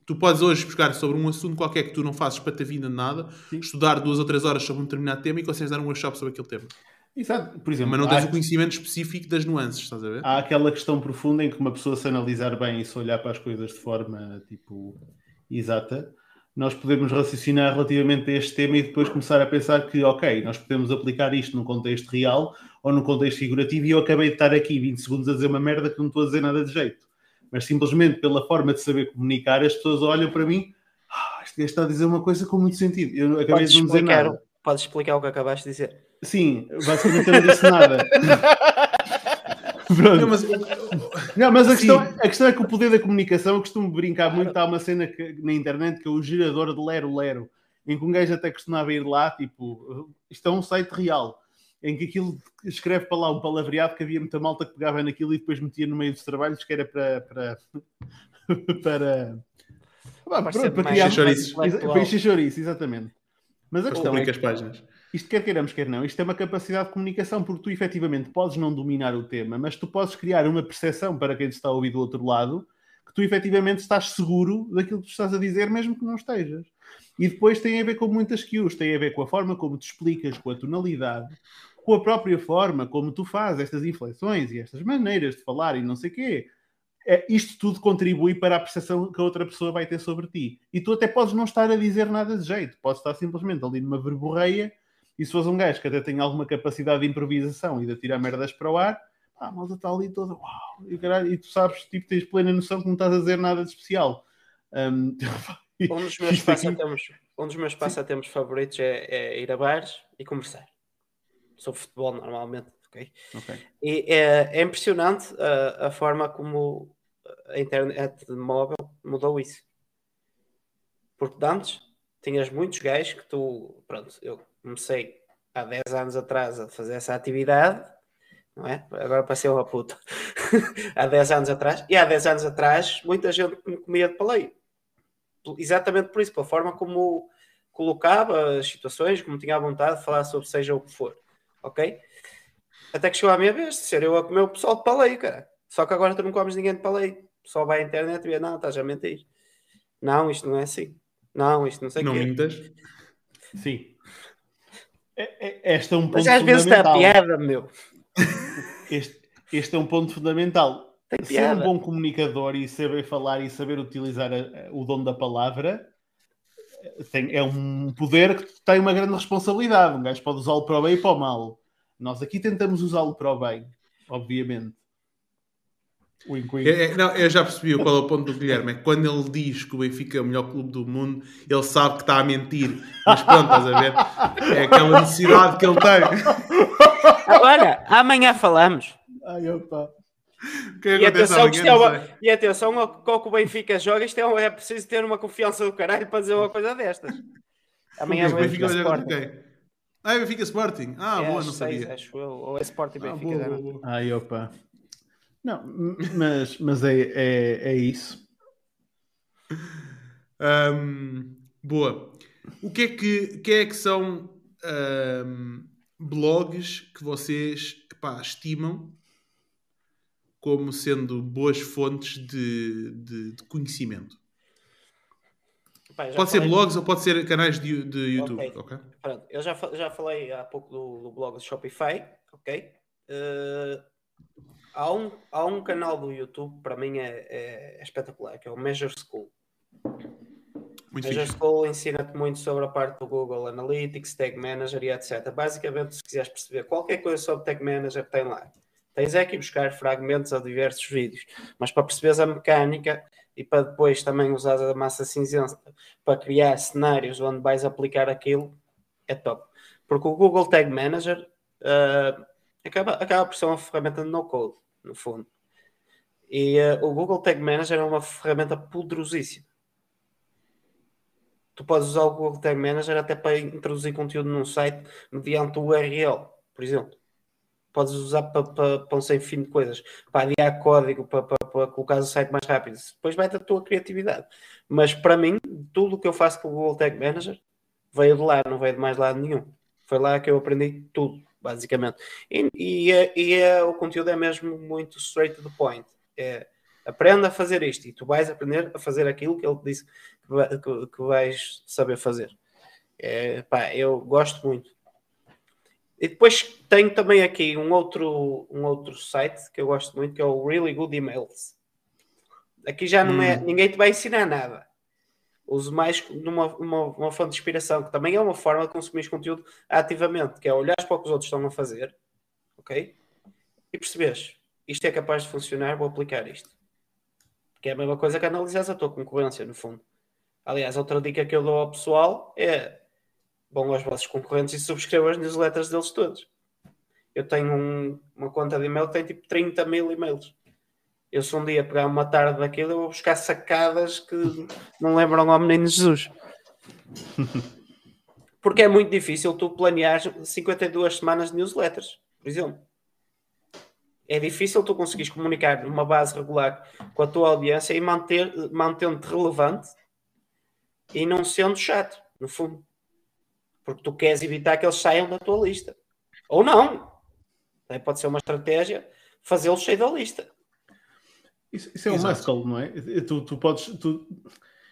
Tu podes hoje buscar sobre um assunto qualquer que tu não fazes para ter vindo de nada, Sim. estudar duas ou três horas sobre um determinado tema e consegues dar um workshop sobre aquele tema. Exato. Por exemplo, Mas não tens há... o conhecimento específico das nuances, estás a ver? Há aquela questão profunda em que uma pessoa se analisar bem e se olhar para as coisas de forma tipo exata, nós podemos raciocinar relativamente a este tema e depois começar a pensar que, ok, nós podemos aplicar isto num contexto real ou num contexto figurativo e eu acabei de estar aqui 20 segundos a dizer uma merda que não estou a dizer nada de jeito. Mas simplesmente pela forma de saber comunicar, as pessoas olham para mim, ah, este gajo está a dizer uma coisa com muito sentido. Eu acabei Podes de não dizer nada. Podes explicar o que acabaste de dizer? Sim, basicamente eu não disse nada. Não, mas, não, mas a, questão, a questão é que o poder da comunicação, eu costumo brincar muito, há uma cena que, na internet que é o gerador de Lero Lero, em que um gajo até costumava ir lá, tipo, isto é um site real, em que aquilo escreve para lá um palavreado que havia muita malta que pegava naquilo e depois metia no meio dos trabalhos que era para para para, para, para, para criar para encher chouriço, exatamente. Mas a questão é que, as páginas. Isto quer queiramos, quer não, isto é uma capacidade de comunicação, porque tu efetivamente podes não dominar o tema, mas tu podes criar uma percepção para quem está a ouvir do outro lado que tu efetivamente estás seguro daquilo que tu estás a dizer, mesmo que não estejas. E depois tem a ver com muitas cues, tem a ver com a forma como te explicas, com a tonalidade, com a própria forma como tu fazes estas inflexões e estas maneiras de falar e não sei o quê. É, isto tudo contribui para a percepção que a outra pessoa vai ter sobre ti. E tu até podes não estar a dizer nada de jeito, podes estar simplesmente ali numa verborreia e se fores um gajo que até tem alguma capacidade de improvisação e de tirar merdas para o ar, ah, a malta está ali toda, uau, e, caralho, e tu sabes, tipo, tens plena noção que não estás a dizer nada de especial. Um, um dos meus passatempos, um dos meus passatempos favoritos é, é ir a bares e conversar sobre futebol normalmente. Okay? okay. E é, é impressionante a, a, forma como a internet móvel mudou isso. Porque antes tinhas muitos gajos que tu, pronto, eu comecei há 10 anos atrás a fazer essa atividade, não é? Agora passei uma puta. há 10 anos atrás, e há 10 anos atrás muita gente me comia de paleio. Exatamente por isso, pela forma como colocava as situações, como tinha a vontade de falar sobre seja o que for ok? Até que chegou a minha vez de ser eu a comer o pessoal de paleio, cara. Só que agora tu não comes ninguém de paleio. Só vai à internet e vê, não, estás a mentir. Não, isto não é assim. Não, isto não sei o Não mintas? Sim. É, é, este é um ponto Mas às vezes está a piada, meu. Este, este é um ponto fundamental. Tem Ser piada. um bom comunicador e saber falar e saber utilizar a, a, o dom da palavra tem, é um poder que tem uma grande responsabilidade. Um gajo pode usá-lo para o bem e para o mal. Nós aqui tentamos usá-lo para o bem, obviamente. Wink, wink. É, é, não, eu já percebi qual é o ponto do Guilherme. É que quando ele diz que o Benfica é o melhor clube do mundo, ele sabe que está a mentir. Mas pronto, estás a ver? É aquela necessidade que ele tem. Agora, amanhã falamos. Ai, opa. Que e, atenção, isto é uma, e atenção ao que o Benfica joga, isto é, é preciso ter uma confiança do caralho para dizer uma coisa destas. Amanhã o Benfica vai jogar com quem? Ah, é Benfica Sporting. Ah, é, boa, não seis, sabia. Acho eu. Ou é Sporting Ah, Benfica. boa, já boa, não. boa. Ai, opa. Não, mas, mas é, é, é isso. Ahm, boa. O que é que, que é que são ahm, blogs que vocês epá, estimam como sendo boas fontes de, de- de conhecimento? Pode ser blogs ou pode ser canais de, de YouTube, Ok. ok? Pronto, eu já, já falei há pouco do, do blog do Shopify, ok? Eh, há, um, há um canal do YouTube, para mim é, é- é espetacular, que é o Measure School. Muito Measure fixe. School ensina-te muito sobre a parte do Google Analytics, Tag Manager e etc. Basicamente, se quiseres perceber qualquer coisa sobre Tag Manager, tem lá. Tens é que buscar fragmentos a diversos vídeos, mas para perceberes a mecânica e para depois também usar a massa cinzenta para criar cenários onde vais aplicar aquilo, é top. Porque o Google Tag Manager ah, acaba, acaba por ser uma ferramenta de no-code, no fundo. E ah, o Google Tag Manager é uma ferramenta poderosíssima. Tu podes usar o Google Tag Manager até para introduzir conteúdo num site mediante o URL, por exemplo. Podes usar para, para, para um sem fim de coisas, para adiar código, para, para, para colocar o site mais rápido. Depois vai da tua criatividade. Mas para mim, tudo o que eu faço com o Google Tag Manager veio de lá, não veio de mais lado nenhum. Foi lá que eu aprendi tudo, basicamente. E, e, é- e é- o conteúdo é mesmo muito straight to the point. É, aprenda a fazer isto e tu vais aprender a fazer aquilo que ele te disse que, vai- que- que vais saber fazer. É, pá, eu gosto muito. E depois tenho também aqui um outro, um outro site que eu gosto muito, que é o Really Good Emails. Aqui já não é, Hum. ninguém te vai ensinar nada. Uso mais numa uma, uma fonte de inspiração, que também é uma forma de consumir conteúdo ativamente, que é olhar para o que os outros estão a fazer, ok? E perceberes, isto é capaz de funcionar, vou aplicar isto. Que é a mesma coisa que analisares a tua concorrência, no fundo. Aliás, outra dica que eu dou ao pessoal é vão aos vossos concorrentes e subscrevam as newsletters deles todos. Eu tenho um- uma conta de e-mail que tem tipo 30 mil e-mails. Eu se um dia pegar uma tarde daquilo, eu vou buscar sacadas que não lembram ao menino Jesus. Porque é muito difícil tu planear 52 semanas de newsletters, por exemplo. É difícil tu conseguires comunicar numa base regular com a tua audiência e manter, mantendo-te relevante e não sendo chato, no fundo. Porque tu queres evitar que eles saiam da tua lista. Ou não. Pode ser uma estratégia fazê-los sair da lista. Isso, isso é um Exato. muscle, não é? Tu, tu podes. Tu...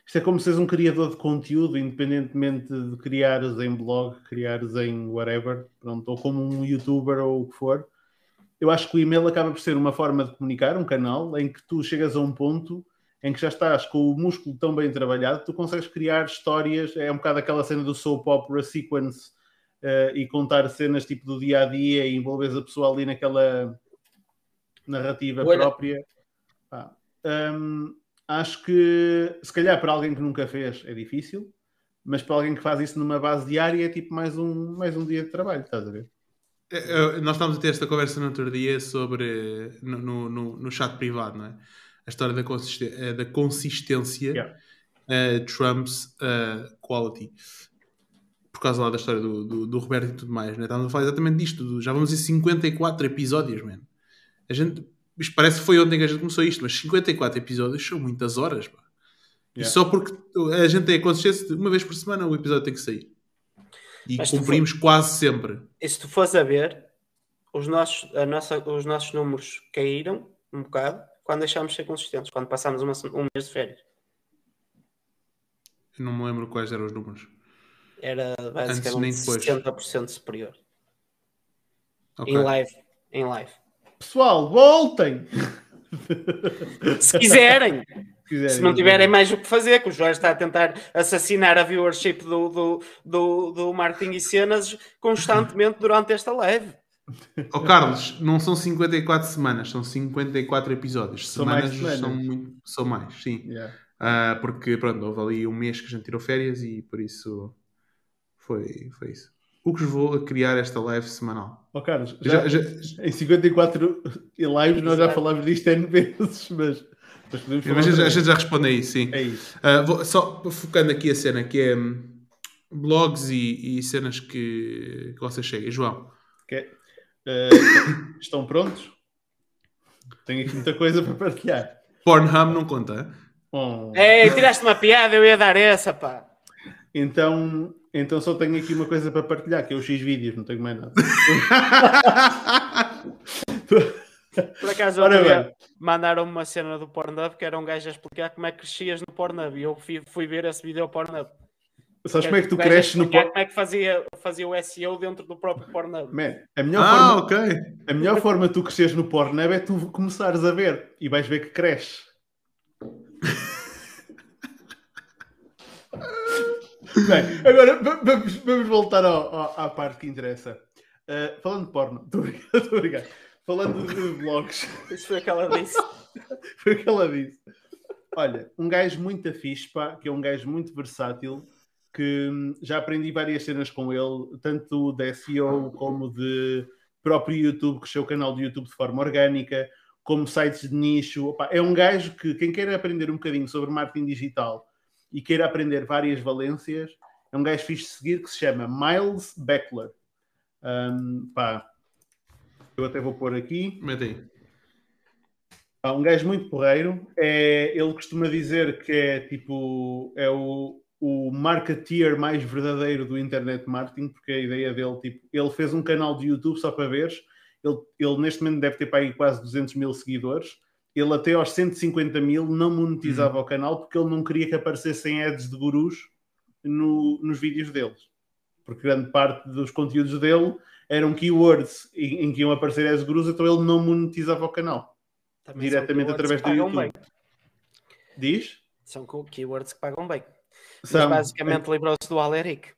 Isto é como se és um criador de conteúdo, independentemente de criares em blog, criares em whatever, pronto, ou como um youtuber ou o que for. Eu acho que o e-mail acaba por ser uma forma de comunicar, um canal, em que tu chegas a um ponto em que já estás com o músculo tão bem trabalhado, tu consegues criar histórias, é um bocado aquela cena do soap opera sequence eh, e contar cenas tipo do dia a dia e envolves a pessoa ali naquela narrativa Olha- própria. Pá, hum, acho que se calhar para alguém que nunca fez é difícil, mas para alguém que faz isso numa base diária é tipo mais um, mais um dia de trabalho, estás a ver? É, é, Nós estávamos a ter esta conversa no outro dia sobre no, no, no- chat privado, não é? A história da, consisten- eh, da consistência Yeah. eh, trumps eh, quality. Por causa lá da história do, do, do Roberto e tudo mais, né? Estávamos a falar exatamente disto. do- já vamos em 54 episódios, mano. A gente. Isto parece que foi ontem que a gente começou isto, mas 54 episódios são muitas horas, pá. E Yeah. só porque a gente tem a consistência de uma vez por semana o episódio tem que sair. E Mas cumprimos quase sempre. E se tu fores a ver, os nossos, a nossa, os nossos números caíram um bocado quando deixámos de ser consistentes, quando passámos uma, um mês de férias. Eu não me lembro quais eram os números. Era nem basicamente depois. 70% superior. Ok. Em live. Em live. Pessoal, voltem! Se quiserem, Se, quiserem, se não tiverem mais o que fazer, que o Jorge está a tentar assassinar a viewership do, do, do, do marketing e cenas constantemente durante esta live. Ó Carlos, não são 54 semanas, são 54 episódios. São mais Semanas semanas. são, muito, são mais, sim. Yeah. Ah, porque, pronto, houve ali um mês que a gente tirou férias e por isso foi, foi isso. O que vos vou a criar esta live semanal? Ó Carlos, Já- já, já- em 54 lives nós já falámos disto N vezes, mas, mas podemos falar. Mas a gente- já responde aí, sim. É isso. Ah, vou- só focando aqui a cena que é hum, blogs e, e cenas que, que vocês cheguem. João. Okay. Uh, estão prontos? Tenho aqui muita coisa para partilhar. Pornhub não conta. Oh. Ei, tiraste uma piada, eu ia dar essa, pá. Então, então só tenho aqui uma coisa para partilhar, que é o X vídeos, não tenho mais nada. Por acaso mandaram uma cena do Pornhub que era um gajo a explicar como é que crescias no Pornhub e eu fui, fui ver esse vídeo ao Pornhub. Sabes como é que tu cresces no Pornhub? Como é que fazia, fazia o SEO dentro do próprio Pornhub? Man, a melhor, ah, forma, okay. a melhor forma de tu cresceres no Pornhub é tu começares a ver e vais ver que cresces. Bem, agora vamos, voltar ao, ao, à parte que interessa. Uh, falando de porno, estou obrigado. Falando de vlogs. Isso foi aquela disse. foi aquela disse. Olha, um gajo muito fixe, pá, que é um gajo muito versátil, que hum, já aprendi várias cenas com ele, tanto de SEO como de próprio YouTube, que o canal de YouTube de forma orgânica, como sites de nicho. Opa, é um gajo que, quem quer aprender um bocadinho sobre marketing digital e queira aprender várias valências, é um gajo fixe de seguir que se chama Miles Beckler. Um, pá, eu até vou pôr aqui. Mete aí. Um gajo muito porreiro. É, ele costuma dizer que é tipo é o, o marketeer mais verdadeiro do internet marketing, porque a ideia dele, tipo, ele fez um canal de YouTube só para veres. Ele, ele neste momento deve ter para aí quase 200 mil seguidores. Ele até aos 150 mil não monetizava uhum. o canal porque ele não queria que aparecessem ads de gurus no, nos vídeos deles. Porque grande parte dos conteúdos dele eram keywords em, em que iam aparecer as gurus, então ele não monetizava o canal. Também diretamente através do YouTube. Bem. Diz? São keywords que pagam bem. São, Mas basicamente é... livrou-se do Aleric.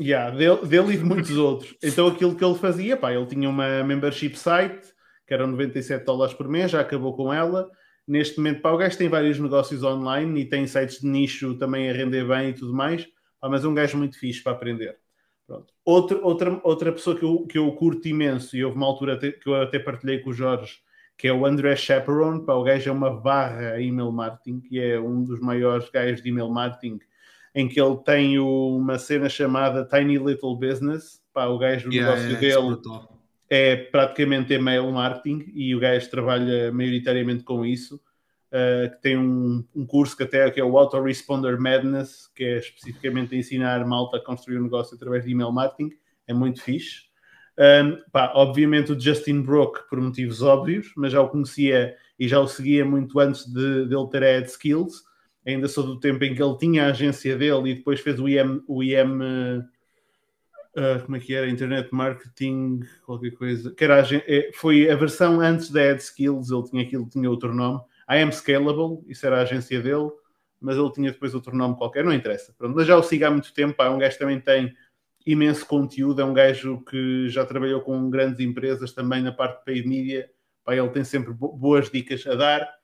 Yeah, dele, dele e de muitos outros. Então aquilo que ele fazia, pá, ele tinha uma membership site que eram 97 dólares por mês, já acabou com ela. Neste momento, pá, o gajo tem vários negócios online e tem sites de nicho também a render bem e tudo mais, pá, mas é um gajo muito fixe para aprender. Pronto. Outra, outra, outra pessoa que eu, que eu curto imenso, e houve uma altura que eu até partilhei com o Jorge, que é o André Chaperon, pá, o gajo é uma barra email marketing, que é um dos maiores gajos de email marketing, em que ele tem uma cena chamada Tiny Little Business, pá, o gajo, o yeah, negócio yeah, dele é praticamente email marketing e o gajo trabalha maioritariamente com isso. Uh, que tem um, um, curso que até que é o Autoresponder Madness, que é especificamente ensinar malta a construir um negócio através de email marketing, é muito fixe. Um, pá, obviamente o Justin Brook por motivos óbvios, mas já o conhecia e já o seguia muito antes de, de ele ter a Ad Skills. Ainda sou do tempo em que ele tinha a agência dele e depois fez o IM, o IM uh, como é que era? Internet Marketing, qualquer coisa. Que era é, foi a versão antes da Ad Skills, ele tinha aquilo, tinha outro nome I am Scalable, isso era a agência dele, mas ele tinha depois outro nome qualquer, não interessa. Pronto, mas já o sigo há muito tempo, pá, é um gajo também tem imenso conteúdo, é um gajo que já trabalhou com grandes empresas também na parte de paid media, pá, ele tem sempre boas dicas a dar.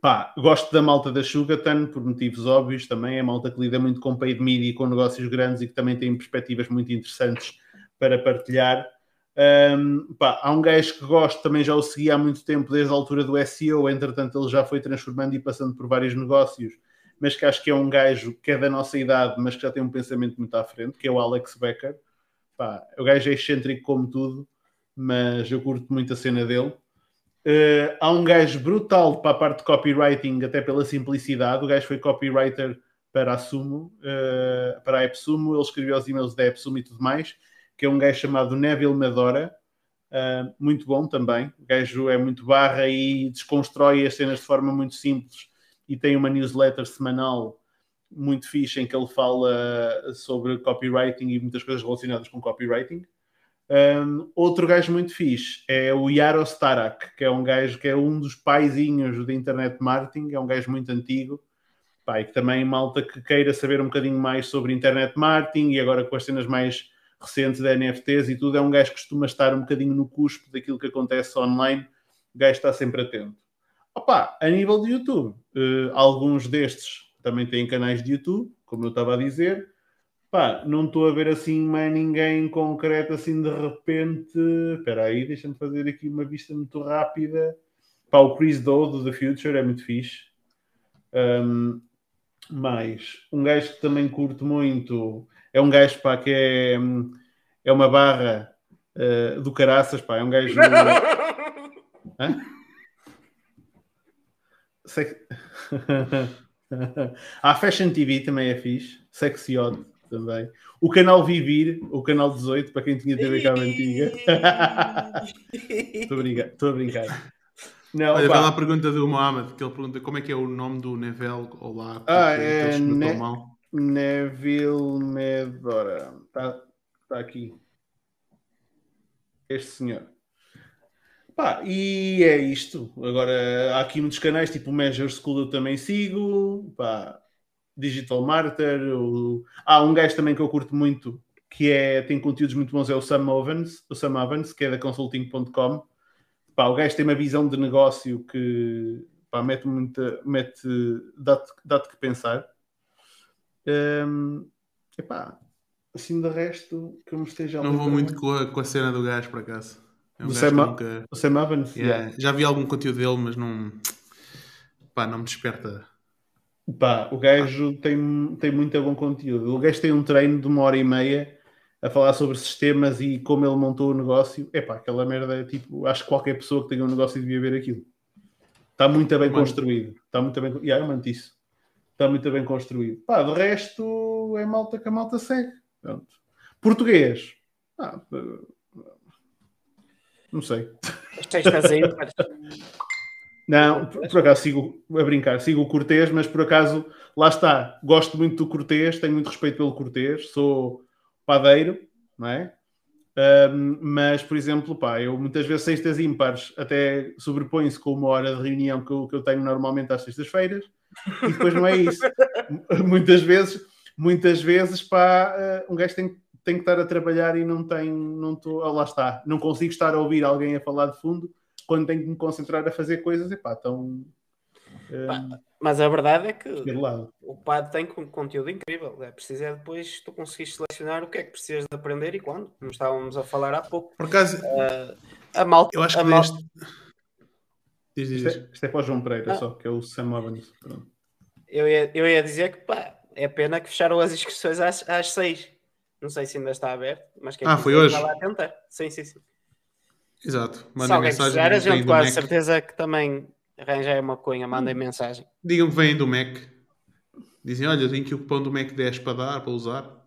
Pá, gosto da malta da Sugarton por motivos óbvios também, é malta que lida muito com paid media e com negócios grandes e que também tem perspectivas muito interessantes para partilhar. Um, pá, há um gajo que gosto, também já o segui há muito tempo, desde a altura do SEO, entretanto ele já foi transformando e passando por vários negócios, mas que acho que é um gajo que é da nossa idade, mas que já tem um pensamento muito à frente, que é o Alex Becker. Pá, o gajo é excêntrico como tudo, mas eu curto muito a cena dele. Uh, há um gajo brutal para a parte de copywriting, até pela simplicidade. O gajo foi copywriter para a Sumo, uh, para a AppSumo, ele escreveu os e-mails da AppSumo e tudo mais que é um gajo chamado Neville Medora, uh, muito bom também. O gajo é muito barra e desconstrói as cenas de forma muito simples e tem uma newsletter semanal muito fixe em que ele fala sobre copywriting e muitas coisas relacionadas com copywriting. Um, outro gajo muito fixe é o Yaro Starak, que é um gajo que é um dos paizinhos da internet marketing, é um gajo muito antigo, pai, que também malta que queira saber um bocadinho mais sobre internet marketing e agora com as cenas mais recentes de NFTs e tudo, é um gajo que costuma estar um bocadinho no cuspo daquilo que acontece online, o gajo está sempre atento. Opa, a nível de YouTube, uh, alguns destes também têm canais de YouTube, como eu estava a dizer. Pá, não estou a ver assim mais ninguém concreto assim de repente. Espera aí, deixa-me fazer aqui uma vista muito rápida. Pá, o Chris Doe do The Future é muito fixe. Um, mais um gajo que também curto muito é um gajo pá, que é, é uma barra uh, do caraças, pá, é um gajo. Hã? Sec... a Fashion TV também é fixe, Sexy Odd também. O canal Vivir, o canal 18, para quem tinha TV cabo antiga. Estou a brincar. Estou a brincar. Não, Olha, vai lá a pergunta do Mohamed, que ele pergunta como é que é o nome do Neville Olá. Ah, é ne Neville Medora. Está tá aqui. Este senhor. Pá, e é isto. Agora, há aqui muitos canais, tipo o Measure School eu também sigo. Pá, Digital Martyr. O... Há um gajo também que eu curto muito, que é, tem conteúdos muito bons, é o Sam Ovens, o Sam Ovens, que é da consulting.com. Pá, o gajo tem uma visão de negócio que pá, mete muita, mete, dá-te dá que pensar. Um, epá, assim de resto que eu me esteja Não vou muito com a, com a cena do gajo por acaso. É um o, Sam, nunca... o Sam Evans? Yeah. Yeah. Já vi algum conteúdo dele, mas não, pá, não me desperta Pá, o gajo tem, tem muito bom conteúdo. O gajo tem um treino de uma hora e meia a falar sobre sistemas e como ele montou o negócio. É pá, aquela merda é tipo, acho que qualquer pessoa que tenha um negócio devia ver aquilo. Está muito bem construído. Está muito bem. Yeah, eu manto isso. Está muito bem construído. Pá, de resto é malta que a malta segue. Pronto. Português. Ah, não sei. Estás fazendo, não, por, por, acaso sigo a brincar, sigo o Cortês, mas por acaso, lá está, gosto muito do Cortês, tenho muito respeito pelo Cortês, sou padeiro, não é? Um, mas, por exemplo, pá, eu muitas vezes sextas ímpares até sobrepõe-se com uma hora de reunião que eu, que eu tenho normalmente às sextas-feiras e depois não é isso. muitas vezes, muitas vezes, pá, uh, um gajo tem, tem que estar a trabalhar e não tem, não estou, oh, lá está, não consigo estar a ouvir alguém a falar de fundo quando tenho que me concentrar a fazer coisas, epá, então. Um, mas a verdade é que o PAD tem conteúdo incrível. É preciso é depois tu conseguires selecionar o que é que precisas de aprender e quando. Como estávamos a falar há pouco. Por acaso, uh, a malta. Eu acho que malta... Diz, diz, diz. Isto, é, isto, é, para o João Pereira ah. só, que é o Sam Evans. Eu ia, eu ia dizer que pá, é pena que fecharam as inscrições às, às seis. Não sei se ainda está aberto, mas quem ah, foi hoje? lá tentar. Sim, sim, sim. Exato. Mandem Se mensagem. a gente quase certeza que também arranjei uma cunha, mandem hum. mensagem. Digam que vêm do Mac. Dizem, olha, eu tenho aqui o cupom do Mac 10 para dar, para usar.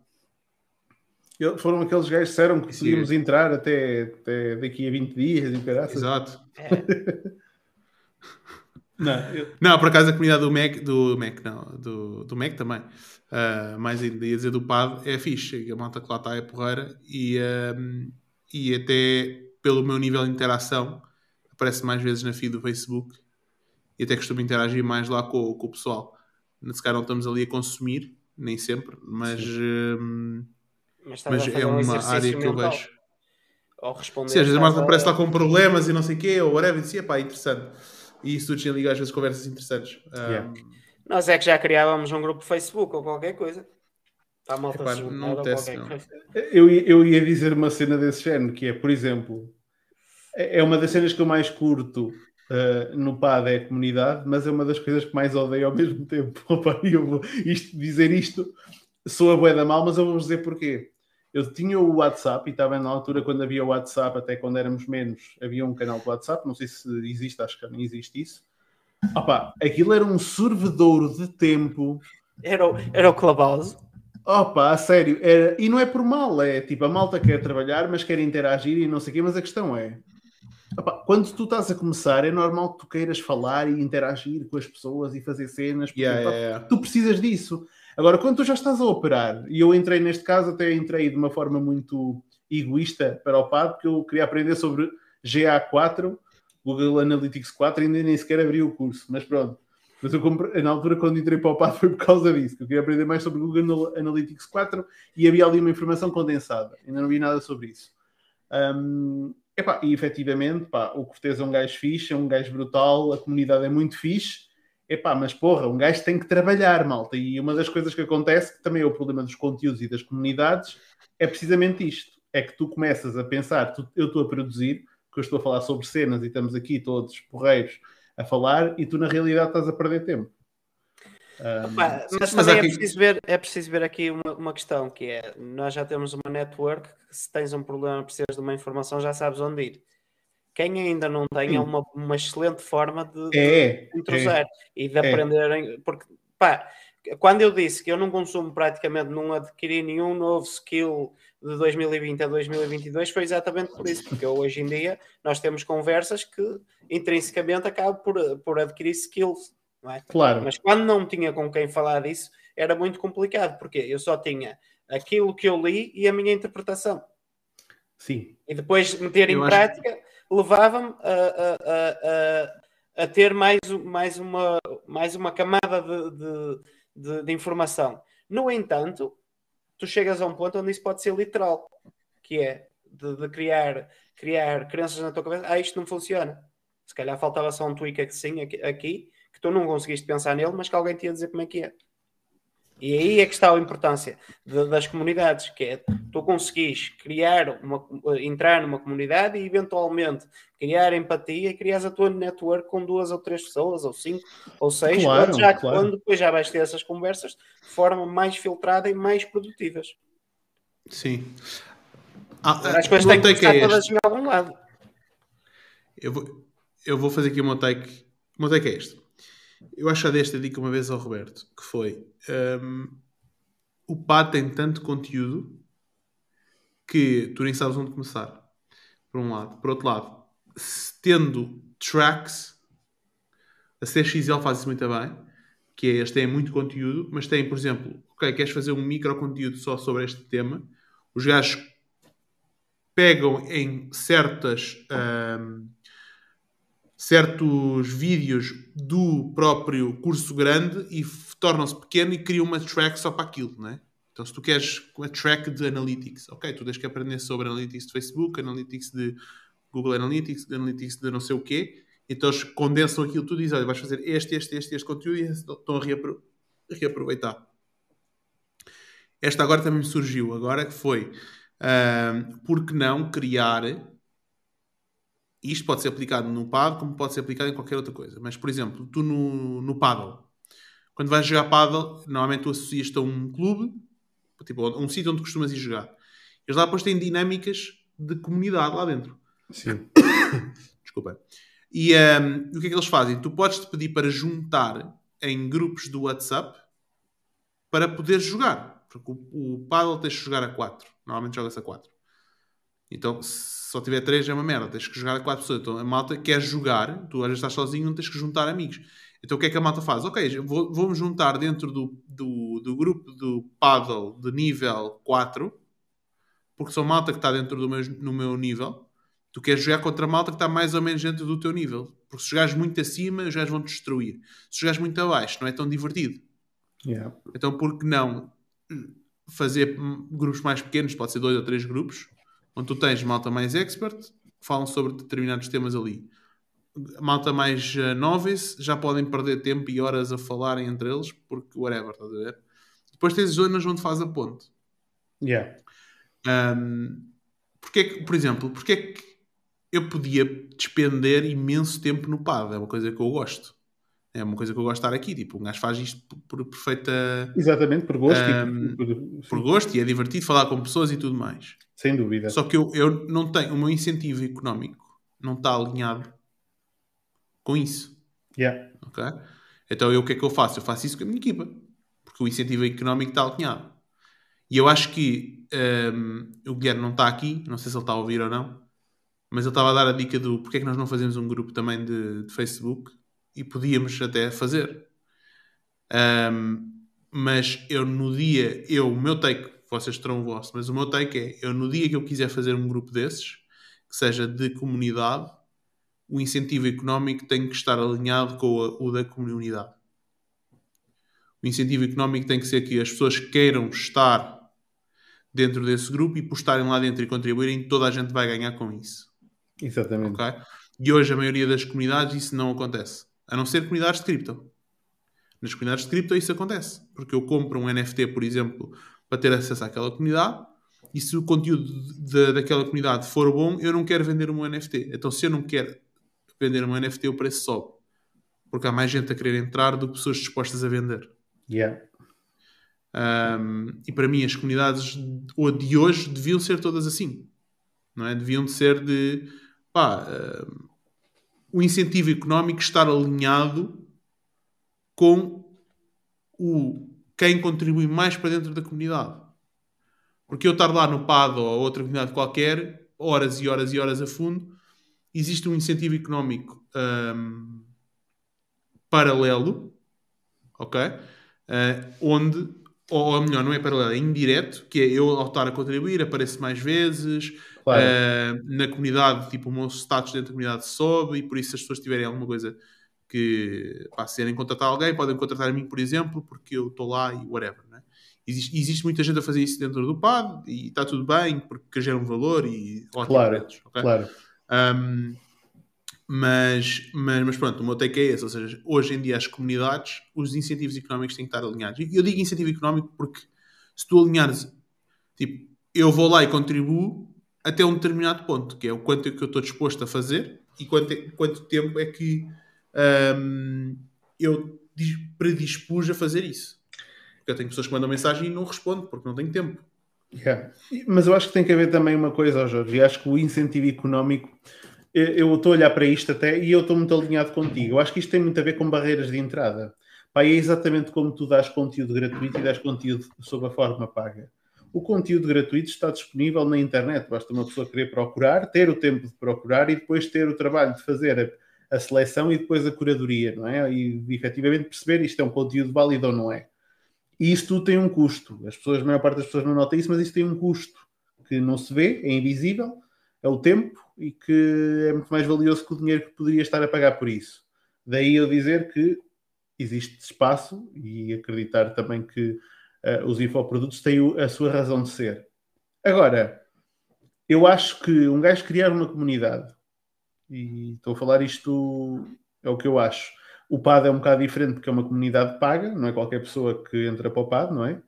Foram aqueles gajos que disseram que podíamos entrar até, até, daqui a 20 dias e caraças. Exato. É. não, eu... não, por acaso a comunidade do Mac, do Mac, não, do, do Mac também, uh, mais ainda ia dizer do Pad, é fixe. A malta que lá está é porreira e, uh, e até pelo meu nível de interação, aparece mais vezes na feed do Facebook e até costumo interagir mais lá com, com o pessoal. Se calhar não estamos ali a consumir, nem sempre, mas, hum, mas, mas é uma um área que eu vejo. Ou responder. Sim, às vezes a Marta aparece lá com problemas e não sei o quê, ou whatever, e dizia, pá, interessante. E isso surge ali às vezes conversas interessantes. Yeah. Um, Nós é que já criávamos um grupo Facebook ou qualquer coisa. Está mal Epá, não acontece, não. Eu, eu ia dizer uma cena desse género, que é, por exemplo, é, é uma das cenas que eu mais curto uh, no PAD é a comunidade, mas é uma das coisas que mais odeio ao mesmo tempo. Opa, eu vou isto, dizer isto, sou a boa da mal, mas eu vou dizer porquê. Eu tinha o WhatsApp e estava na altura quando havia o WhatsApp, até quando éramos menos, havia um canal do WhatsApp, não sei se existe, acho que não existe isso. Opa, aquilo era um sorvedouro de tempo. Era o, era o Clubhouse. Opa, a sério, era, e não é por mal, é tipo, a malta quer trabalhar, mas quer interagir e não sei o quê, mas a questão é, opa, quando tu estás a começar, é normal que tu queiras falar e interagir com as pessoas e fazer cenas, porque yeah, opa, yeah. tu precisas disso. Agora, quando tu já estás a operar, e eu entrei neste caso, até entrei de uma forma muito egoísta para o PAD, porque eu queria aprender sobre GA4, Google Analytics 4, ainda nem sequer abri o curso, mas pronto. Mas eu comprei, na altura, quando entrei para o PAD, foi por causa disso, que eu queria aprender mais sobre o Google Analytics 4 e havia ali uma informação condensada. Ainda não vi nada sobre isso. Um, epá, e efetivamente, pá, o Cortez é um gajo fixe, é um gajo brutal, a comunidade é muito fixe. Epá, mas porra, um gajo tem que trabalhar, malta. E uma das coisas que acontece, que também é o problema dos conteúdos e das comunidades, é precisamente isto. É que tu começas a pensar, tu, eu estou a produzir, que eu estou a falar sobre cenas e estamos aqui todos porreiros a falar e tu na realidade estás a perder tempo. Um, Opa, mas, mas também aqui... é, preciso ver, é preciso ver aqui uma, uma questão, que é, nós já temos uma network que se tens um problema, precisas de uma informação, já sabes onde ir. Quem ainda não tem é uma, uma excelente forma de, é, de intrusar é, e de é. aprenderem, porque pá, quando eu disse que eu não consumo praticamente, não adquiri nenhum novo skill de 2020 a 2022, foi exatamente por isso, porque hoje em dia nós temos conversas que intrinsecamente acabam por, por adquirir skills, não é? Claro. Mas quando não tinha com quem falar disso, era muito complicado, porque eu só tinha aquilo que eu li e a minha interpretação. Sim. E depois meter eu em prática levava-me a, a, a, a, ter mais, mais, uma, mais uma camada de, de de, de informação. No entanto, tu chegas a um ponto onde isso pode ser literal, que é de, de, criar, criar crenças na tua cabeça. Ah, isto não funciona. Se calhar faltava só um tweak assim, aqui, aqui, que tu não conseguiste pensar nele, mas que alguém te ia dizer como é que é. E aí é que está a importância de, das comunidades, que é tu conseguis criar uma, entrar numa comunidade e eventualmente criar empatia e criar a tua network com duas ou três pessoas, ou cinco, ou seis, claro, já, claro. quando depois já vais ter essas conversas de forma mais filtrada e mais produtivas. Sim. Ah, As coisas têm que estar é todas em algum lado. Eu vou, eu vou fazer aqui uma take. O meu take é este. Eu acho que desta dica uma vez ao Roberto, que foi um, o PAD tem tanto conteúdo que tu nem sabes onde começar. Por um lado. Por outro lado, tendo tracks, a CXL faz isso muito bem, que é, eles têm muito conteúdo, mas têm, por exemplo, ok, queres fazer um micro conteúdo só sobre este tema, os gajos pegam em certas um, certos vídeos do próprio curso grande e tornam-se pequeno e criam uma track só para aquilo, não é? Então, se tu queres uma track de analytics, ok, tu tens que aprender sobre analytics de Facebook, analytics de Google Analytics, analytics de não sei o quê, então eles condensam aquilo tudo e dizem, olha, vais fazer este, este, este, este conteúdo e estão a, reapro reaproveitar. Esta agora também me surgiu, agora que foi, uh, por que não criar isto pode ser aplicado no paddle como pode ser aplicado em qualquer outra coisa. Mas, por exemplo, tu no, no paddle, quando vais jogar paddle, normalmente tu associas-te a um clube, tipo, um sítio onde costumas ir jogar. Eles lá depois têm dinâmicas de comunidade lá dentro. Sim. Desculpa. E um, o que é que eles fazem? Tu podes-te pedir para juntar em grupos do WhatsApp para poder jogar. Porque o, o paddle tens de jogar a 4. Normalmente joga-se a 4. Então, se só tiver 3 é uma merda. Tens que jogar a 4 pessoas. Então, a malta quer jogar. Tu às vezes estás sozinho, não tens que juntar amigos. Então, o que é que a malta faz? Ok, vou-me juntar dentro do, do, do, grupo do paddle de nível 4, porque sou malta que está dentro do meu, no meu nível. Tu queres jogar contra a malta que está mais ou menos dentro do teu nível. Porque se jogares muito acima, os gajos vão te destruir. Se jogares muito abaixo, não é tão divertido. Yeah. Então, por que não fazer grupos mais pequenos? Pode ser dois ou três grupos onde tu tens malta mais expert, que falam sobre determinados temas ali. Malta mais uh, novice já podem perder tempo e horas a falarem entre eles, porque whatever, estás a ver? Depois tens zonas onde faz a ponte. Yeah. Um, porque que, por exemplo, porque é que eu podia despender imenso tempo no pad? É uma coisa que eu gosto. É uma coisa que eu gosto de estar aqui. Tipo, um gajo faz isto por, por perfeita. Exatamente, por gosto. Um, por, por, por, gosto e é divertido falar com pessoas e tudo mais. Sem dúvida. Só que eu, eu não tenho. O meu incentivo económico não está alinhado com isso. Yeah. Ok? Então eu o que é que eu faço? Eu faço isso com a minha equipa. Porque o incentivo económico está alinhado. E eu acho que um, o Guilherme não está aqui, não sei se ele está a ouvir ou não, mas ele estava a dar a dica do porque é que nós não fazemos um grupo também de, de Facebook e podíamos até fazer. Um, mas eu no dia, eu, o meu take, vocês terão o vosso, mas o meu take é, eu no dia que eu quiser fazer um grupo desses, que seja de comunidade, o incentivo económico tem que estar alinhado com o, o da comunidade. O incentivo económico tem que ser que as pessoas queiram estar dentro desse grupo e por estarem lá dentro e contribuírem, toda a gente vai ganhar com isso. Exatamente. Okay? E hoje a maioria das comunidades isso não acontece. A não ser comunidades de cripto. Nas comunidades de cripto isso acontece. Porque eu compro um NFT, por exemplo, para ter acesso àquela comunidade e se o conteúdo de, daquela comunidade for bom, eu não quero vender um NFT. Então, se eu não quero vender um NFT, o preço sobe. Porque há mais gente a querer entrar do que pessoas dispostas a vender. Yeah. Um, e para mim, as comunidades de hoje deviam ser todas assim, não é? Deviam ser de pá, o incentivo económico estar alinhado com o quem contribui mais para dentro da comunidade. Porque eu estar lá no PAD ou outra comunidade qualquer, horas e horas e horas a fundo, existe um incentivo económico um, paralelo, ok? Uh, onde ou melhor, não é paralelo, é indireto, que é eu ao estar a contribuir, apareço mais vezes, claro. uh, na comunidade, tipo, o meu status dentro da comunidade sobe, e por isso, se as pessoas tiverem alguma coisa que, pá, se querem contratar alguém, podem contratar a mim, por exemplo, porque eu estou lá e whatever, né? Existe, existe muita gente a fazer isso dentro do PAD, e está tudo bem, porque gera um valor e claro, okay? claro. Um, mas, mas, mas pronto, o meu take é esse. Ou seja, hoje em dia as comunidades, os incentivos económicos têm que estar alinhados. E eu digo incentivo económico porque se tu alinhares, tipo, eu vou lá e contribuo até um determinado ponto, que é o quanto é que eu estou disposto a fazer e quanto, é, quanto tempo é que um, eu predispus a fazer isso. Porque eu tenho pessoas que mandam mensagem e não respondo porque não tenho tempo. Yeah. Mas eu acho que tem que haver também uma coisa, Jorge, e acho que o incentivo económico eu estou a olhar para isto até e eu estou muito alinhado contigo. Eu acho que isto tem muito a ver com barreiras de entrada. Pá, é exatamente como tu dás conteúdo gratuito e dás conteúdo sob a forma paga. O conteúdo gratuito está disponível na internet. Basta uma pessoa querer procurar, ter o tempo de procurar e depois ter o trabalho de fazer a, a seleção e depois a curadoria, não é? E efetivamente perceber isto é um conteúdo válido ou não é. E isto tudo tem um custo. As pessoas, a maior parte das pessoas não nota isso, mas isso tem um custo que não se vê, é invisível, é o tempo e que é muito mais valioso que o dinheiro que poderia estar a pagar por isso. Daí eu dizer que existe espaço e acreditar também que uh, os infoprodutos têm a sua razão de ser. Agora, eu acho que um gajo criar uma comunidade, e estou a falar isto, é o que eu acho. O PAD é um bocado diferente porque é uma comunidade paga, não é qualquer pessoa que entra para o PAD, não é?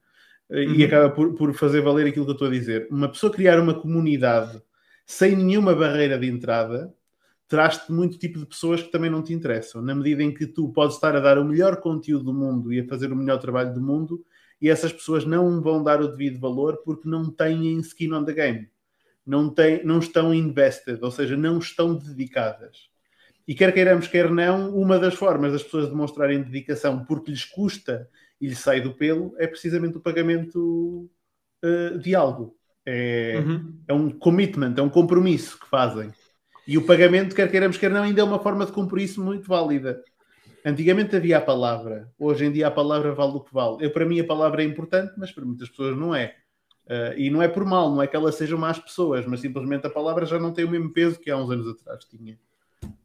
E uhum. acaba por, por fazer valer aquilo que eu estou a dizer. Uma pessoa criar uma comunidade sem nenhuma barreira de entrada, traz-te muito tipo de pessoas que também não te interessam, na medida em que tu podes estar a dar o melhor conteúdo do mundo e a fazer o melhor trabalho do mundo, e essas pessoas não vão dar o devido valor porque não têm skin on the game, não, têm, não estão invested, ou seja, não estão dedicadas. E quer queiramos, quer não, uma das formas das pessoas demonstrarem dedicação porque lhes custa e lhes sai do pelo é precisamente o pagamento uh, de algo. É, uhum. é um commitment, é um compromisso que fazem. E o pagamento, quer queiramos, quer não, ainda é uma forma de compromisso muito válida. Antigamente havia a palavra, hoje em dia a palavra vale o que vale. Eu, para mim a palavra é importante, mas para muitas pessoas não é. Uh, e não é por mal, não é que elas sejam más pessoas, mas simplesmente a palavra já não tem o mesmo peso que há uns anos atrás tinha.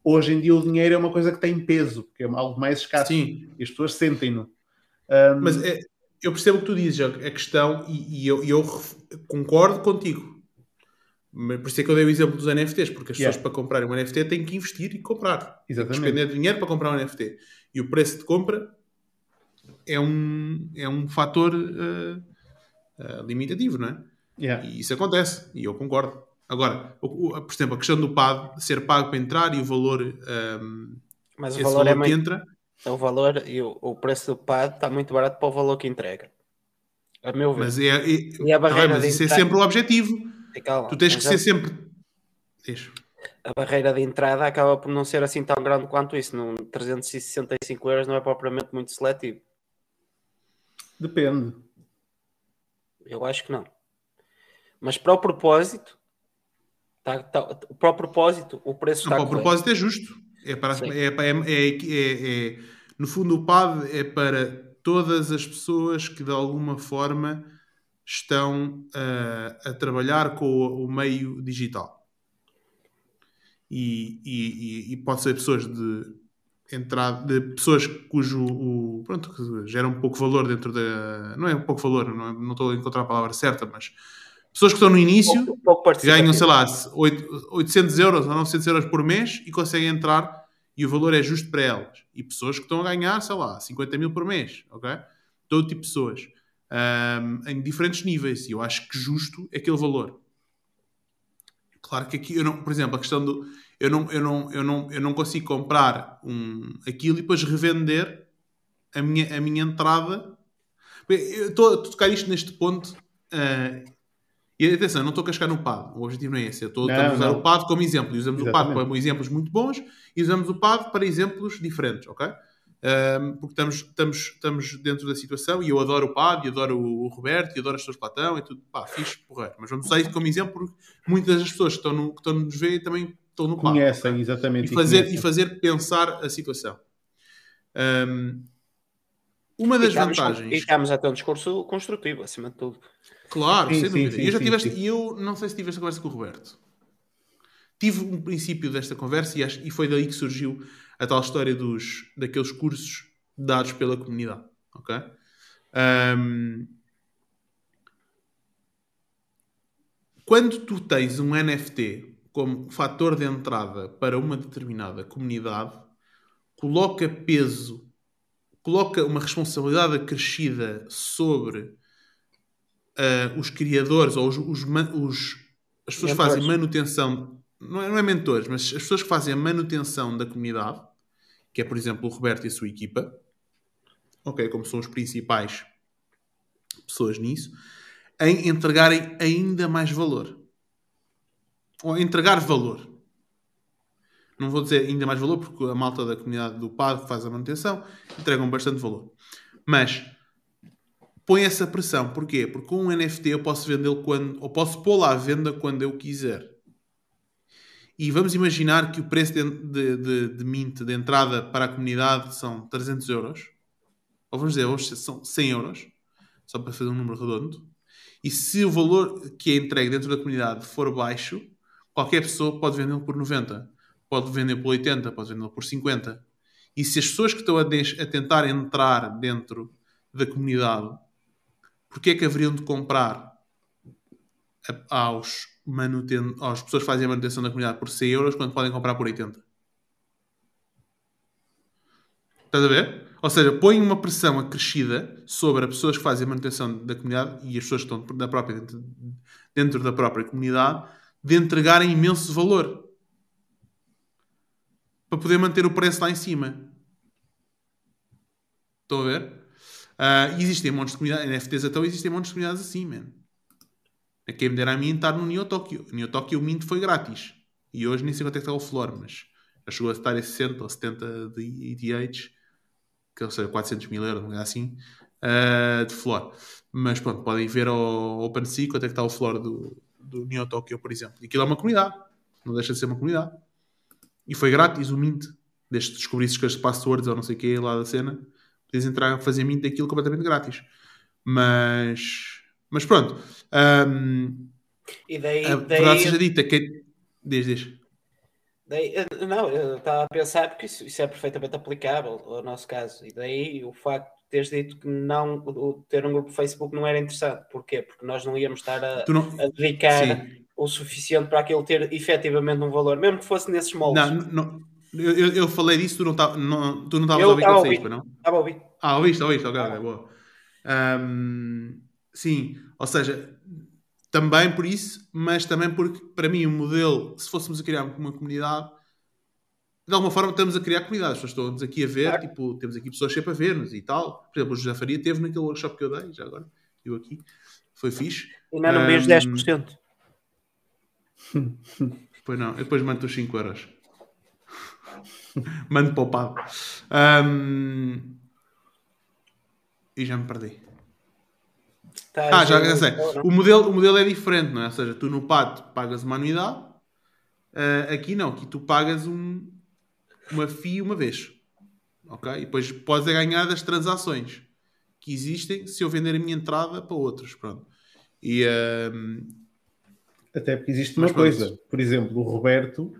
Hoje em dia o dinheiro é uma coisa que tem peso, que é algo mais escasso. Sim. E as pessoas sentem-no. Um, mas é, eu percebo o que tu dizes, a questão, e, e eu, eu, concordo contigo. Por isso é que eu dei o exemplo dos NFTs, porque as yeah. pessoas para comprarem um NFT têm que investir e comprar. Exatamente. Despender dinheiro para comprar um NFT. E o preço de compra é um, é um fator uh, uh, limitativo, não é? Yeah. E isso acontece, e eu concordo. Agora, o, o, por exemplo, a questão do PAD ser pago para entrar e o valor, um, ehm, Mas o valor, valor é que muito... entra o valor e o, o preço do pad está muito barato para o valor que entrega. A meu ver. Mas, é, é, e a barreira tá mas isso é sempre o objetivo. Calma, tu tens que ser sempre. Deixa. A barreira de entrada acaba por não ser assim tão grande quanto isso. Num 365 euros não é propriamente muito seletivo. Depende. Eu acho que não. Mas para o propósito, tá, tá, para o propósito, o preço está. Para o propósito é justo. É para, é, é, é, no fundo, o PAD é para todas as pessoas que de alguma forma estão uh, a trabalhar com o, o meio digital. E, e, e, pode ser pessoas de entrada, de pessoas cujo o, pronto, que geram um pouco valor dentro da. Não é um pouco valor, não, não estou a encontrar a palavra certa, mas pessoas que estão no início, pouco, pouco ganham, sei lá, 800 euros ou 900 euros por mês e conseguem entrar e o valor é justo para elas. E pessoas que estão a ganhar, sei lá, 50 mil por mês, ok? Todo tipo de pessoas. Um, em diferentes níveis. E eu acho que justo é aquele valor. Claro que aqui, eu não, por exemplo, a questão do. Eu não, eu não, eu não, eu não consigo comprar um, aquilo e depois revender a minha, a minha entrada Eu estou a tocar isto neste ponto. Uh, e atenção, não estou a cascar no PAD. O objetivo não é esse. Eu estou a usar o PAD como exemplo. E usamos Exatamente. o PAD para exemplos muito bons e usamos o PAD para exemplos diferentes, ok? Um, porque estamos, estamos, estamos dentro da situação e eu adoro o e adoro o Roberto, e adoro as pessoas de Platão e tudo. Pá, fixe, porra. Mas vamos usar isso como exemplo porque muitas das pessoas que estão, no, que estão nos ver também estão no PAD. Conhecem, okay? exatamente. E fazer, e, e fazer pensar a situação. Um, uma das e vantagens. E estamos a ter um discurso construtivo, acima de tudo. Claro, sim, sem dúvida. Sim, e eu já tiveste, e eu não sei se tiveste a conversa com o Roberto. Tive um princípio desta conversa e, acho, e foi daí que surgiu a tal história dos, daqueles cursos dados pela comunidade. Ok? Um, quando tu tens um NFT como fator de entrada para uma determinada comunidade, coloca peso coloca uma responsabilidade acrescida sobre uh, os criadores ou os, os, os as pessoas que fazem manutenção, não é, não é mentores, mas as pessoas que fazem a manutenção da comunidade, que é, por exemplo, o Roberto e a sua equipa, ok, como são os principais pessoas nisso, em entregarem ainda mais valor. Ou entregar valor não vou dizer ainda mais valor, porque a malta da comunidade do PAD faz a manutenção, entregam bastante valor. Mas põe essa pressão. Porquê? Porque um NFT eu posso vendê-lo quando, ou posso pô-lo à venda quando eu quiser. E vamos imaginar que o preço de, de, de, de mint, de entrada para a comunidade, são 300 euros. Ou vamos dizer, dizer, são 100 euros. Só para fazer um número redondo. E se o valor que é entregue dentro da comunidade for baixo, qualquer pessoa pode vendê-lo por 90 pode vender por 80, pode vender por 50. E se as pessoas que estão a, a tentar entrar dentro da comunidade, porque é que haveriam de comprar a, aos, manuten às pessoas que fazem a manutenção da comunidade por 100 euros quando podem comprar por 80? Estás a ver? Ou seja, põe uma pressão acrescida sobre as pessoas que fazem a manutenção da comunidade e as pessoas que estão da própria, dentro, da própria comunidade de entregarem imenso valor para poder manter o preço lá em cima. Estão a ver? Uh, existem montes de comunidades, NFTs então existem montes de comunidades assim, man. A quem me dera a mim estar no Neo Tokyo. O Neo Tokyo, o Mint foi grátis. E hoje nem sei quanto é que está o Flor, mas já chegou a estar em 60 ou 70 de ETH, que ou seja, 400 mil euros, não é assim, uh, de Flor. Mas pronto, podem ver ao OpenSea quanto é que está o Flor do, do Neo Tokyo, por exemplo. E aquilo é uma comunidade. Não deixa de ser uma comunidade. E foi grátis o Mint. Desde que descobrisses que as passwords ou não sei o que lá da cena, podias entrar a fazer Mint aquilo completamente grátis. Mas, mas pronto. Um, e daí, a daí, verdade seja dita, que... Diz, diz. Daí, não, eu estava a pensar porque isso, isso, é perfeitamente aplicável ao nosso caso. E daí o facto de teres dito que não, o, ter um grupo Facebook não era interessante. Porquê? Porque nós não íamos estar a, não... a dedicar Sim o suficiente para aquilo ter efetivamente um valor, mesmo que fosse nesses moldes. Não, não eu, eu falei disso, tu não tá, não, tu não estavas a ouvir estava a não? Estava a ouvir. Ah, ouviste, ouviste, ok, ok, boa. Um, sim, ou seja, também por isso, mas também porque, para mim, o um modelo, se fôssemos a criar uma comunidade, de alguma forma estamos a criar comunidades. Estamos aqui a ver, claro. tipo, temos aqui pessoas sempre a ver-nos e tal. Por exemplo, o José Faria teve naquele workshop que eu dei, já agora, eu aqui, foi fixe. E não um, 10%. Pois não, eu depois mando os 5 euros. mando poupado. Um... E já me perdi. Ah, já, já sei. O modelo, o modelo é diferente, não é? Ou seja, tu no PAT pagas uma anuidade, uh, aqui não, aqui tu pagas um, uma FII uma vez. Ok? E depois podes ganhar das transações que existem se eu vender a minha entrada para outros. Pronto. E, uh, até porque existe uma coisa, por exemplo, o Roberto,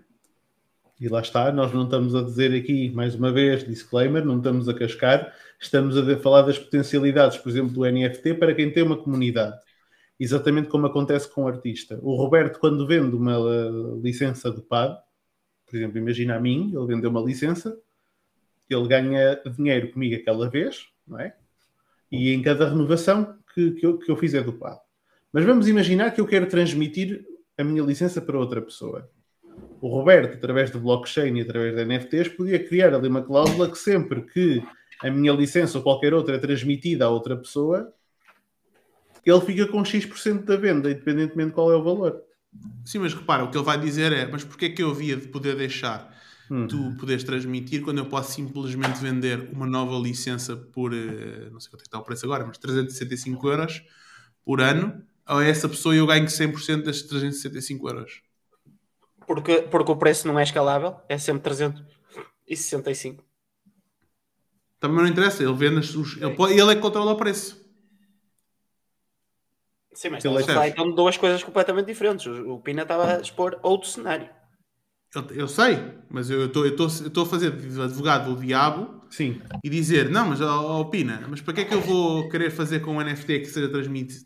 e lá está, nós não estamos a dizer aqui, mais uma vez, disclaimer, não estamos a cascar, estamos a falar das potencialidades, por exemplo, do NFT para quem tem uma comunidade. Exatamente como acontece com o artista. O Roberto, quando vende uma licença do PAD, por exemplo, imagina a mim, ele vendeu uma licença, ele ganha dinheiro comigo aquela vez, não é? E em cada renovação que, que, eu, que eu fizer do PAD. Mas vamos imaginar que eu quero transmitir a minha licença para outra pessoa. O Roberto, através do blockchain e através de NFTs, podia criar ali uma cláusula que sempre que a minha licença ou qualquer outra é transmitida a outra pessoa, ele fica com X% da venda, independentemente de qual é o valor. Sim, mas repara, o que ele vai dizer é: mas porquê é que eu havia de poder deixar hum. tu poderes transmitir quando eu posso simplesmente vender uma nova licença por, eh, não sei quanto é que está o preço agora, mas 365 euros por ano, a essa pessoa eu ganho 100% destes 365 euros? Porque, porque o preço não é escalável, é sempre 365. Também não interessa, ele vende os. Ele, pode, ele é que controla o preço. Sim, mas estamos a falar então duas coisas completamente diferentes. O Pina estava a expor outro cenário. Eu, eu sei, mas eu estou a fazer de advogado do diabo Sim. e dizer: não, mas oh, oh, Pina, mas para que é que eu vou querer fazer com um NFT que seja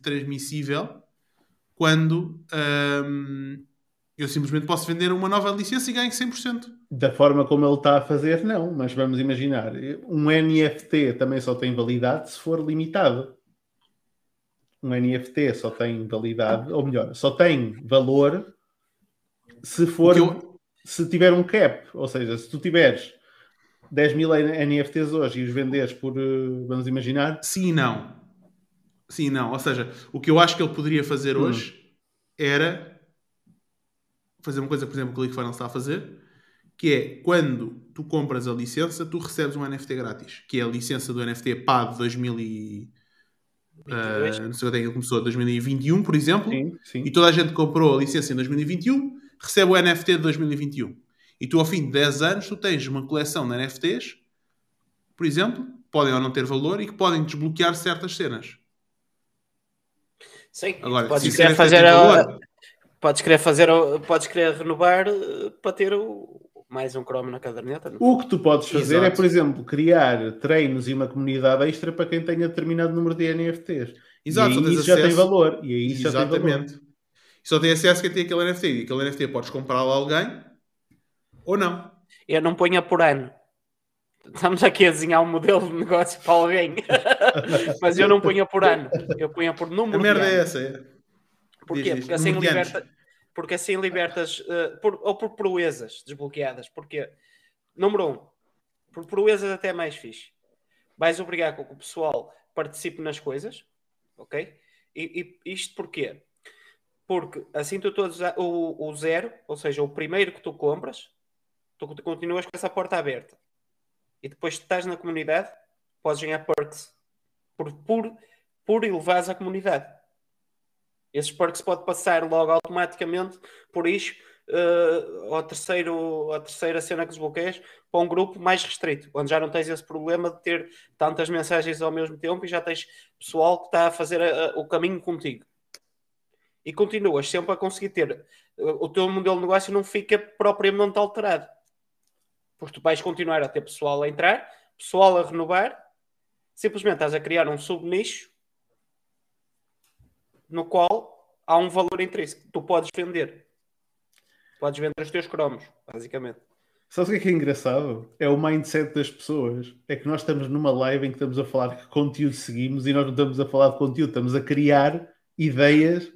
transmissível quando hum, eu simplesmente posso vender uma nova licença e ganho 100%? Da forma como ele está a fazer, não, mas vamos imaginar: um NFT também só tem validade se for limitado um NFT só tem validade, ou melhor, só tem valor se for eu... se tiver um cap, ou seja, se tu tiveres 10 mil NFTs hoje e os venderes por, eh, vamos imaginar. Sim, não. Sim, não. Ou seja, o que eu acho que ele poderia fazer hum. hoje era fazer uma coisa, por exemplo, que o ClickFunnels está a fazer, que é quando tu compras a licença, tu recebes um NFT grátis, que é a licença do NFT PAD 2000 e Uh, não sei quando é que ele começou, 2021, por exemplo, sim, sim. e toda a gente comprou a licença em 2021, recebe o NFT de 2021. E tu, ao fim de 10 anos, tu tens uma coleção de NFTs, por exemplo, podem ou não ter valor e que podem desbloquear certas cenas. Sim, Agora, podes querer fazer a, podes querer fazer podes querer renovar eh, para ter o, mais um Chrome na caderneta. Não? O que tu podes fazer Exato. é, por exemplo, criar treinos e uma comunidade extra para quem tenha determinado número de NFTs. Exato, e aí isso acesso... já tem valor. E aí isso Exatamente. já tem valor. Só tem acesso quem tem aquele NFT. E aquele NFT podes comprá-lo a alguém ou não. Eu não ponho por ano. Estamos aqui a desenhar um modelo de negócio para alguém. Mas eu não ponho por ano. Eu ponho por número. A merda é essa. É. Porquê? Porque assim liberta, porque assim libertas, uh, por, ou por proezas desbloqueadas. Porque, número um, por proezas até mais fixe. Vais obrigar que o pessoal participe nas coisas, ok? E, e isto porquê? Porque assim tu todos o, o zero, ou seja, o primeiro que tu compras, tu continuas com essa porta aberta. E depois que estás na comunidade, podes ganhar perks por, por, por elevares a comunidade. Esses perks pode passar logo automaticamente por isso uh, ao terceiro, a terceira cena que desbloqueias para um grupo mais restrito, onde já não tens esse problema de ter tantas mensagens ao mesmo tempo e já tens pessoal que está a fazer a, a, o caminho contigo. E continuas sempre a conseguir ter. Uh, o teu modelo de negócio não fica propriamente alterado. Porque tu vais continuar a ter pessoal a entrar, pessoal a renovar, simplesmente estás a criar um subnicho no qual há um valor intrínseco que tu podes vender. Podes vender os teus cromos, basicamente. Sabes o que é que é engraçado? É o mindset das pessoas. É que nós estamos numa live em que estamos a falar que conteúdo seguimos e nós não estamos a falar de conteúdo, estamos a criar ideias.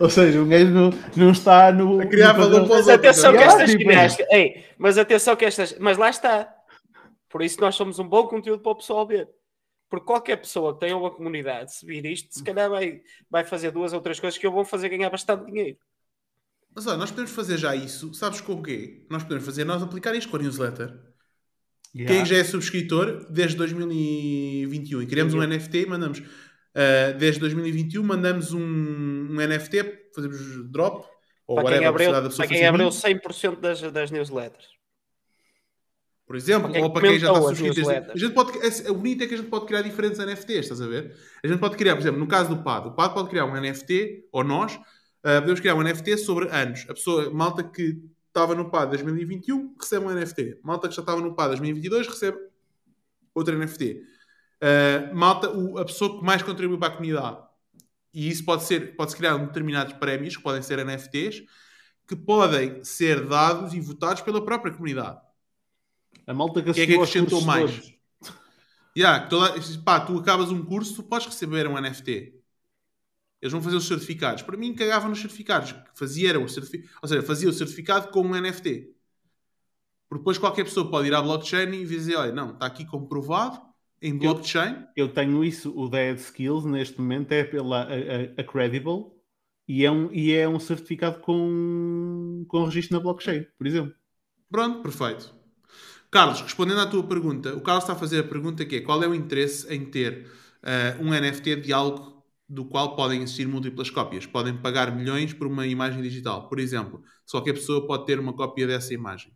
Ou seja, um gajo não, não está no. A criar valor para os Mas atenção que estas ginásticas. Ei, mas atenção que estas. Mas lá está. Por isso nós somos um bom conteúdo para o pessoal ver. Porque qualquer pessoa que tenha uma comunidade, se vir isto, se calhar vai, vai fazer duas ou três coisas que eu vou fazer ganhar bastante dinheiro. Mas olha, nós podemos fazer já isso, sabes com o quê? Nós podemos fazer, nós aplicar isto com a newsletter. Yeah. Quem já é subscritor desde 2021 e queremos yeah. um NFT, mandamos uh, desde 2021, mandamos um, um NFT, fazemos drop. Ou para quem abriu, para quem abriu 100% das, das newsletters por exemplo, ou para quem já está subscrito. A gente pode, é, o bonito é que a gente pode criar diferentes NFTs, estás a ver? A gente pode criar, por exemplo, no caso do PAD, o PAD pode criar um NFT, ou nós, uh, podemos criar um NFT sobre anos. A pessoa, malta que estava no PAD 2021, recebe um NFT. Malta que já estava no PAD 2022, recebe outro NFT. Uh, ah, malta, o, a pessoa que mais contribui para a comunidade. E isso pode ser, pode-se criar determinados prémios, que podem ser NFTs, que podem ser dados e votados pela própria comunidade. A malta que Quem é que acrescentou mais? Yeah, toda, pá, tu acabas um curso, tu podes receber um NFT. Eles vão fazer os certificados. Para mim, cagavam nos certificados. Fazia, o certificado, ou seja, fazia o certificado com um NFT. Porque depois qualquer pessoa pode ir à blockchain e dizer: olha, não, está aqui comprovado em blockchain. Eu, eu tenho isso, o Dead Skills, neste momento, é pela a, a, a Credible e é um, e é um certificado com, com registro na blockchain, por exemplo. Pronto, perfeito. Carlos, respondendo à tua pergunta, o Carlos está a fazer a pergunta que é qual é o interesse em ter uh, um NFT de algo do qual podem existir múltiplas cópias. Podem pagar milhões por uma imagem digital. Por exemplo, só qualquer pessoa pode ter uma cópia dessa imagem.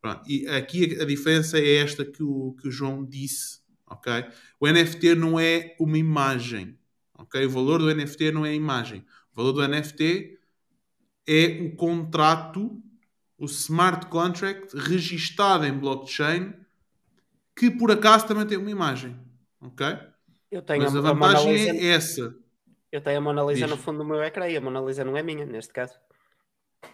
Pronto. E aqui a, a diferença é esta que o, que o João disse. Okay? O NFT não é uma imagem. Okay? O valor do NFT não é a imagem. O valor do NFT é o contrato, o smart contract registado em blockchain que por acaso também tem uma imagem. Ok? Eu tenho Mas a, a vantagem Mona Lisa- é essa. Eu tenho a Mona Lisa Diz. no fundo do meu ecrã e a Mona Lisa não é minha, neste caso.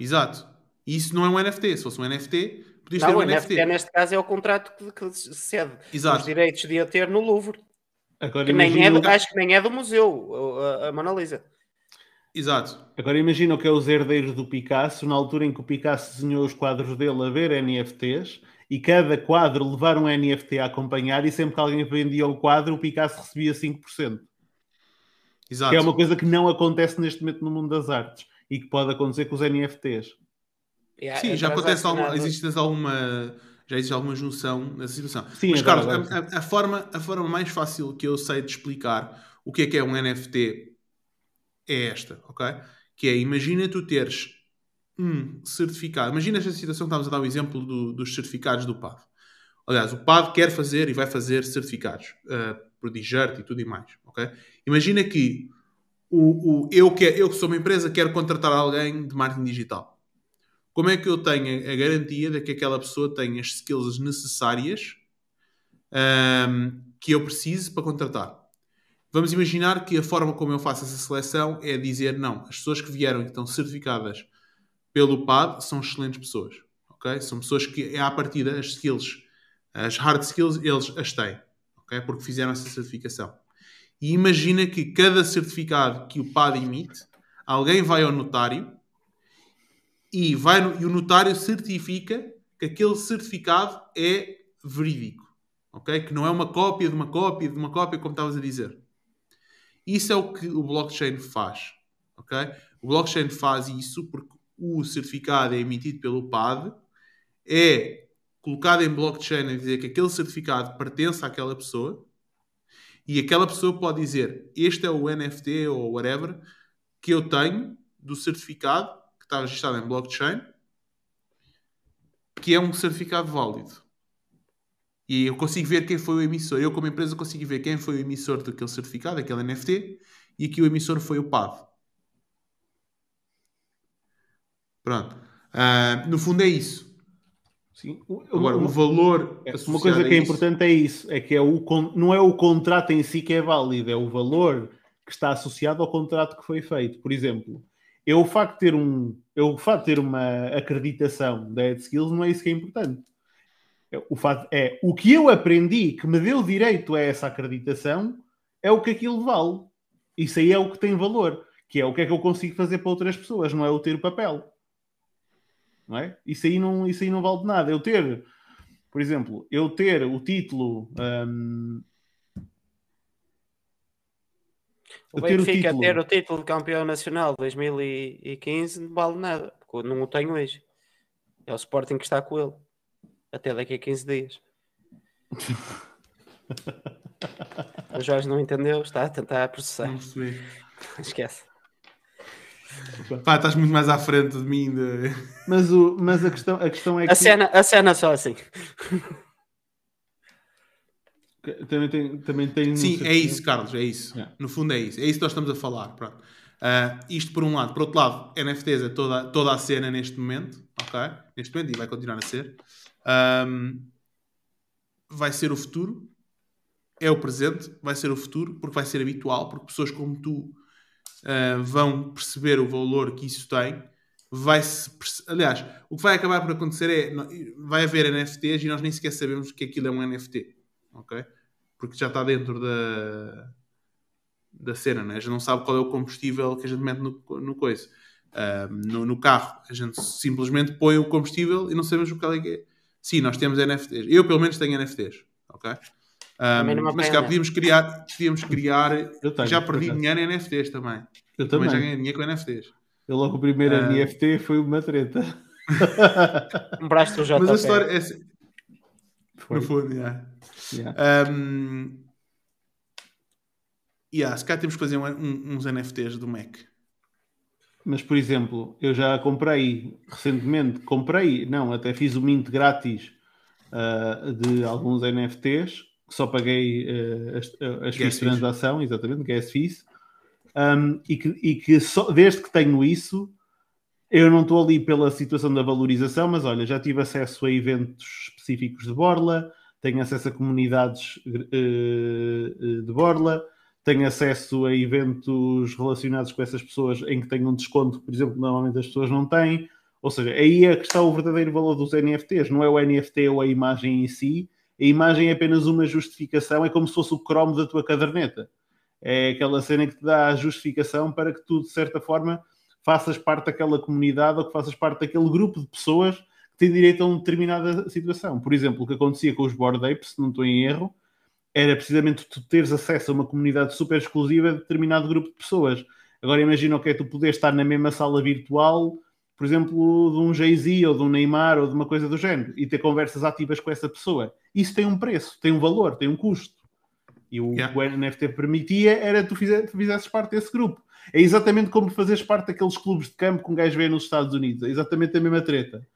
Exato. E isso não é um NFT. Se fosse um NFT, podias ter Não, um o NFT. NFT neste caso é o contrato que, que cede os Exato. direitos de a ter no Louvre. Agora Que nem é do, acho que nem é do museu, a, a Mona Lisa. Exato. agora imagina o que é os herdeiros do Picasso, na altura em que o Picasso desenhou os quadros dele a ver NFTs e cada quadro levar um NFT a acompanhar e sempre que alguém vendia o quadro, o Picasso recebia 5%. Exato. Que é uma coisa que não acontece neste momento no mundo das artes e que pode acontecer com os NFTs. É- Sim, é já acontece alguma, existe alguma, já existe alguma junção nessa situação. Sim, Mas, agora, Carlos, a, a- a forma, a forma mais fácil que eu sei de explicar o que é que é um NFT é esta, ok? Que é, imagina tu teres um certificado. Imagina esta situação que estávamos a dar o exemplo do- dos certificados do PAD. Aliás, o PAD quer fazer e vai fazer certificados uh, por Digert e tudo e mais, ok? Imagina que o, o, eu, que, eu sou uma empresa quero contratar alguém de marketing digital. Como é que eu tenho a garantia de que aquela pessoa tem as skills necessárias ahm, que eu preciso para contratar? Vamos imaginar que a forma como eu faço essa seleção é dizer não, as pessoas que vieram e que estão certificadas pelo PAD são excelentes pessoas. ok? São pessoas que, à partida, as skills, as hard skills, eles as têm. ok? Porque fizeram essa certificação. E imagina que cada certificado que o PAD emite, alguém vai ao notário e, vai no- e o notário certifica que aquele certificado é verídico. ok? Que não é uma cópia de uma cópia de uma cópia, como estavas a dizer. Isso é o que o blockchain faz. ok? O blockchain faz isso porque o certificado é emitido pelo PAD, é colocado em blockchain a dizer que aquele certificado pertence àquela pessoa e aquela pessoa pode dizer este é o NFT ou whatever que eu tenho do certificado que está registrado em blockchain que é um certificado válido. E eu consigo ver quem foi o emissor. Eu, como empresa, consigo ver quem foi o emissor daquele certificado, aquele NFT, e aqui o emissor foi o PAD. Pronto. Ah, no fundo é isso. Sim. Agora, uma- o valor. É, Uma coisa que é importante é isso, é que é o, não é o contrato em si que é válido, é o valor que está associado ao contrato que foi feito. Por exemplo, eu o facto de ter, um, eu, o facto de ter uma acreditação da EdSkills não é isso que é importante. O facto é o que eu aprendi que me deu direito a essa acreditação é o que aquilo vale. Isso aí é o que tem valor, que é o que é que eu consigo fazer para outras pessoas, não é o ter o papel. Não é? Isso aí não, isso aí não vale de nada. Eu ter por exemplo, eu ter o título. hum, O eu ter o Benfica título. ter o título de campeão nacional de 2015 não vale nada, porque eu não o tenho hoje. É o Sporting que está com ele. Até daqui a 15 dias. o Jorge não entendeu, está a tentar processar. Não percebi. Esquece. Pá, estás muito mais à frente de mim. De... Mas, o, mas a, questão, a questão é que. A cena, a cena só assim. que também tem. Também tem Sim, é isso, Carlos, é isso. Yeah. No fundo é isso. É isso que nós estamos a falar. Pronto. Ah, isto por um lado. Por outro lado, NFTs é toda, toda a cena neste momento. Ok? Neste momento e vai continuar a ser. Ahm, vai ser o futuro. É o presente. Vai ser o futuro. Porque vai ser habitual. Porque pessoas como tu ah, vão perceber o valor que isso tem. Vai-se perce- Aliás, o que vai acabar por acontecer é... Vai haver NFTs e nós nem sequer sabemos que aquilo é um NFT. Ok? Porque já está dentro da da cena, né? a gente não sabe qual é o combustível que a gente mete no, no coisa. Ah, no, no carro, a gente simplesmente põe o combustível e não sabemos o que é que é. Sim, nós temos NFTs. Eu, pelo menos, tenho NFTs. Ok? Um, mas cá podíamos criar, podíamos criar. já perdi dinheiro em NFTs também. Eu também. também já ganhei dinheiro com NFTs. Eu logo o primeiro uh... NFT foi uma treta. Compraste o JP. Mas a história é. Foi. No fundo, yeah. yeah. Um... Yeah, se cá temos que fazer um, um, uns NFTs do Mac. Mas, por exemplo, eu já comprei recentemente, comprei, não, até fiz o mint grátis uh, de alguns NFTs, que só paguei uh, as, as fees. de transação, exatamente, gas fees, um, e que, e que só, desde que tenho isso, eu não estou ali pela situação da valorização, mas olha, já tive acesso a eventos específicos de Borla, tenho acesso a comunidades uh, de Borla, tenho acesso a eventos relacionados com essas pessoas em que tenho um desconto, por exemplo, que normalmente as pessoas não têm. Ou seja, aí é que está o verdadeiro valor dos NFTs, não é o NFT ou a imagem em si. A imagem é apenas uma justificação, é como se fosse o Chrome da tua caderneta. É aquela cena que te dá a justificação para que tu, de certa forma, faças parte daquela comunidade ou que faças parte daquele grupo de pessoas que têm direito a uma determinada situação. Por exemplo, o que acontecia com os Board Apes, se não estou em erro, era precisamente tu teres acesso a uma comunidade super exclusiva de determinado grupo de pessoas. Agora imagina o que é tu poder estar na mesma sala virtual, por exemplo, de um Jay-Z ou de um Neymar ou de uma coisa do género e ter conversas ativas com essa pessoa. Isso tem um preço, tem um valor, tem um custo. E o yeah. que o NFT permitia era tu, fizer, tu fizesses parte desse grupo. É exatamente como fazeres parte daqueles clubes de campo que um gajo vê nos Estados Unidos. É exatamente a mesma treta.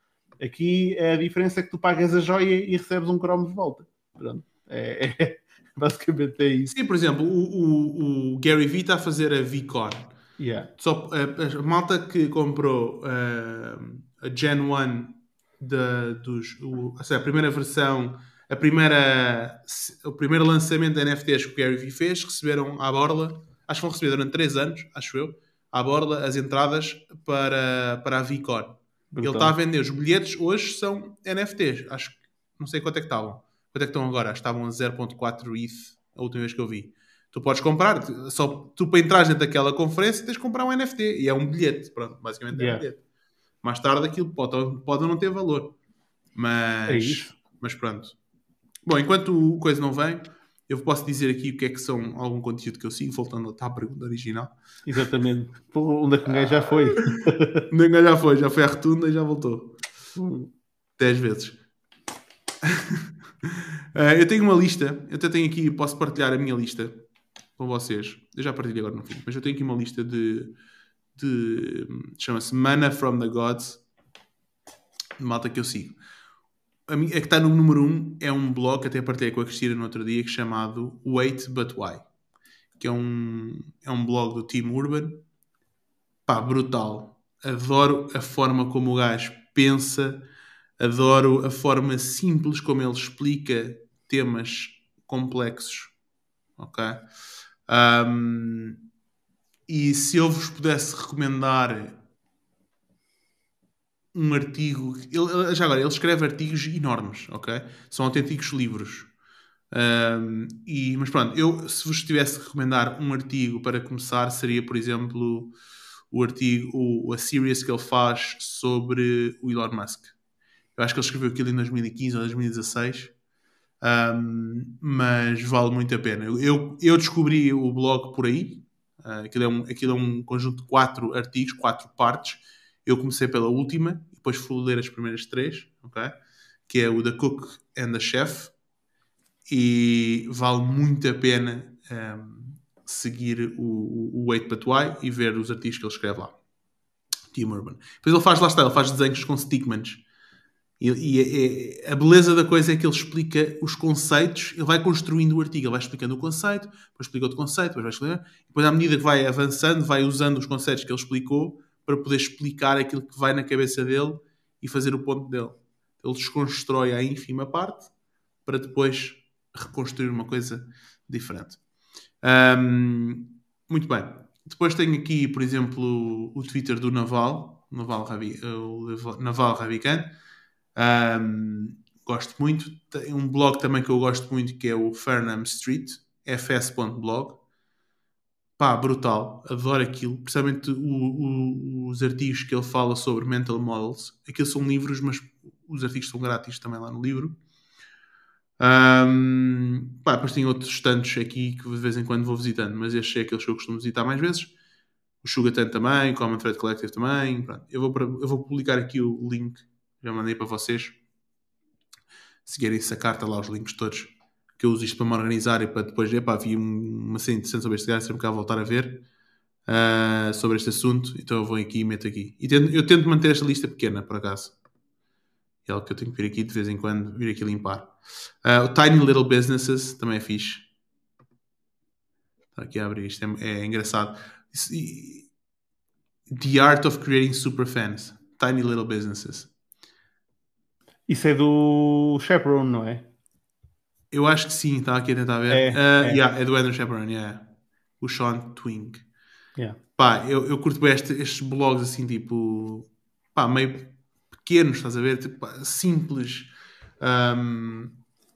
Aqui a diferença é que tu pagas a joia e recebes um cromo de volta. Pronto. É, é, Basicamente é isso. Sim, por exemplo, o, o, o Gary Vee está a fazer a VCon. Yeah. Só, a, a, malta que comprou uh, a Gen 1 de, dos, o, seja, a primeira versão, a primeira, o primeiro lançamento de NFTs que o Gary Vee fez, receberam à borla, acho que vão receber durante 3 anos, acho eu, à borla as entradas para, para a VCon. Ele está a vender os bilhetes, hoje são NFTs, acho que não sei quanto é que estavam. Quanto é que estão agora? Estavam a 0.4 ETH a última vez que eu vi. Tu podes comprar, só tu para entrar dentro daquela conferência tens de comprar um NFT e é um bilhete, pronto, basicamente yeah. é um bilhete. Mais tarde aquilo pode, pode não ter valor. Mas, é mas pronto. Bom, enquanto o coisa não vem, eu posso dizer aqui o que é que são algum conteúdo que eu sigo, voltando à pergunta original. Exatamente. Onde é que o já foi? Onde é que já foi? Já foi à retunda e já voltou. Hum. Dez vezes. Uh, eu tenho uma lista, eu até tenho aqui, posso partilhar a minha lista com vocês. Eu já partilhei agora no fim, mas eu tenho aqui uma lista de. de chama-se Mana from the Gods, de malta que eu sigo. A, minha, a que está no número 1 um, é um blog que até partilhei com a Cristina no outro dia, que é chamado Wait But Why, que é um, é um blog do Team Urban. Pá, brutal. Adoro a forma como o gajo pensa Adoro a forma simples como ele explica temas complexos. Ok? Um, e se eu vos pudesse recomendar um artigo. Ele, já agora, ele escreve artigos enormes, ok? São autênticos livros. Um, e, mas pronto, eu se vos tivesse que recomendar um artigo para começar, seria, por exemplo, o artigo, o, a series que ele faz sobre o Elon Musk. Eu acho que ele escreveu aquilo em 2015 ou 2016. Um, mas vale muito a pena. Eu, eu descobri o blog por aí. Uh, aquilo, é um, aquilo é um conjunto de quatro artigos, quatro partes. Eu comecei pela última depois fui ler as primeiras três, okay? que é o The Cook and the Chef. E vale muito a pena um, seguir o, o Wait But Why e ver os artigos que ele escreve lá. Tim Urban. Depois ele faz, lá está, ele faz desenhos com stickmans e, e, a beleza da coisa é que ele explica os conceitos, ele vai construindo o artigo, ele vai explicando o conceito, depois explica outro conceito, depois vai explicar, depois à medida que vai avançando, vai usando os conceitos que ele explicou para poder explicar aquilo que vai na cabeça dele e fazer o ponto dele. Ele desconstrói a ínfima parte para depois reconstruir uma coisa diferente. Um, muito bem. Depois tenho aqui, por exemplo, o Twitter do Naval, Naval, Ravi, Naval Ravikant um, gosto muito. Tem um blog também que eu gosto muito que é o Fernham Street, fs.blog. Pá, brutal. Adoro aquilo. Principalmente o, o, os artigos que ele fala sobre mental models. Aqueles são livros, mas os artigos são grátis também lá no livro. Um, pá, depois tem outros tantos aqui que de vez em quando vou visitando, mas estes é aqueles que eu costumo visitar mais vezes. O Sugar Tan também, o Common Thread Collective também. Pronto. Eu, vou, eu vou publicar aqui o link, já mandei para vocês. Se querem sacar, está lá os links todos. Que eu uso isto para me organizar e para depois, epá, vi uma cena interessante sobre este gajo, sempre que voltar a ver uh, sobre este assunto. Então eu vou aqui e meto aqui. E tento, eu tento manter esta lista pequena, por acaso. É algo que eu tenho que vir aqui de vez em quando, vir aqui limpar. Uh, o Tiny Little Businesses também é fixe. Está aqui a abrir isto, é, é engraçado. The Art of Creating Super Fans. Tiny Little Businesses. Isso é do Chaperone, não é? Eu acho que sim, está aqui a tentar ver. É, uh, é. Yeah, é do Andrew Chaperone, yeah. o Sean Twing. Yeah. Pá, eu, eu curto bem este, estes blogs assim, tipo, pá, meio pequenos, estás a ver? Tipo, simples, um,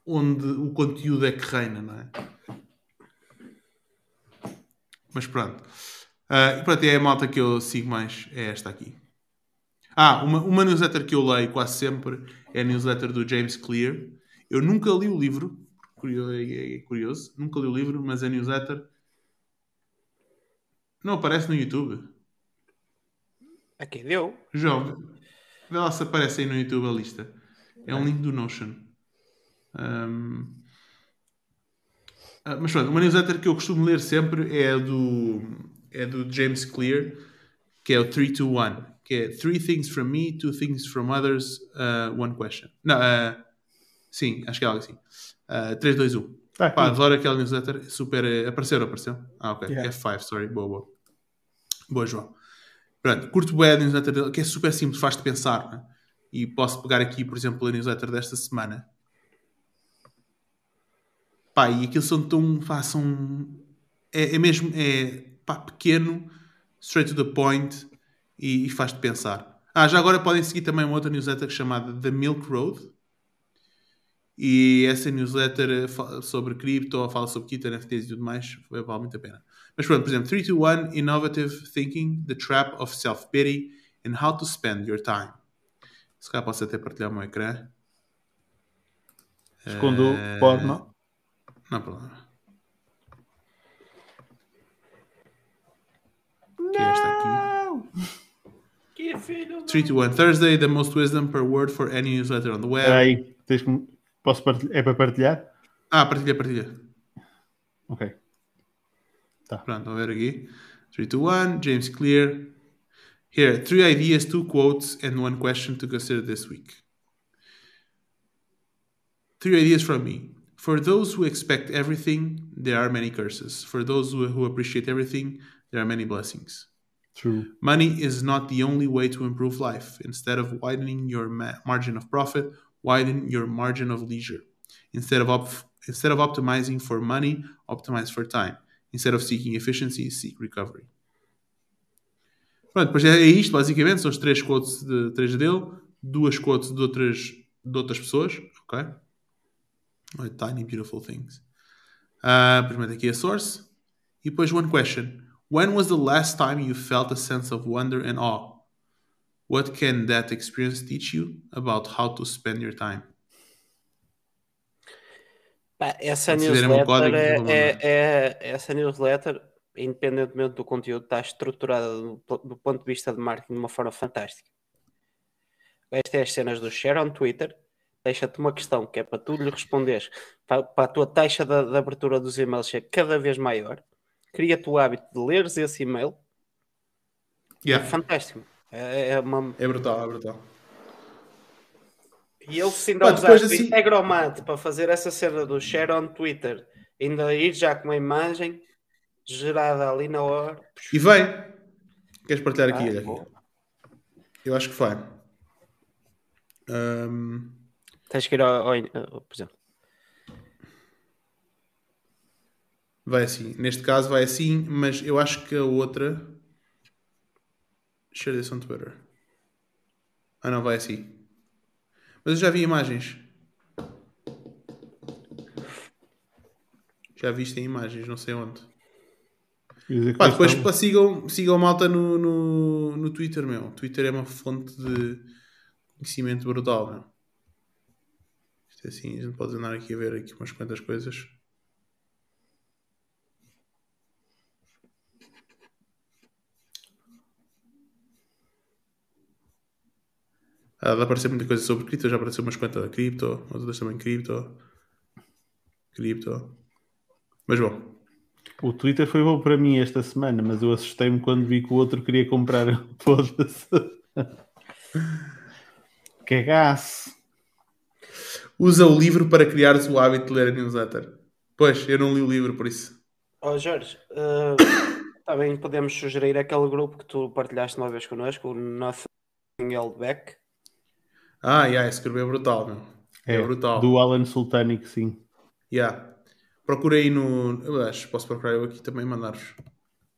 onde o conteúdo é que reina, não é? Mas pronto. Uh, e pronto, é a malta que eu sigo mais, é esta aqui. Ah, uma, uma newsletter que eu leio quase sempre é a newsletter do James Clear. Eu nunca li o livro, é, é curioso, nunca li o livro, mas a newsletter não aparece no YouTube. Aqui deu. João, vê lá se aparece aí no YouTube a lista. É um link do Notion. Um... Ah, mas pronto, uma newsletter que eu costumo ler sempre é a do, é do James Clear, que é o 321, que é Three Things from Me, Two Things from Others, uh, One Question. Não, uh, sim, acho que é algo assim. Uh, 3, 2, 1. Tá, Pá, adoro aquela newsletter. Super. Eh, apareceu, apareceu? Ah, ok. Yeah. F5, sorry. Boa, boa. Boa, João. Pronto, curto bem a newsletter dele, que é super simples, faz-te pensar. Né? E posso pegar aqui, por exemplo, a newsletter desta semana. Pá, e aquilo são tão. Pá, são. É, é mesmo. É pá, pequeno, straight to the point e, e faz-te pensar. Ah, já agora podem seguir também uma outra newsletter chamada The Milk Road e essa newsletter eh, sobre cripto, fala sobre kit, NFTs e tudo mais, vale muito a pena. Mas pronto, por exemplo, 321 Innovative Thinking, The Trap of Self-Pity and How to Spend Your Time. Se calhar posso até partilhar o meu ecrã. Escondo uh, porno. Não há problema. Não! Que é esta aqui. 3 to 1 Thursday, the most wisdom per word for any newsletter on the web. Peraí, tens Posso partilhar? É para partilhar? Ah, partilha, partilha. Ok. Tá. Pronto, vamos ver aqui. 3, 2, 1, James Clear. Here, three ideas, two quotes, and one question to consider this week. Three ideas from me. For those who expect everything, there are many curses. For those who, who appreciate everything, there are many blessings. True. Money is not the only way to improve life. Instead of widening your ma- margin of profit, widen your margin of leisure. Instead of, op- instead of optimizing for money, optimize for time. Instead of seeking efficiency, seek recovery. Pronto, depois é, é isto, basicamente. São os três quotes de três dele, duas quotes de outras, de outras pessoas. Ok? Tiny Beautiful Things. Uh, primeiro aqui a source. E depois one question. When was the last time you felt a sense of wonder and awe? What can that experience teach you about how to spend your time? essa newsletter, é, é, é, essa newsletter, independentemente do conteúdo, está estruturada do, do, ponto de vista de marketing de uma forma fantástica. Estas é as cenas do share on Twitter. Deixa-te uma questão que é para tu lhe responderes para, para a tua taxa de, de, abertura dos e-mails ser cada vez maior. Cria-te o hábito de leres esse e-mail. Yeah. É fantástico. É, é, uma... é brutal, é brutal. E ele se ainda ah, usar assim... Integromat para fazer essa cena do share on Twitter, ainda ir já com uma imagem gerada ali na hora. E vem. Queres partilhar aqui? Ah, aqui. Eu acho que vai. Um... Tens que ir ao, ao, ao, por exemplo. Vai assim. Neste caso vai assim, mas eu acho que a outra Share this on Twitter. Ah, não, vai assim. Mas eu já vi imagens. Já viste em imagens, não sei onde. Pá, depois pá, sigam, sigam malta no, no, no Twitter, meu. Twitter é uma fonte de conhecimento brutal, meu. Isto é assim, a gente pode andar aqui a ver aqui umas quantas coisas. Ah, dá aparecer muita coisa sobre cripto, já apareceu umas quantas da cripto, outras também cripto. Cripto. Mas bom. O Twitter foi bom para mim esta semana, mas eu assustei-me quando vi que o outro queria comprar. Foda-se. Cagaçe. Usa o livro para criares o hábito de ler a newsletter. Pois, eu não li o livro por isso. Ó oh, Jorge, uh, também podemos sugerir aquele grupo que tu partilhaste uma vez connosco, o Nothing Held Back. Ah, yeah, esse grupo é brutal, meu. É, é brutal. Do Alan Sultanic, sim. Yeah. Procurei no. Eu acho, posso procurar eu aqui também mandar-vos.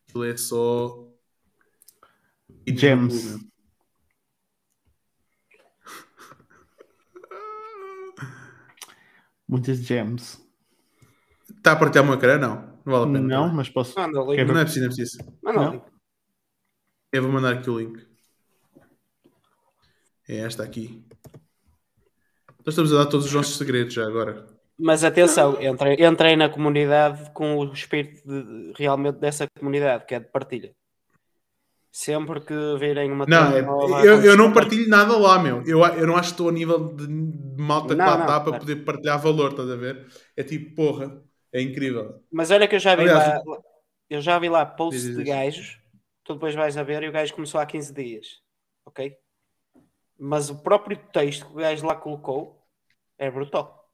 Aquilo é só. Gems. Muitas gems. Está a partilhar uma cara? Não. Não vale a pena. Não, mas posso. Manda o link. Não é preciso, não é preciso. Manda o link. Eu vou mandar aqui o link. É esta aqui. Nós estamos a dar todos os nossos segredos já agora. Mas atenção, entrei, entrei na comunidade com o espírito de, realmente dessa comunidade, que é de partilha. Sempre que virem uma Não, é, nova, eu, eu não partilho nada lá, meu. Eu, eu não acho que estou a nível de, de malta não, que lá está para poder partilhar valor, estás a ver? É tipo, porra, é incrível. Mas olha que eu já vi Aliás, lá, eu já vi lá posts de gajos, tu depois vais a ver e o gajo começou há 15 dias, ok? Mas o próprio texto que o gajo lá colocou é brutal.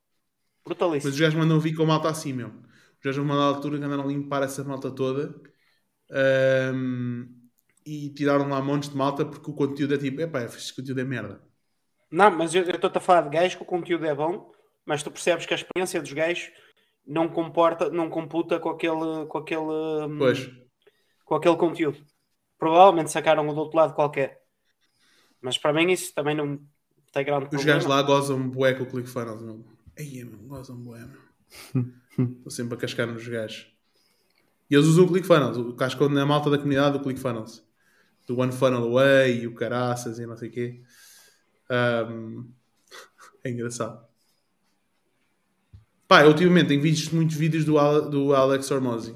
Brutalíssimo. Mas os gajos mandam vir com a malta assim, meu. Os gajos vão mandar a altura que andaram a limpar essa malta toda um, e tiraram lá montes de malta porque o conteúdo é tipo, epá, este conteúdo é merda. Não, mas eu estou-te a falar de gajos que o conteúdo é bom, mas tu percebes que a experiência dos gajos não comporta, não computa com aquele, com aquele, hum, pois. com aquele conteúdo. Provavelmente sacaram do outro lado qualquer. Mas para mim isso também não tem grande Os gajos lá gozam bué com o ClickFunnels, não? Aí, meu, gozam bué, Estou sempre a cascar nos gajos. E eles usam o ClickFunnels, o cascam na malta da comunidade do ClickFunnels. Do One Funnel Away e o caraças e não sei o quê. Um, é engraçado. Pá, ultimamente tenho visto muitos vídeos do, do Alex Hormozzi.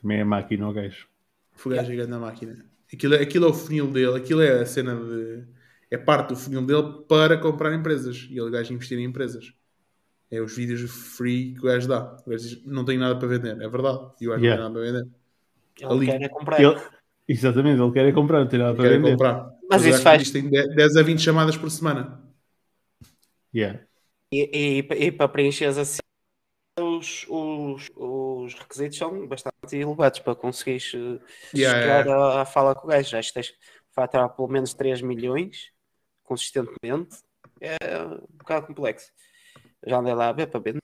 Também é máquina o gajo. Foi gajo yeah. na máquina. Aquilo, é, aquilo é o funil dele, aquilo é a cena de. É parte do funil dele para comprar empresas. E ele gajo investir em empresas. É os vídeos free que o gajo dá. O gajo diz, não tenho nada para vender. É verdade. E o gajo yeah. não tem nada para vender. Ele Ali. quer é comprar. Ele... Exatamente, ele quer é comprar, não tem nada para vender. Comprar. Mas isso faz. Tem 10 a 20 chamadas por semana. Yeah. E, e, e para preencher assim os, os, os requisitos são bastante elevados para conseguir uh, yeah, chegar yeah. À, à, fala com o gajo. Já tens que faturar pelo menos 3 milhões consistentemente. É um bocado complexo. Já andei lá a ver para vender.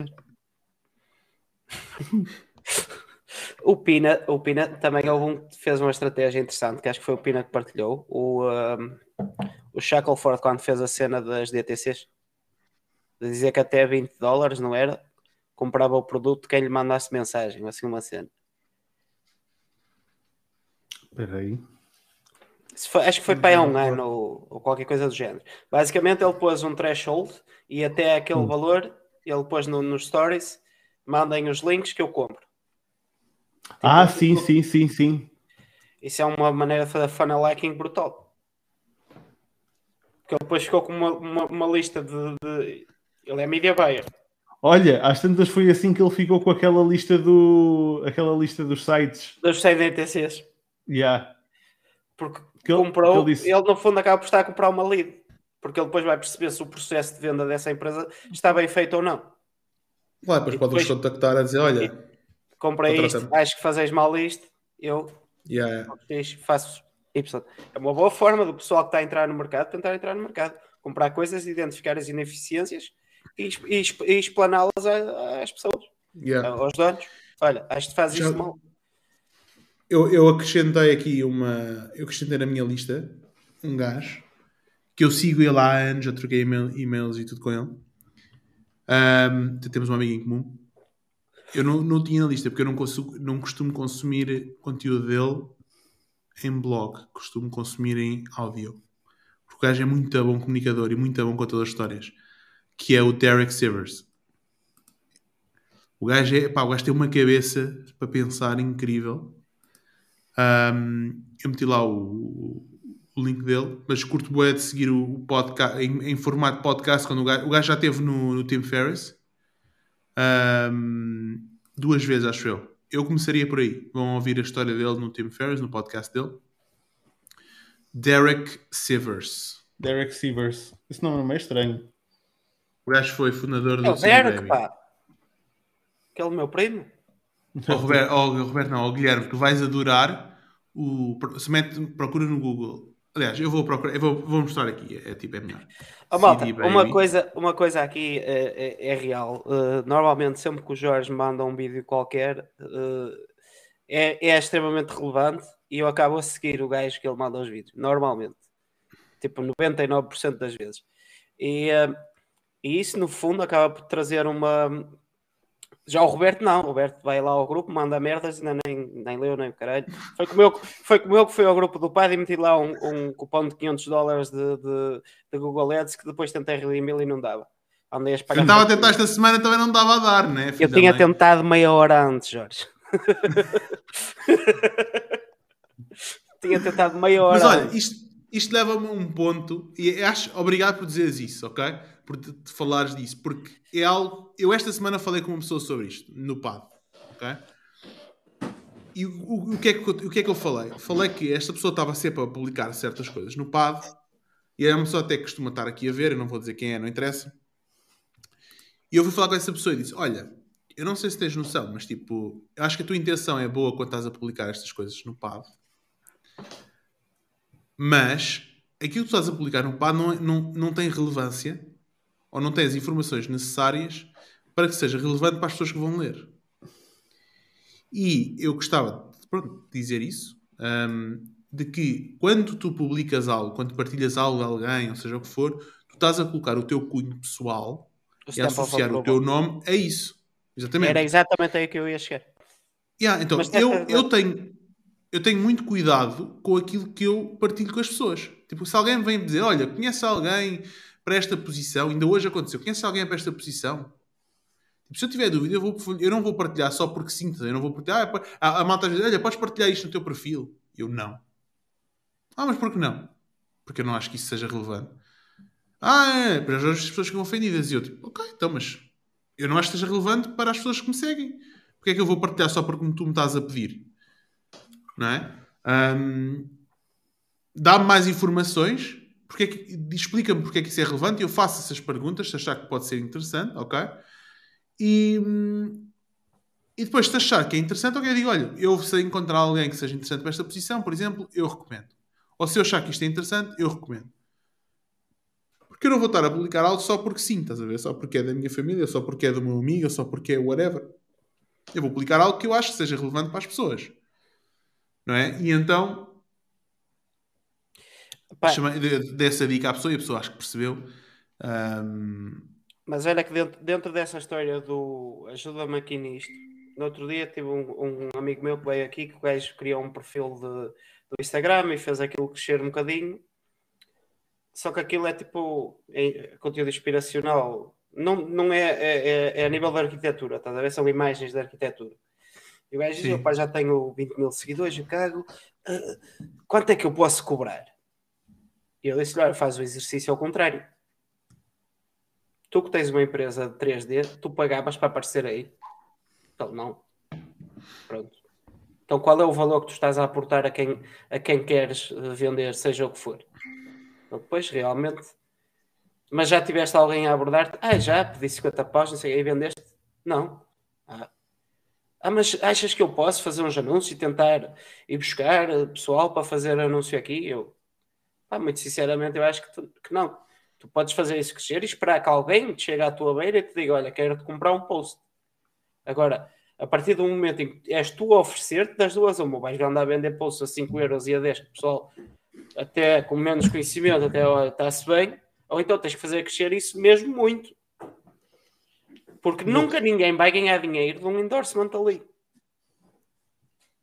o Pina, o Pina também houve um que fez uma estratégia interessante, que acho que foi o Pina que partilhou. O, um, o Shackleford, quando fez a cena das DTCs, de dizer que até 20 dólares, não era? Comprava o produto quem lhe mandasse mensagem, assim uma cena. Espera aí. Foi, acho que foi para um ano ou, ou, qualquer coisa do género. Basicamente ele pôs um threshold e até aquele hum. valor ele pôs no, nos stories, mandem os links que eu compro. Tipo, ah, sim, tipo, sim, sim, sim. Isso é uma maneira de fazer funnel hacking brutal. Porque ele depois ficou com uma, uma, uma lista de, de, Ele é media buyer. Olha, às tantas foi assim que ele ficou com aquela lista do aquela lista dos sites. Dos sites NTCs. Yeah. Porque que comprou, ele, ele, disse... ele, no fundo acaba por estar a comprar uma lead. Porque ele depois vai perceber se o processo de venda dessa empresa está bem feito ou não. Claro, depois pode-nos contactar a dizer, olha... Comprei isto, acho que fazes mal isto, eu yeah. faço Y. É uma boa forma do pessoal que está a entrar no mercado tentar entrar no mercado. Comprar coisas, identificar as ineficiências e, e, e explaná-las às pessoas, yeah. aos donos. Olha, acho que faz Já... isso mal. Eu, eu acrescentei aqui uma. Eu acrescentei na minha lista um gajo que eu sigo ele há anos, já troquei email, e-mails e tudo com ele. Um, temos um amigo em comum. Eu não, não tinha na lista porque eu não, consigo, não costumo consumir conteúdo dele em blog, costumo consumir em áudio. Porque o gajo é muito bom comunicador e muito bom contador de histórias que é o Derek Sivers. O gajo, é, pá, o gajo tem uma cabeça para pensar incrível. Um, eu meti lá o, o, link dele, mas curto boé de seguir o podcast em, em, formato podcast quando o gajo, o gajo já esteve no, no Tim Ferriss um, duas vezes, acho eu. Eu começaria por aí. Vão ouvir a história dele no Tim Ferriss, no podcast dele. Derek Sivers. Derek Sivers. Esse nome é meio estranho. O gajo foi fundador do é o Derek, pá. Aquele meu primo. Oh, Roberto, oh, Roberto, não, oh, Guilherme, tu vais adorar o. Se mete, procura no Google. Aliás, eu vou procurar, eu vou, vou mostrar aqui, é, é tipo, é melhor. Oh, malta, uma, coisa, uma coisa aqui é, é, é real. Uh, normalmente, sempre que o Jorge manda um vídeo qualquer, uh, é, é extremamente relevante e eu acabo a seguir o gajo que ele manda os vídeos. Normalmente, tipo 99% das vezes. E, uh, e isso, no fundo, acaba por trazer uma já o Roberto não, o Roberto vai lá ao grupo, manda merdas, ainda nem, nem leu, nem caralho. Foi como, eu, foi como eu que fui ao grupo do pai e meti lá um, um cupom de 500 dólares de, de, de, Google Ads que depois tentei redimir e não dava. Andei a Tentava a tentar esta semana também não dava a dar, né? Eu tinha tentado meia hora antes, Jorge. tinha tentado meia hora Mas olha, isto, isto leva-me a um ponto, e acho, obrigado por dizeres isso, ok? Por te, te, falares disso, porque é algo. Eu esta semana falei com uma pessoa sobre isto, no PAD, ok? E o, o, o, que é que, o que é que eu falei? Falei que esta pessoa estava sempre a publicar certas coisas no PAD, e é uma pessoa até que costuma estar aqui a ver, eu não vou dizer quem é, não interessa. E eu fui falar com essa pessoa e disse: Olha, eu não sei se tens noção, mas tipo, eu acho que a tua intenção é boa quando estás a publicar estas coisas no PAD. Mas aquilo que tu estás a publicar no PAD não, não, não tem relevância ou não tem as informações necessárias para que seja relevante para as pessoas que vão ler. E eu gostava pronto, de dizer isso, um, de que quando tu publicas algo, quando partilhas algo a alguém, ou seja o que for, tu estás a colocar o teu cunho pessoal e a associar o teu nome a isso. Exatamente. Era exatamente aí que eu ia chegar. Yeah, então, eu, eu, tenho, eu tenho muito cuidado com aquilo que eu partilho com as pessoas. Tipo, se alguém vem dizer, olha, conhece alguém para esta posição, ainda hoje aconteceu, conhece alguém para esta posição? Tipo, se eu tiver dúvida, eu, vou, eu não vou partilhar só porque sinto, eu não vou partilhar. Ah, a, a malta olha, podes partilhar isto no teu perfil. Eu não. Ah, mas por que não? Porque eu não acho que isso seja relevante. Ah, é, para as pessoas ficam ofendidas. E eu tipo, ok, então, mas eu não acho que seja relevante para as pessoas que me seguem. Porque é que eu vou partilhar só porque tu me estás a pedir? Não é? Um, Dá-me mais informações porque é que, explica-me porque é que isso é relevante eu faço essas perguntas se achar que pode ser interessante, ok? E, e depois se achar que é interessante, ok, eu digo, olha, eu se encontrar alguém que seja interessante para esta posição, por exemplo, eu recomendo. Ou se eu achar que isto é interessante, eu recomendo. Porque eu não vou estar a publicar algo só porque sim, estás a ver? Só porque é da minha família, só porque é do meu amigo, só porque é whatever. Eu vou publicar algo que eu acho que seja relevante para as pessoas. Não é? E então dessa dica à pessoa e a pessoa acho que percebeu. Um... Mas olha que dentro, dentro dessa história do ajuda-me aqui nisto, no outro dia tive um, um, amigo meu que veio aqui que o gajo criou um perfil de, do Instagram e fez aquilo crescer um bocadinho. Só que aquilo é tipo é, conteúdo inspiracional. Não, não é, é, é, é a nível da arquitetura, estás a ver? São imagens da arquitetura. E o gajo diz: já tenho 20 mil seguidores, eu cago. Uh, quanto é que eu posso cobrar? E eu disse-lhe: olha, faz o exercício ao contrário. Tu que tens uma empresa de 3D, tu pagavas para aparecer aí? Então, não. Pronto. Então, qual é o valor que tu estás a aportar a quem, a quem queres eh, vender, seja o que for? Então, depois, realmente. Mas já tiveste alguém a abordar-te? Ah, já, pedi 50 paus, não sei, aí vendeste? Não. Ah. ah, mas achas que eu posso fazer uns anúncios e tentar ir buscar eh, pessoal para fazer anúncio aqui? Eu, Pá, muito sinceramente, eu acho que, tu, que, não. Tu podes fazer isso crescer e esperar que alguém te chegue à tua beira e te diga: Olha, quero-te comprar um post. Agora, a partir do momento em que és tu a oferecer-te, das duas, uma vais andar a vender posts a 5 euros e a 10, pessoal, até com menos conhecimento, até está-se bem, ou então tens que fazer crescer isso mesmo muito. Porque não. nunca ninguém vai ganhar dinheiro de um endorsement ali.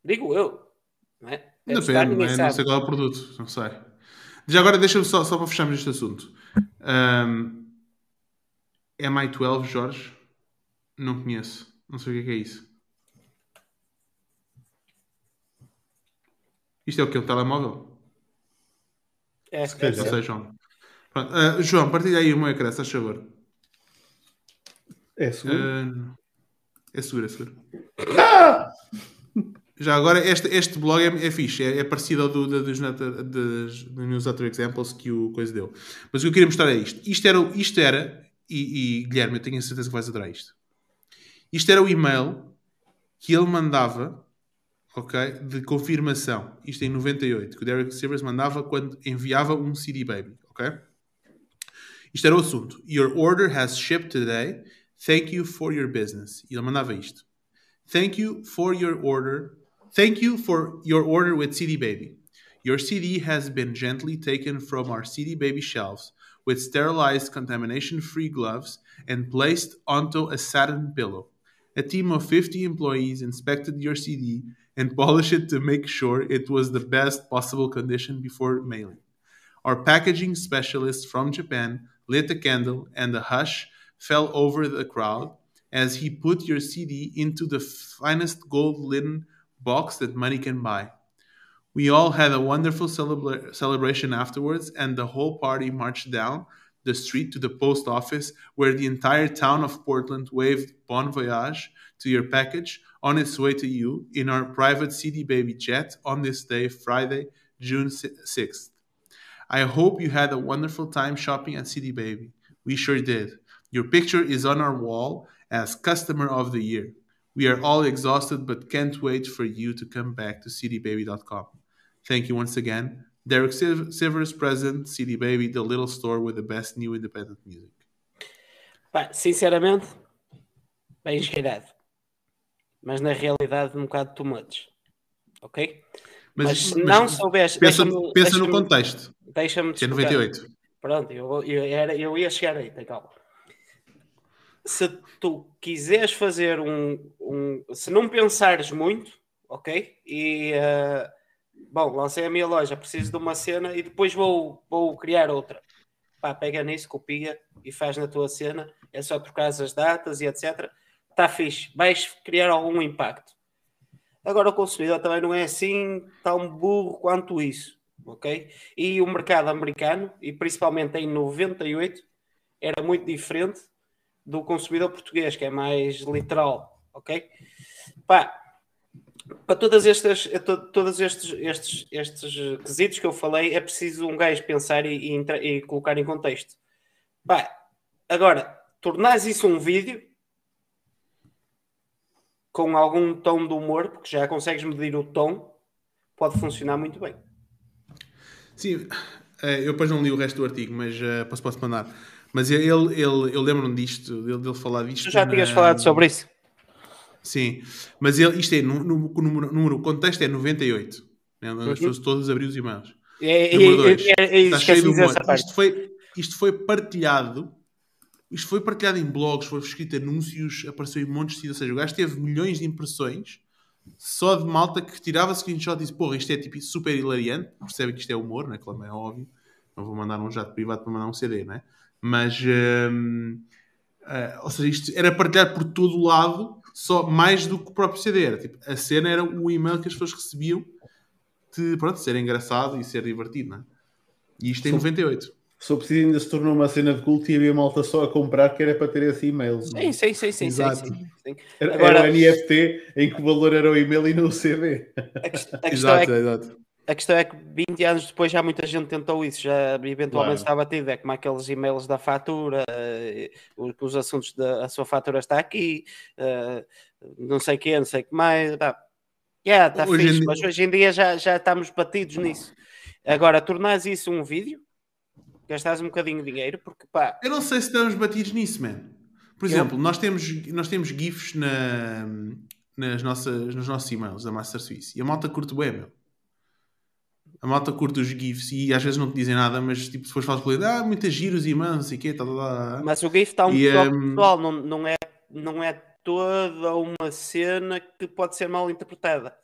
Digo eu. Não é? Depende, não, é? não sei qual é o produto, não sei. Já agora deixa-me só, só para fecharmos este assunto. Um, MI12, Jorge? Não conheço. Não sei o que é, que é isso. Isto é o que? Um telemóvel? É, Não sei, João. Pronto. Uh, João, partilha aí o meu ecrã, se faz favor. É seguro. Uh, é seguro, é seguro. Ah! Já agora, este, este blog é, é fixe, é, é parecido ao do, do, dos, dos, dos Examples que o coisa deu. Mas o que eu queria mostrar é isto. Isto era, isto era e, e Guilherme, eu tenho a certeza que vais adorar isto. Isto era o e-mail que ele mandava, ok, de confirmação. Isto em 98, que o Derek Silvers mandava quando enviava um CD Baby, ok? Isto era o assunto. Your order has shipped today. Thank you for your business. E ele mandava isto. Thank you for your order. Thank you for your order with CD Baby. Your CD has been gently taken from our CD Baby shelves with sterilized contamination free gloves and placed onto a satin pillow. A team of 50 employees inspected your CD and polished it to make sure it was the best possible condition before mailing. Our packaging specialist from Japan lit a candle and a hush fell over the crowd as he put your CD into the finest gold linen box that money can buy. We all had a wonderful celebra- celebration afterwards, and the whole party marched down the street to the post office, where the entire town of Portland waved Bon Voyage to your package on its way to you in our private CD Baby jet on this day, Friday, June 6th. I hope you had a wonderful time shopping at CD Baby. We sure did. Your picture is on our wall as Customer of the Year. We are all exhausted but can't wait for you to come back to cdbaby.com. Thank you once again. Derek Silver's present, CD Baby, the little store with the best new independent music. Pá, sinceramente, bem cheirado. Mas na realidade, um bocado too much. Ok? Mas, mas se não soubeste. Pensa, pensa no contexto. Deixa-me Que é 98. Pronto, eu, eu, era, eu ia chegar aí, tá calma. Se tu quiseres fazer um, um. Se não pensares muito, ok? E. Uh, bom, lancei a minha loja, preciso de uma cena e depois vou, vou criar outra. Pá, pega nisso, copia e faz na tua cena. É só trocar as datas e etc. Está fixe. Vais criar algum impacto. Agora o consumidor também não é assim tão burro quanto isso, ok? E o mercado americano, e principalmente em 98, era muito diferente do consumidor português, que é mais literal, ok? Pá, para todas estas, todos estes, estes, estes quesitos que eu falei, é preciso um gajo pensar e, e, e colocar em contexto. Pá, agora, tornares isso um vídeo com algum tom de humor, porque já consegues medir o tom, pode funcionar muito bem. Sim, eh, eu depois não li o resto do artigo, mas uh, posso, posso mandar. Mas ele, ele, eu lembro-me disto, dele, dele falar disto. Tu já tinhas falado sobre isso? Sim, mas ele, isto é, no, no número, o contexto é 98. Né? As uhum. pessoas todas abriram os e-mails. É, número 2. É, é, é. Isto foi, isto foi partilhado. Isto foi partilhado em blogs, foi escrito anúncios, apareceu em montes de sítios. Ou seja, o gajo teve milhões de impressões só de malta que tirava screenshot e disse: Porra, isto é tipo super hilariante. Percebe que isto é humor, né? Claro, é óbvio. Não vou mandar um jato privado para mandar um CD, né? Mas, hum, uh, ou seja, isto era partilhado por todo o lado só mais do que o próprio CD. Era, tipo, a cena era o e-mail que as pessoas recebiam de pronto, ser engraçado e ser divertido, não é? E isto em Sou, 98. Só preciso ainda se tornou uma cena de culto e havia malta só a comprar que era para ter esse e-mail. Sim, sim, sim, sim, Exato. sim, sim. Era, Agora, era o NFT em que o valor era o e-mail e não o CD. A, questão, a questão exato, é que, exato. A questão é que 20 anos depois já muita gente tentou isso, já eventualmente está batido. É como aqueles e-mails da fatura, uh, os assuntos da sua fatura está aqui, uh, não sei o que, não sei o que mais. Tá. Yeah, está hoje fixe, mas hoje em dia já, já estamos batidos nisso. Agora, tornares isso um vídeo, gastares um bocadinho de dinheiro, porque pá. Eu não sei se estamos batidos nisso, man. Por exemplo, eu... nós, temos, nós temos GIFs na, nas nossas, nos nossos e-mails da Master Suisse e a malta curte bem, meu a malta curta os GIFs e às vezes não te dizem nada, mas tipo, falar com ele, ah, muitas giros e mãos, o quê, tá, tá, tá. Mas o GIF está um e, pouco um... pessoal, não, não, é, não é toda uma cena que pode ser mal interpretada.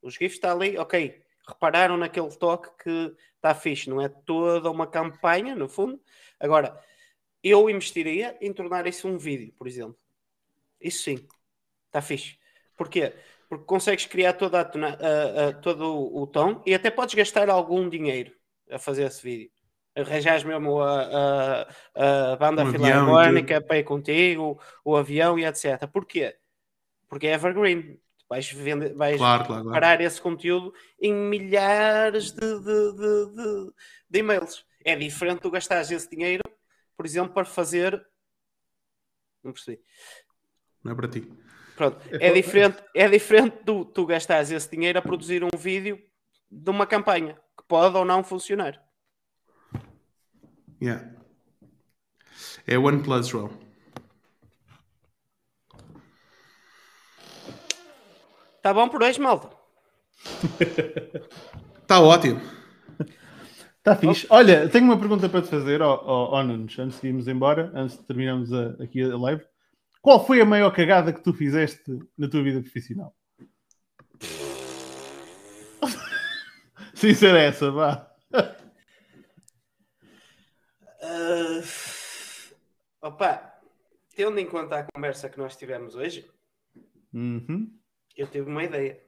Os GIFs está ali, ok, repararam naquele toque que está fixe, não é toda uma campanha, no fundo. Agora, eu investiria em tornar isso um vídeo, por exemplo. Isso sim, está fixe. Porquê? Porque consegues criar toda a, a, a, todo o, o tom e até podes gastar algum dinheiro a fazer esse vídeo. Arranjas mesmo a, banda um filarmónica para ir contigo, o avião e etc. Porquê? Porque é evergreen. Vais, vender, vais claro, claro, claro. parar esse conteúdo em milhares de, de, de, de, de e-mails. É diferente tu gastares esse dinheiro, por exemplo, para fazer. Não percebi. Não é para ti. Pronto, é, diferente, é diferente tu, tu gastares esse dinheiro a produzir um vídeo de uma campanha que pode ou não funcionar. Yeah. É OnePlus, João. Tá bom por hoje, malta? Está ótimo. Está fixe. Olha, tenho uma pergunta para te fazer, ó, ó, ó Nunes, antes de irmos embora, antes de terminarmos a, aqui a live. Qual foi a maior cagada que tu fizeste na tua vida profissional? Ser essa, vá. Uh, opa, tendo em conta a conversa que nós tivemos hoje, uhum eu tive uma ideia.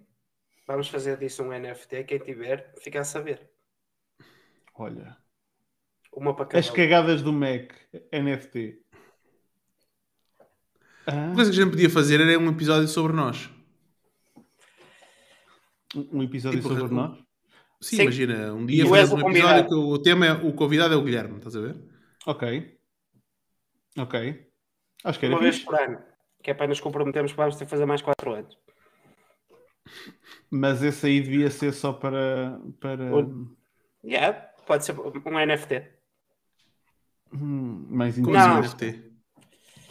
Vamos fazer disso um NFT. Quem tiver, fica a saber. Olha. Uma para cada As cagadas do Mac NFT. Ah. A coisa que a gente podia fazer era um episódio sobre nós. Um episódio tipo, sobre um... nós? Sim, Sim, imagina, um dia fazes um episódio que o tema é o convidado é o Guilherme, estás a ver? Ok. Ok. Acho que era Uma vez por ano, que é para nos comprometermos que vamos ter que fazer mais 4 anos. Mas esse aí devia ser só para. para... Yeah, pode ser um NFT. Hum, mais Como não, NFT?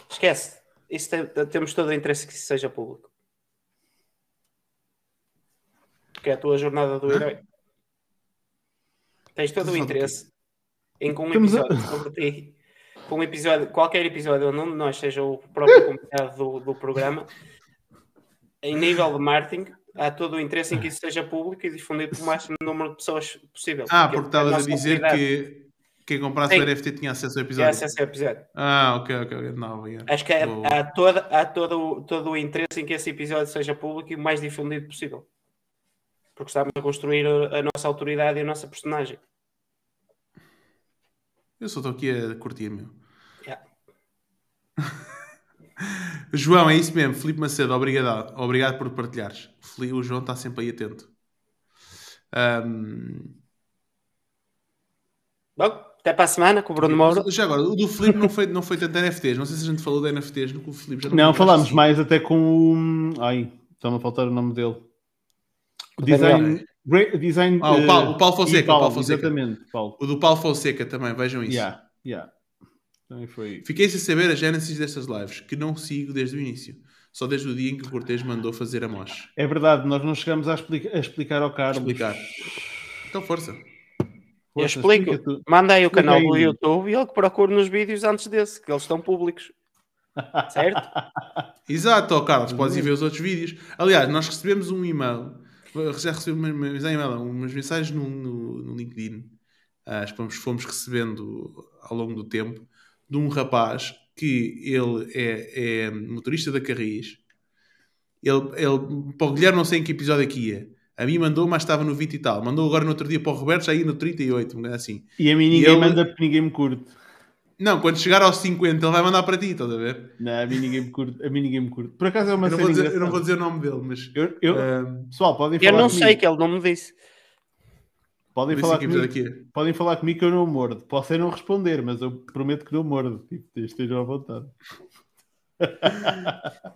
Esquece. Isso tem, temos todo o interesse que isso seja público. Porque é a tua jornada do herói. Tens todo o interesse em com um episódio sobre ti, com um episódio, qualquer episódio onde um de nós seja o próprio convidado do, do programa, em nível de marketing, há todo o interesse em que isso seja público e difundido por o máximo número de pessoas possível. Ah, porque, porque estavas a dizer que quem comprasse Sim. o NFT tinha acesso ao episódio. Tinha acesso ao episódio. Ah, ok, ok. Não, yeah. Acho que há, há, toda, há todo, todo o interesse em que esse episódio seja público e o mais difundido possível. Porque estamos a construir a, a nossa autoridade e a nossa personagem. Eu só estou aqui a curtir, meu. Yeah. João, é isso mesmo. Filipe Macedo, obrigado. Obrigado por partilhares. O João está sempre aí atento. Um... Bom, até para a semana com o Bruno Moura. Já agora, o do Filipe não foi, não foi tanto NFTs. Não sei se a gente falou de NFTs no que o Filipe já não Não, falámos assim. mais até com o. Ai, está-me a faltar o nome dele. O design. design ah, o Paulo, o Paulo Fonseca. Paulo, o Paulo Fonseca. Exatamente, Paulo. O do Paulo Fonseca também, vejam isso. Yeah, yeah. Também foi. Fiquei sem saber a gênesis destas lives, que não sigo desde o início. Só desde o dia em que o Cortês mandou fazer a mosh. É verdade, nós não chegamos a, explica a explicar ao Carlos. Explicar. Então, força. Eu explico. Manda aí o canal do YouTube e ele que procura nos vídeos antes desse, que eles estão públicos. Certo? Exato, oh, Carlos, podes ir ver os outros vídeos. Aliás, nós recebemos um e-mail, já recebemos umas mensagens no, no, no LinkedIn, uh, fomos, fomos recebendo ao longo do tempo, de um rapaz que ele é, é motorista da Carris. Ele, ele, para o Guilherme, não sei em que episódio aqui ia. A mim mandou, mas estava no 20 e tal. Mandou agora no outro dia para o Roberto, já ia no 38, assim. E a mim ninguém ele... manda porque ninguém me curte. Não, quando chegar aos 50 ele vai mandar para ti, estás a ver? Não, a mim ninguém me curte. A mim ninguém me curte. Por acaso é uma eu não, vou dizer, eu não vou dizer o nome dele, mas... Eu, eu... Um... Pessoal, podem falar Eu não comigo. sei que ele não me disse. Podem falar, comigo, podem falar comigo que eu não mordo. Posso é não responder, mas eu prometo que não mordo. Tipo, estejam à vontade.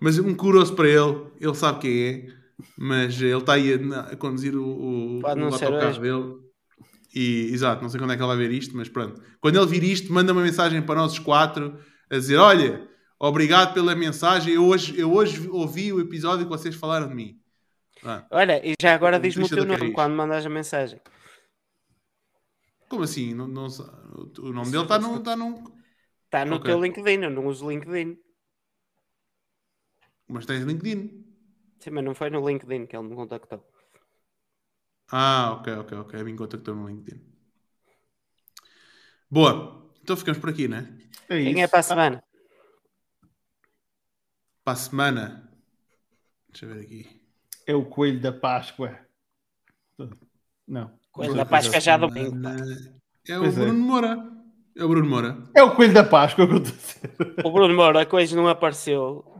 mas um curioso para ele, ele sabe quem é, mas ele está aí a, a conduzir o, o, o autocarro dele. E, exato, não sei quando é que ele vai ver isto, mas pronto. Quando ele vir isto, manda uma mensagem para nós quatro a dizer: Olha, obrigado pela mensagem. Eu hoje, eu hoje ouvi o episódio que vocês falaram de mim. Ah. Olha, e já agora diz-me o teu nome quando mandas a mensagem. Como assim? Não, não, o nome dele está no, tá no. Está no okay. teu LinkedIn, eu não uso LinkedIn. Mas tens LinkedIn. Sim, mas não foi no LinkedIn que ele me contactou. Ah, ok, ok, ok. Me contactou no LinkedIn. Boa. Então ficamos por aqui, né? É Quem isso. é para a semana? Para a semana. Deixa eu ver aqui. É o coelho da Páscoa. Não. Coelho da Páscoa fazer. já domingo. É o Pois é. Bruno Moura. É o Bruno Moura. É o coelho da Páscoa que eu estou a dizer. O Bruno Moura, a coisa não apareceu.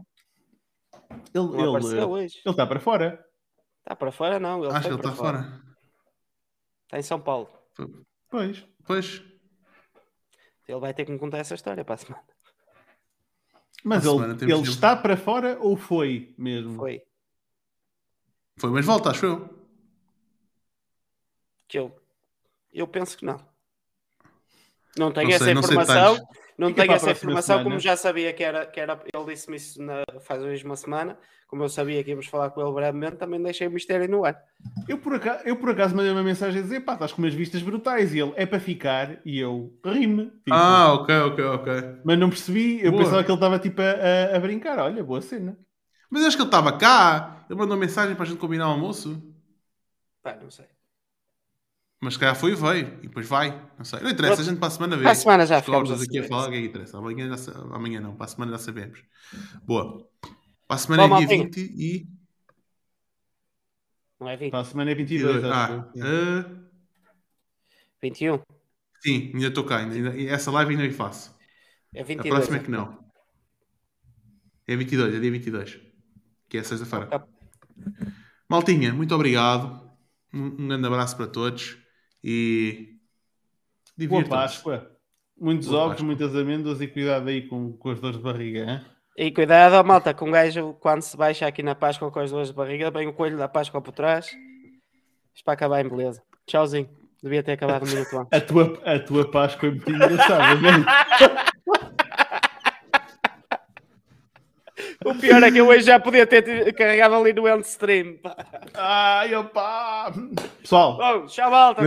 Ele, Não apareceu ele, hoje. ele está para fora. Está para fora, não. Ele Acho que ele está fora. Está em São Paulo. Pois. Pois. Ele vai ter que me contar essa história para a semana. Mas a ele, semana ele de- está para fora ou foi mesmo? Foi. Foi, mas volta, acho eu. Que eu, eu penso que não. Não tenho Não essa sei, não sei informação. Não Fica tenho essa informação, como já sabia que era, que era ele disse-me isso na- faz hoje uma semana, como eu sabia que íamos falar com ele brevemente, também deixei o mistério no ar. Eu, por acaso, eu por acaso mandei uma mensagem a dizer: pá, estás com umas vistas brutais. E ele é para ficar. E eu rime. Tipo, Ah, ok, ok, ok. Mas não percebi. Eu Boa. pensava que ele estava tipo a, a- a brincar. Olha, boa cena. Mas acho que ele estava cá. Ele mandou mensagem para a gente combinar o almoço. Pá, não sei. Mas se calhar foi e veio. E depois vai. Não sei. Não interessa, a gente para a semana vê. Para a semana já ficamos a aqui a saber falar, o isso. que é que interessa? Amanhã, já amanhã não, para a semana já sabemos. Boa. Para a semana Bom, é dia maltinha. 20 e. Não é 20? Para a semana é 22. Ah, eu. ah, 21? sim, ainda estou cá. Ainda, ainda- essa live ainda faço. É A 22. próxima é que não. É 22, é dia 22. Que é sexta-feira. Maltinha, muito obrigado. Um, um grande abraço para todos. E. Boa. Páscoa. Muitos Boa ovos, Páscoa. muitas amêndoas e cuidado aí com, com as dores de barriga. Hein? E cuidado, ó, malta, com um gajo, quando se baixa aqui na Páscoa com as duas de barriga, vem o coelho da Páscoa por trás. Isto para acabar em beleza. Tchauzinho. Devia ter acabado um minuto antes. A tua, a tua Páscoa é muito engraçada, velho. O pior é que eu hoje já podia ter te- carregado ali no end stream. Ai, opá! Pessoal, Bom, tchau, malta.